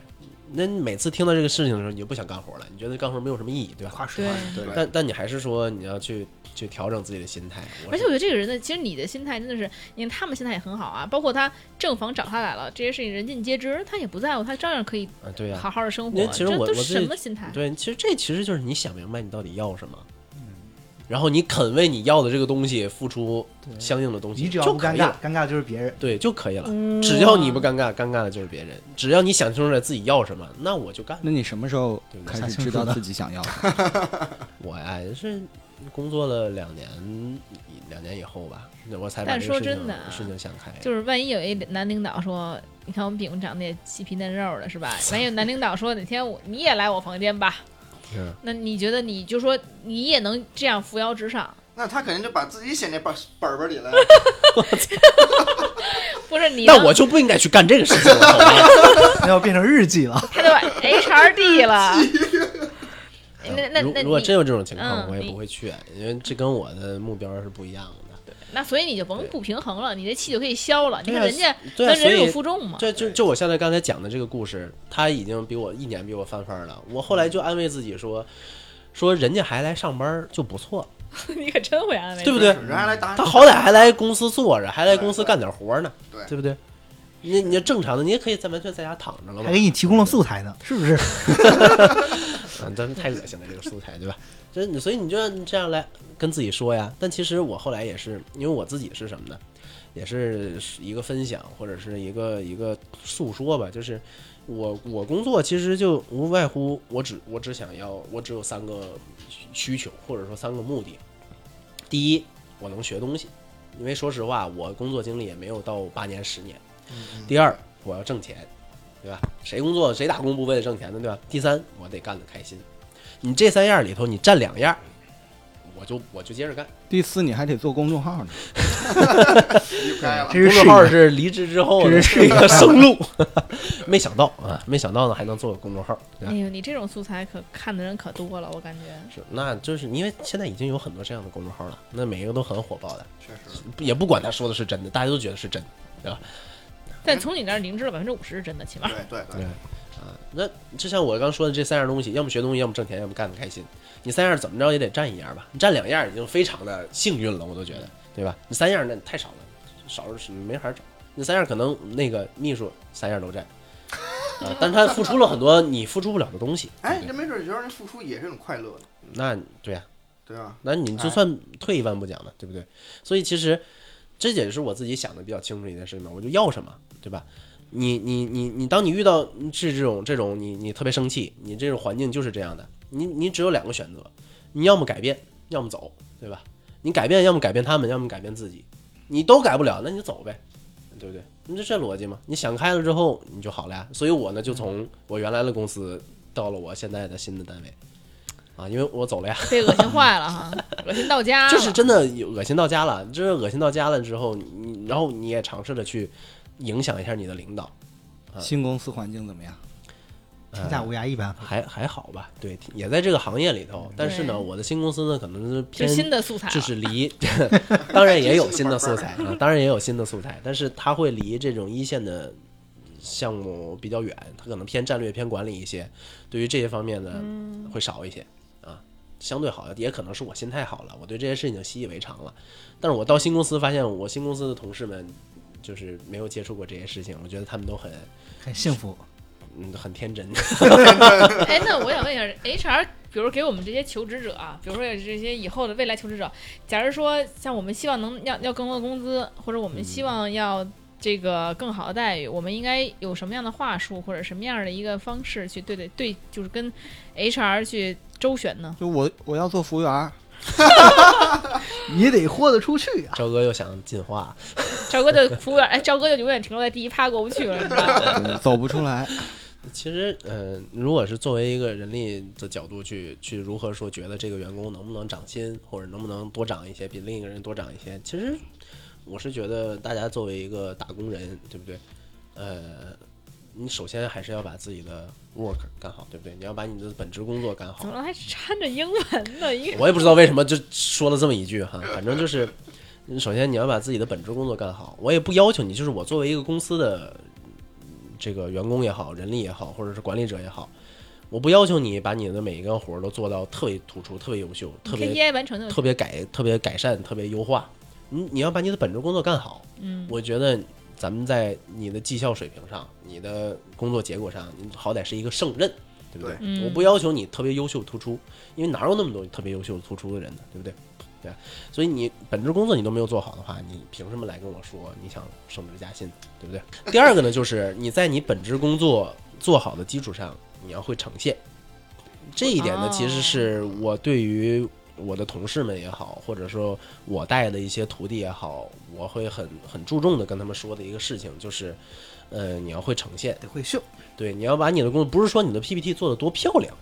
Speaker 5: 那你每次听到这个事情的时候，你就不想干活了，你觉得干活没有什么意义，对吧？
Speaker 1: 对
Speaker 3: 夸实话，
Speaker 4: 对
Speaker 5: 但但你还是说你要去去调整自己的心态。
Speaker 1: 而且我觉得这个人的，其实你的心态真的是，你看他们心态也很好啊，包括他正房找他来了，这些事情人尽皆知，他也不在乎，他照样可以
Speaker 5: 啊，对呀、
Speaker 1: 好好的生活。
Speaker 5: 那其实
Speaker 1: 这都是
Speaker 5: 我我
Speaker 1: 什么心态？
Speaker 5: 对，其实这其实就是你想明白你到底要什么，然后你肯为你要的这个东西付出相应的东西，
Speaker 3: 你只要不尴尬尴尬就是别人。
Speaker 5: 对就可以了。
Speaker 1: 嗯
Speaker 5: 只要你不尴尬，尴尬的就是别人。只要你想清楚了自己要什么，那我就干。
Speaker 2: 那你什么时候开始知道自己想要的？[LAUGHS]
Speaker 5: 我呀也是工作了两年，两年以后吧，那我才把
Speaker 1: 但说
Speaker 5: 这个事情
Speaker 1: 真的啊
Speaker 5: 事情想开。
Speaker 1: 就是万一有一男领导说，你看我们饼长得也细皮嫩肉的，是吧？[LAUGHS] 万一有男领导说哪天我你也来我房间吧，
Speaker 5: 是
Speaker 1: 那你觉得你就说你也能这样扶摇直上？
Speaker 4: 那他肯定就把自己写那本本本里了。[LAUGHS]
Speaker 1: 不是你
Speaker 5: 那我就不应该去干这个事情了？[LAUGHS]
Speaker 3: 那要变成日记了。
Speaker 1: 他都 [LAUGHS] HRD 了。那那那
Speaker 5: 如如果真有这种情况，我也不会去，因为这跟我的目标是不一样的。
Speaker 1: 那所以你就甭不平衡了，你这气就可以消了。你看人家那忍辱负重嘛。
Speaker 5: 这就就我现在刚才讲的这个故事，他已经比我一年比我翻番了。我后来就安慰自己说，说人家还来上班就不错，[LAUGHS]
Speaker 1: 你可真会安慰，
Speaker 5: 对不对？
Speaker 4: 人还来打
Speaker 5: 他好歹还来公司坐着，还来公司干点活呢，
Speaker 4: 对
Speaker 5: 对不对？你你正常的，你也可以在完全在家躺着了嘛
Speaker 3: 还。给你提供了素材呢，是不是？[LAUGHS]
Speaker 5: 嗯，真是太恶心了，这个素材，对吧？这你所以你就要这样来跟自己说呀。但其实我后来也是，因为我自己是什么呢？也是一个分享或者是一个一个诉说吧，就是我我工作其实就无外乎我只我只想要我只有三个需求或者说三个目的。第一，我能学东西，因为说实话，我工作经历也没有到八年十年。第二，我要挣钱，对吧？谁工作谁打工不为了挣钱呢，对吧？第三，我得干得开心。你这三样里头，你占两样，我就我就接着干。
Speaker 2: 第四，你还得做公众号呢。[LAUGHS]
Speaker 3: 这是事业。
Speaker 5: 众号是离职之后的
Speaker 3: 这是
Speaker 5: 一个 [LAUGHS] 生路，没想到啊，没想到呢还能做个公众号，
Speaker 1: 哎？呦，你这种素材可看的人可多了，我感觉。
Speaker 5: 是，那就是因为现在已经有很多这样的公众号了，那每一个都很火爆的，
Speaker 4: 确实，
Speaker 5: 也不管他说的是真的，大家都觉得是真的，对吧？
Speaker 1: 但从你那儿零知了百分之五十是真的，起码。
Speaker 4: 对对对
Speaker 5: 对，啊，那就像我刚说的这三样东西，要么学东西，要么挣钱，要么干得开心。你三样怎么着也得占一样吧？你占两样已经非常的幸运了，我都觉得，对吧？你三样那太少了，少是没法找。你三样可能那个秘书三样都占，[LAUGHS] 啊，但是他付出了很多你付出不了的东西。
Speaker 4: 哎，
Speaker 5: 对
Speaker 4: 这没准儿觉得人付出也是一种快乐的，
Speaker 5: 那对呀、
Speaker 4: 对啊？
Speaker 5: 那你就算退一万步讲呢，对不对？所以其实这也是我自己想的比较清楚一件事情嘛，我就要什么，对吧？你你你你，当你遇到是这种这种你你特别生气，你这种环境就是这样的，你你只有两个选择，你要么改变，要么走，对吧？你改变，要么改变他们，要么改变自己，你都改不了，那你就走呗，对不对？你这这逻辑嘛？你想开了之后，你就好了呀。所以我呢，就从我原来的公司到了我现在的新的单位，啊，因为我走了呀，
Speaker 1: 被恶心坏了哈，[LAUGHS] 恶心到家了。
Speaker 5: 就是真的有恶心到家了。就是恶心到家了之后，你然后你也尝试着去影响一下你的领导，
Speaker 2: 新公司环境怎么样？
Speaker 3: 评价无涯一般。
Speaker 5: 还还好吧？对，也在这个行业里头。但是呢，我的新公司呢，可能是偏
Speaker 1: 新的素材，
Speaker 5: 就是离，[LAUGHS] 当然也有新的素材啊，当然也有新的素材，但是它会离这种一线的项目比较远，它可能偏战略、偏管理一些，对于这些方面呢会少一些啊，相对好，也可能是我心态好了，我对这些事情习以为常了。但是我到新公司发现，我新公司的同事们就是没有接触过这些事情，我觉得他们都很
Speaker 3: 很幸福。
Speaker 5: 嗯很天真，[LAUGHS]
Speaker 1: 哎，那我想问一下，HR，比如给我们这些求职者啊，比如说这些以后的未来求职者，假如说像我们希望能要要更多的工资，或者我们希望要这个更好的待遇，我们应该有什么样的话术或者什么样的一个方式去对对对，就是跟 HR 去周旋呢？
Speaker 2: 就我我要做服务员儿，[LAUGHS]
Speaker 3: 你得豁得出去啊！
Speaker 5: 赵哥又想进化，
Speaker 1: 赵哥的服务员，哎，赵哥就永远停留在第一趴过不去了，是吧？
Speaker 2: 对 [LAUGHS] 走不出来。
Speaker 5: 其实，呃，如果是作为一个人力的角度去去如何说，觉得这个员工能不能涨薪，或者能不能多涨一些，比另一个人多涨一些，其实我是觉得大家作为一个打工人，对不对？呃，你首先还是要把自己的 work 干好，对不对？你要把你的本职工作干好
Speaker 1: 怎。么还掺着英文呢？[LAUGHS]
Speaker 5: 我也不知道为什么就说了这么一句哈，[LAUGHS] 反正就是，首先你要把自己的本职工作干好。我也不要求你，就是我作为一个公司的这个员工也好，人力也好，或者是管理者也好，我不要求你把你的每一个活儿都做到特别突出、特别优秀、特别
Speaker 1: KPI 完成就
Speaker 5: 特别改、特别改善、特别优化。你你要把你的本职工作干好。
Speaker 1: 嗯，
Speaker 5: 我觉得咱们在你的绩效水平上、你的工作结果上，你好歹是一个胜任，对不对？我不要求你特别优秀突出，因为哪有那么多特别优秀突出的人呢？对不对？对啊，所以你本职工作你都没有做好的话，你凭什么来跟我说你想升职加薪，对不对？第二个呢，就是你在你本职工作做好的基础上，你要会呈现。这一点呢，
Speaker 1: 哦
Speaker 5: 其实是我对于我的同事们也好，或者说我带的一些徒弟也好，我会很很注重的跟他们说的一个事情，就是，呃，你要会呈现，
Speaker 3: 得会秀。
Speaker 5: 对，你要把你的工作，不是说你的 PPT 做的多漂亮，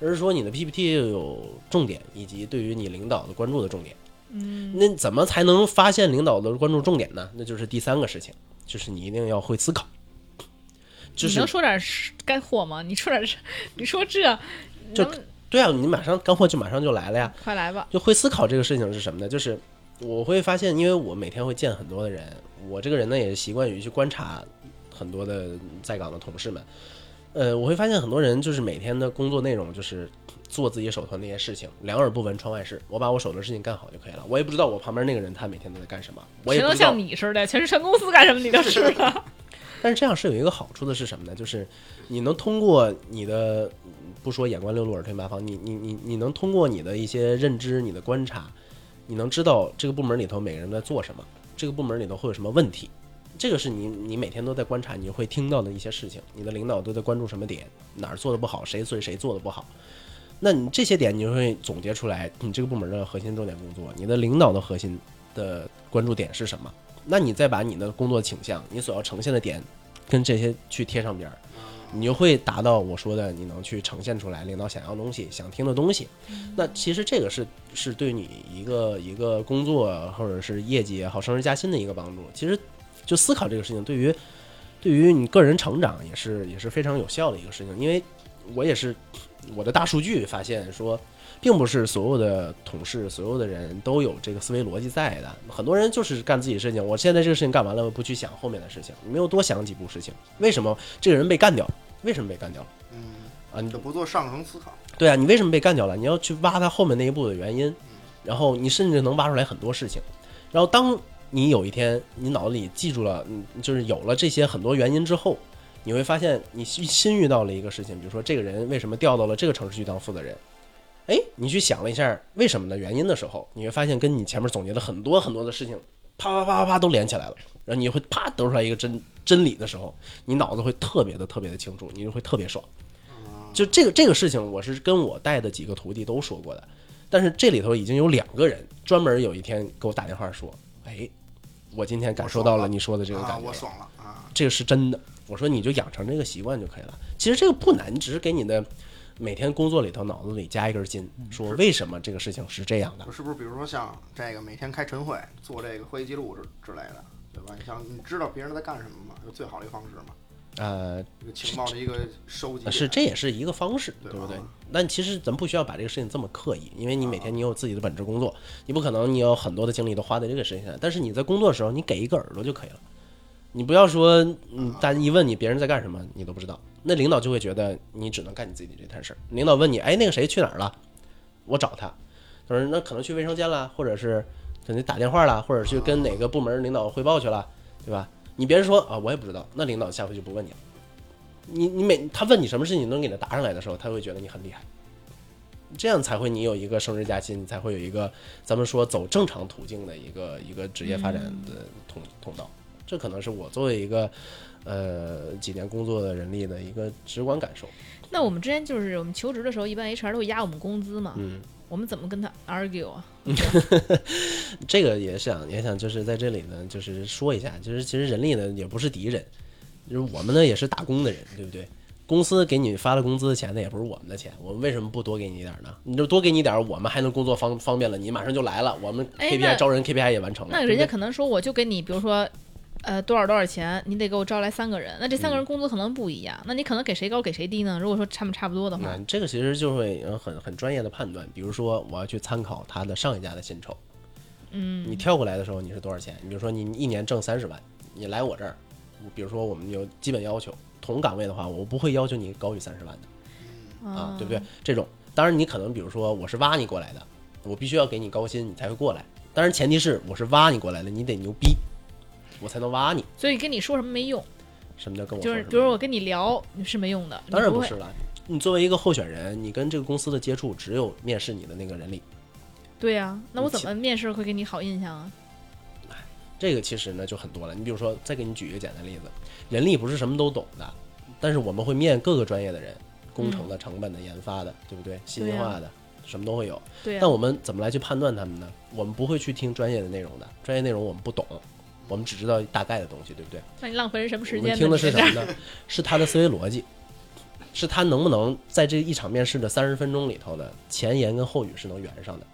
Speaker 5: 而是说你的 PPT 有重点，以及对于你领导的关注的重点。
Speaker 1: 嗯，
Speaker 5: 那怎么才能发现领导的关注重点呢？那就是第三个事情，就是你一定要会思考。就是
Speaker 1: 你能说点实干货吗？你说点实，你说这，
Speaker 5: 就
Speaker 1: 能
Speaker 5: 对啊，你马上干货就马上就来了呀。
Speaker 1: 快来吧。
Speaker 5: 就会思考这个事情是什么呢？就是我会发现，因为我每天会见很多的人，我这个人呢也是习惯于去观察很多的在岗的同事们。呃，我会发现很多人就是每天的工作内容就是做自己手头那些事情，两耳不闻窗外事。我把我手头的事情干好就可以了。我也不知道我旁边那个人他每天都在干什么，我也不知道
Speaker 1: 谁能像。你似的，全是全公司干什么你都知道。[LAUGHS]
Speaker 5: 但是这样是有一个好处的是什么呢？就是你能通过你的不说眼观六路耳听八方，你你你你能通过你的一些认知、你的观察，你能知道这个部门里头每个人在做什么，这个部门里头会有什么问题。这个是你你每天都在观察，你会听到的一些事情。你的领导都在关注什么点，哪儿做的不好，谁对谁做的不好。那你这些点，你就会总结出来，你这个部门的核心重点工作，你的领导的核心的关注点是什么？那你再把你的工作倾向，你所要呈现的点，跟这些去贴上边儿，你就会达到我说的，你能去呈现出来领导想要的东西、想听的东西。那其实这个是是对你一个一个工作或者是业绩也好、升职加薪的一个帮助。其实就思考这个事情，对于对于你个人成长也是也是非常有效的一个事情。因为我也是我的大数据发现说，并不是所有的同事、所有的人都有这个思维逻辑在的。很多人就是干自己的事情，我现在这个事情干完了，我不去想后面的事情，没有多想几步事情。为什么这个人被干掉？为什么被干掉了？
Speaker 4: 嗯，
Speaker 5: 啊，你
Speaker 4: 就不做上层思考。
Speaker 5: 对啊，你为什么被干掉了？你要去挖他后面那一步的原因，然后你甚至能挖出来很多事情。然后当你有一天你脑子里记住了，嗯，就是有了这些很多原因之后，你会发现你新新遇到了一个事情，比如说这个人为什么调到了这个城市去当负责人？哎，你去想了一下为什么的原因的时候，你会发现跟你前面总结的很多很多的事情，啪啪啪啪啪都连起来了，然后你会啪得出来一个真真理的时候，你脑子会特别的特别的清楚，你就会特别爽。就这个这个事情，我是跟我带的几个徒弟都说过的，但是这里头已经有两个人专门有一天给我打电话说，哎，我今天感受到了你说的这个
Speaker 4: 啊
Speaker 5: 感，觉
Speaker 4: 我，爽了啊！
Speaker 5: 这个是真的。我说你就养成这个习惯就可以了。其实这个不难，你只是给你的每天工作里头脑子里加一根筋，说为什么这个事情是这样的。
Speaker 4: 是不是比如说像这个每天开晨会做这个会议记录之之类的，对吧？你想你知道别人在干什么吗？有最好的一个方式嘛，
Speaker 5: 呃，
Speaker 4: 这个情报的一个收集点。
Speaker 5: 是这也是一个方式，
Speaker 4: 对
Speaker 5: 对不对？但其实咱不需要把这个事情这么刻意，因为你每天你有自己的本职工作，你不可能你有很多的精力都花在这个事情上。但是你在工作的时候，你给一个耳朵就可以了。你不要说，嗯，大家一问你别人在干什么，你都不知道，那领导就会觉得你只能干你自己的这摊事儿。领导问你，哎，那个谁去哪儿了？我找他，他说那可能去卫生间了，或者是可能打电话了，或者去跟哪个部门领导汇报去了，对吧？你别人说啊，我也不知道，那领导下回就不问你了。你你每他问你什么事情，你能给他答上来的时候，他会觉得你很厉害，这样才会你有一个升职加薪，你才会有一个咱们说走正常途径的一个一个职业发展的通通道。这可能是我作为一个呃几年工作的人力的一个直观感受。
Speaker 1: 那我们之前就是我们求职的时候，一般 HR 都会压我们工资嘛，
Speaker 5: 嗯，
Speaker 1: 我们怎么跟他 argue 啊？[LAUGHS]
Speaker 5: 这个也想也想就是在这里呢，就是说一下，就是其实人力呢也不是敌人，就是我们呢也是打工的人，对不对？公司给你发了工资的钱，那也不是我们的钱，我们为什么不多给你一点呢？你就多给你点，我们还能工作方方便了，你马上就来了，我们
Speaker 1: 哎
Speaker 5: KPI 招人 KPI 也完成了。
Speaker 1: 那人家可能说，我就给你，比如说，呃，多少多少钱，你得给我招来三个人，那这三个人工资可能不一样，那你可能给谁高给谁低呢？如果说他们差不多的话
Speaker 5: 那，这个其实就会有很很专业的判断，比如说我要去参考他的上一家的薪酬，
Speaker 1: 嗯，
Speaker 5: 你跳过来的时候你是多少钱？你比如说你一年挣三十万，你来我这儿，比如说我们有基本要求，同岗位的话，我不会要求你高于三十万的啊，对不对？这种当然你可能比如说我是挖你过来的，我必须要给你高薪你才会过来，当然前提是我是挖你过来的，你得牛逼，我才能挖你。
Speaker 1: 所以跟你说什么没用，
Speaker 5: 什么叫跟我
Speaker 1: 就是
Speaker 5: 说
Speaker 1: 比如我跟你聊是没用的，
Speaker 5: 当然不是了。你作为一个候选人，你跟这个公司的接触只有面试你的那个人力。
Speaker 1: 对呀、那我怎么面试会给你好印象啊？
Speaker 5: 这个其实呢就很多了。你比如说，再给你举一个简单例子，人力不是什么都懂的，但是我们会面各个专业的人，工程的、成本的、研发的，对不对？信息化的，什么都会有。
Speaker 1: 对呀、
Speaker 5: 但我们怎么来去判断他们呢？我们不会去听专业的内容的，专业内容我们不懂，我们只知道大概的东西，对不对？
Speaker 1: 那你浪费人什么时间呢？
Speaker 5: 我们听的是什么呢？是他的思维逻辑，是他能不能在这一场面试的三十分钟里头的前言跟后语是能圆上的，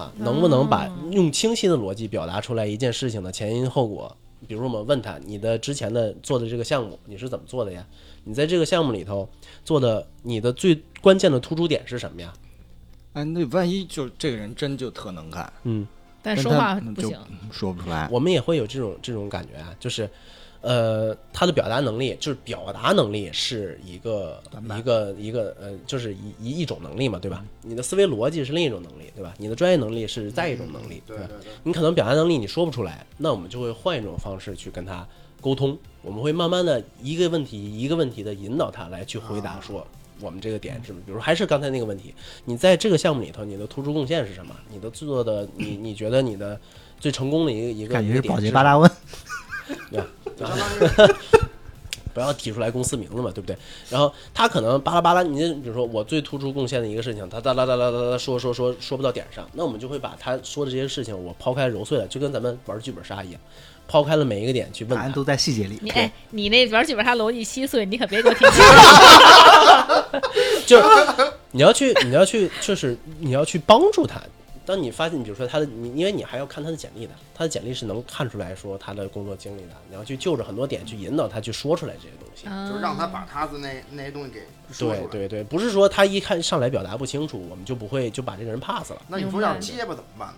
Speaker 5: 啊，能不能把
Speaker 1: 哦
Speaker 5: 用清晰的逻辑表达出来一件事情的前因后果？比如我们问他，你的之前的做的这个项目你是怎么做的呀？你在这个项目里头做的，你的最关键的突出点是什么呀？
Speaker 2: 哎，那万一就这个人真就特能干，
Speaker 5: 嗯，
Speaker 2: 但
Speaker 1: 但说话
Speaker 2: 他就
Speaker 1: 不行。
Speaker 2: 说不出来。
Speaker 5: 我们也会有这种这种感觉啊，就是，呃，他的表达能力，就是表达能力是一个一个一个呃，就是一一一种能力嘛，对吧？你的思维逻辑是另一种能力，对吧？你的专业能力是再一种能力，吧？
Speaker 4: 对对对，
Speaker 5: 你可能表达能力你说不出来，那我们就会换一种方式去跟他沟通，我们会慢慢的一个问题一个问题的引导他来去回答说。我们这个点是？比如还是刚才那个问题，你在这个项目里头，你的突出贡献是什么？你的做的，你你觉得你的最成功的一个一个
Speaker 3: 感觉是保洁八大问，[LAUGHS]
Speaker 4: 对吧
Speaker 5: 不要提出来公司名字嘛，对不对？然后他可能巴拉巴拉，你比如说我最突出贡献的一个事情，他哒啦哒啦哒啦说说说说不到点上，那我们就会把他说的这些事情我抛开揉碎了，就跟咱们玩剧本杀一样，抛开了每一个点去问他。
Speaker 3: 答案都在细节里。
Speaker 1: 你哎，你那玩剧本杀逻辑稀碎，你可别给我提起来。[LAUGHS]
Speaker 5: 就是你要去，你要去，就是你要去帮助他。当你发现，比如说他的，你因为你还要看他的简历的，他的简历是能看出来说他的工作经历的，你要去就着很多点去引导他去说出来这些东西。
Speaker 4: 就是让他把他的那那些东西给说出来。
Speaker 5: 对对对，不是说他一看上来表达不清楚，我们就不会就把这个人 pass 了。
Speaker 4: 那你说要是结巴怎么办呢？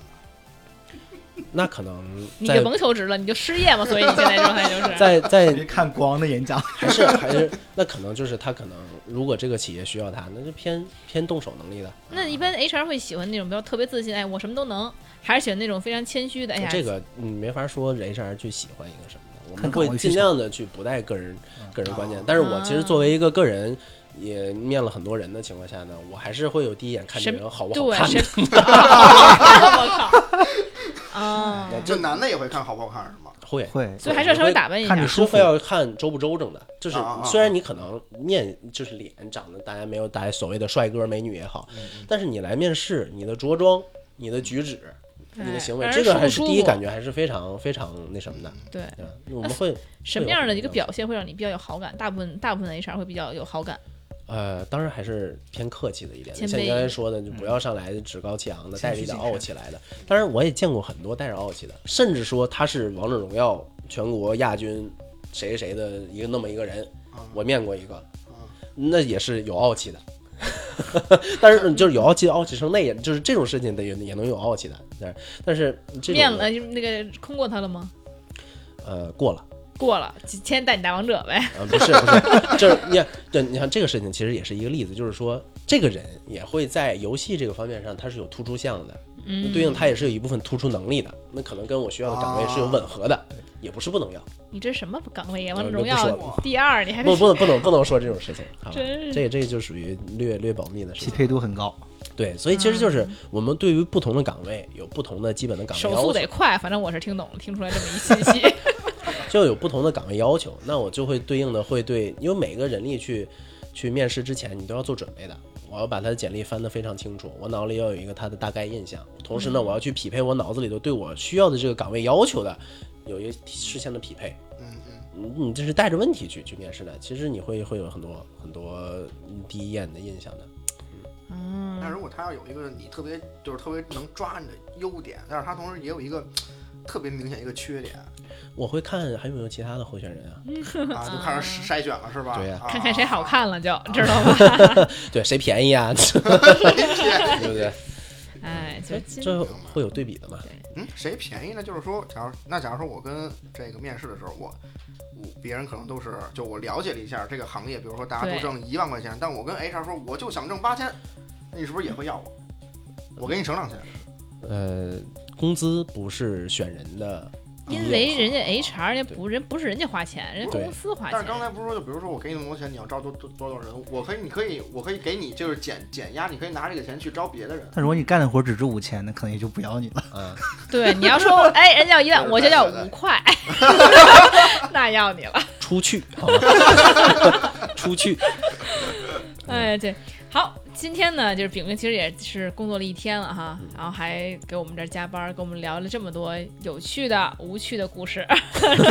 Speaker 4: [LAUGHS]
Speaker 5: 那可能
Speaker 1: 你就甭求职了，你就失业嘛。所以你现在状态就是。[LAUGHS]
Speaker 5: 在在
Speaker 3: 看国王的演讲，[LAUGHS]
Speaker 5: 还是还是那可能就是他可能如果这个企业需要他，那就偏偏动手能力的。
Speaker 1: 那一般 HR 会喜欢那种比较特别自信，哎，我什么都能，还是喜欢那种非常谦虚的？哎呀，
Speaker 5: 这个你没法说 HR 去喜欢一个什么的，我们会尽量的去不带个人个人观念。但是我其实作为一个个人。也面了很多人的情况下呢，我还是会有第一眼看这个人好不好
Speaker 1: 对，
Speaker 5: 看的。
Speaker 1: 我靠！啊，
Speaker 4: 这男的也会看好不好看是吗？
Speaker 5: 会，
Speaker 3: 会
Speaker 1: 所以还是要稍微打扮一下
Speaker 3: 看着。舒服
Speaker 5: 要看周不周正的，就是虽然你可能面就是脸长得大家没有大家所谓的帅哥美女也好，但是你来面试，你的着装、你的举止，你的行为，
Speaker 1: 哎
Speaker 5: 这个还是第一感觉还是非常非常那什么的。
Speaker 1: 对，
Speaker 5: 我们会
Speaker 1: 什么样的一个表现会让你比较有好感？大部分大部分的 HR 会比较有好感。
Speaker 5: 呃，当然还是偏客气的一点，像你刚才说的，就不要上来趾高气昂的，带着一点傲气来的。当然，我也见过很多带着傲气的，甚至说他是王者荣耀全国亚军谁谁谁的一个那么一个人，
Speaker 4: 啊
Speaker 5: 我面过一个，那也是有傲气的。[LAUGHS] 但是就是有傲气，傲气成那样，就是这种事情得也也能有傲气的，但是但是这
Speaker 1: 面了那个空过他了吗？
Speaker 5: 呃过了。
Speaker 1: 过了，天天带你打王者呗。
Speaker 5: 啊，不是不是，[LAUGHS] 就是你看，对，你看这个事情其实也是一个例子，就是说这个人也会在游戏这个方面上，他是有突出项的，
Speaker 1: 嗯，
Speaker 5: 对应他也是有一部分突出能力的，那可能跟我需要的岗位是有吻合的，也不是不能要，
Speaker 1: 你这什么岗位呀？王者荣耀
Speaker 5: 说
Speaker 1: 第二，你还
Speaker 5: 不不能不能不能说这种事情，这个这个就属于略略保密的事
Speaker 3: 匹。配度很高。
Speaker 5: 对，所以其实就是我们对于不同的岗位有不同的基本的岗位
Speaker 1: 手
Speaker 5: 要求，
Speaker 1: 速得快，反正我是听懂了，听出来这么一信息。[LAUGHS]
Speaker 5: 就有不同的岗位要求，那我就会对应的会对，因为每个人力去去面试之前，你都要做准备的。我要把他的简历翻得非常清楚，我脑里要有一个他的大概印象，同时呢，我要去匹配我脑子里头对我需要的这个岗位要求的，有一个事先的匹配。
Speaker 4: 嗯嗯，
Speaker 5: 你你这是带着问题去去面试的，其实你会会有很多很多第一眼的印象的。
Speaker 1: 嗯，
Speaker 4: 但如果他要有一个你特别就是特别能抓你的优点，但是他同时也有一个特别明显一个缺点
Speaker 5: 我会看还有没有其他的候选人啊？
Speaker 4: 啊，[LAUGHS] 就开始筛选了是吧？
Speaker 5: 对呀
Speaker 4: 啊
Speaker 1: 看看谁好。看了就知道吧？[LAUGHS]
Speaker 5: 对，谁便宜啊？[LAUGHS] 对不对？
Speaker 1: 哎，就今
Speaker 5: 这会有对比的嘛？
Speaker 4: 嗯，谁便宜呢？就是说，假如那假如说我跟这个面试的时候，我我别人可能都是就我了解了一下这个行业，比如说大家
Speaker 1: 对
Speaker 4: 都挣一万块钱，但我跟 HR 说我就想挣八千，那你是不是也会要我？我给你省两千。
Speaker 5: 呃，工资不是选人的
Speaker 1: 因为人家 HR 人家不人不是人家花钱，人家公司花钱
Speaker 4: 但是刚。才不是说，就比如说我给你那么多钱，你要招多多多少人？我可以，你可以，我可以给你就是减减压，你可以拿这个钱去招别的人。
Speaker 3: 但如果你干的活只值五千，那可能也就不要你了。
Speaker 5: 嗯，[LAUGHS]
Speaker 1: 对，你要说哎，人家要一万，我就要五块，[LAUGHS] 那要你了。
Speaker 5: 出去，好吧，出去。
Speaker 1: 哎，对，好，今天呢，就是饼饼其实也是工作了一天了哈，然后还给我们这儿加班，跟我们聊了这么多有趣的、无趣的故事，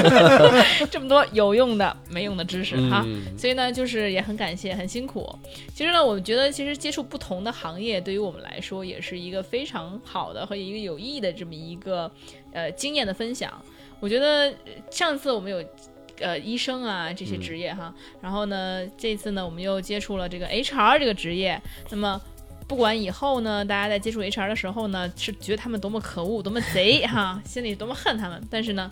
Speaker 1: [LAUGHS] 这么多有用的、没用的知识哈。
Speaker 5: 嗯
Speaker 1: 所以呢，就是也很感谢，很辛苦。其实呢，我觉得其实接触不同的行业，对于我们来说也是一个非常好的和一个有意义的这么一个呃经验的分享。我觉得呃上次我们有。呃，医生啊，这些职业哈，然后呢，这次呢，我们又接触了这个 HR 这个职业。那么，不管以后呢，大家在接触 HR 的时候呢，是觉得他们多么可恶、多么贼哈，[LAUGHS] 心里多么恨他们，但是呢，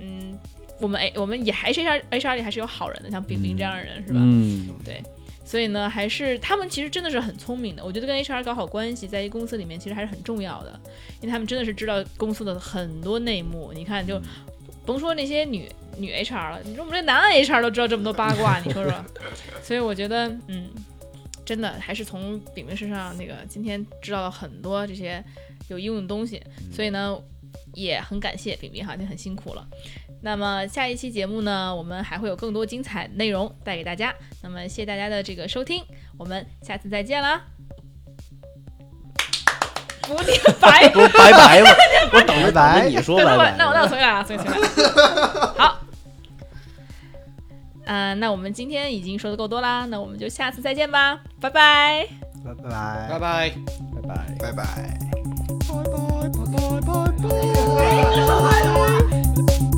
Speaker 1: 嗯，我们哎，我们也还是 HR HR 里还是有好人的，像饼饼这样的人、是吧？
Speaker 2: 嗯，对
Speaker 1: 所以呢，还是他们其实真的是很聪明的。我觉得跟 HR 搞好关系，在一公司里面其实还是很重要的，因为他们真的是知道公司的很多内幕。你看，就甭说那些女女 HR 了，你说我们这男 HR 都知道这么多八卦，你说说。[LAUGHS] 所以我觉得，嗯，真的还是从饼饼身上那个今天知道了很多这些有用的东西，所以呢，也很感谢饼饼哈，今天很辛苦了。那么下一期节目呢，我们还会有更多精彩内容带给大家。那么谢谢大家的这个收听，我们下次再见啦！不念白
Speaker 5: 不念白我 [LAUGHS] 我等着白你说吧
Speaker 1: 那我那我重新来啊重新来 [LAUGHS] 好。嗯那我们今天已经说的够多啦那我们就下次再见吧拜拜。
Speaker 3: 拜拜。拜拜。拜
Speaker 2: 拜。拜拜。
Speaker 4: 拜拜。拜
Speaker 1: 拜。拜
Speaker 3: 拜。拜
Speaker 2: 拜。拜
Speaker 5: 拜。拜
Speaker 4: 拜。拜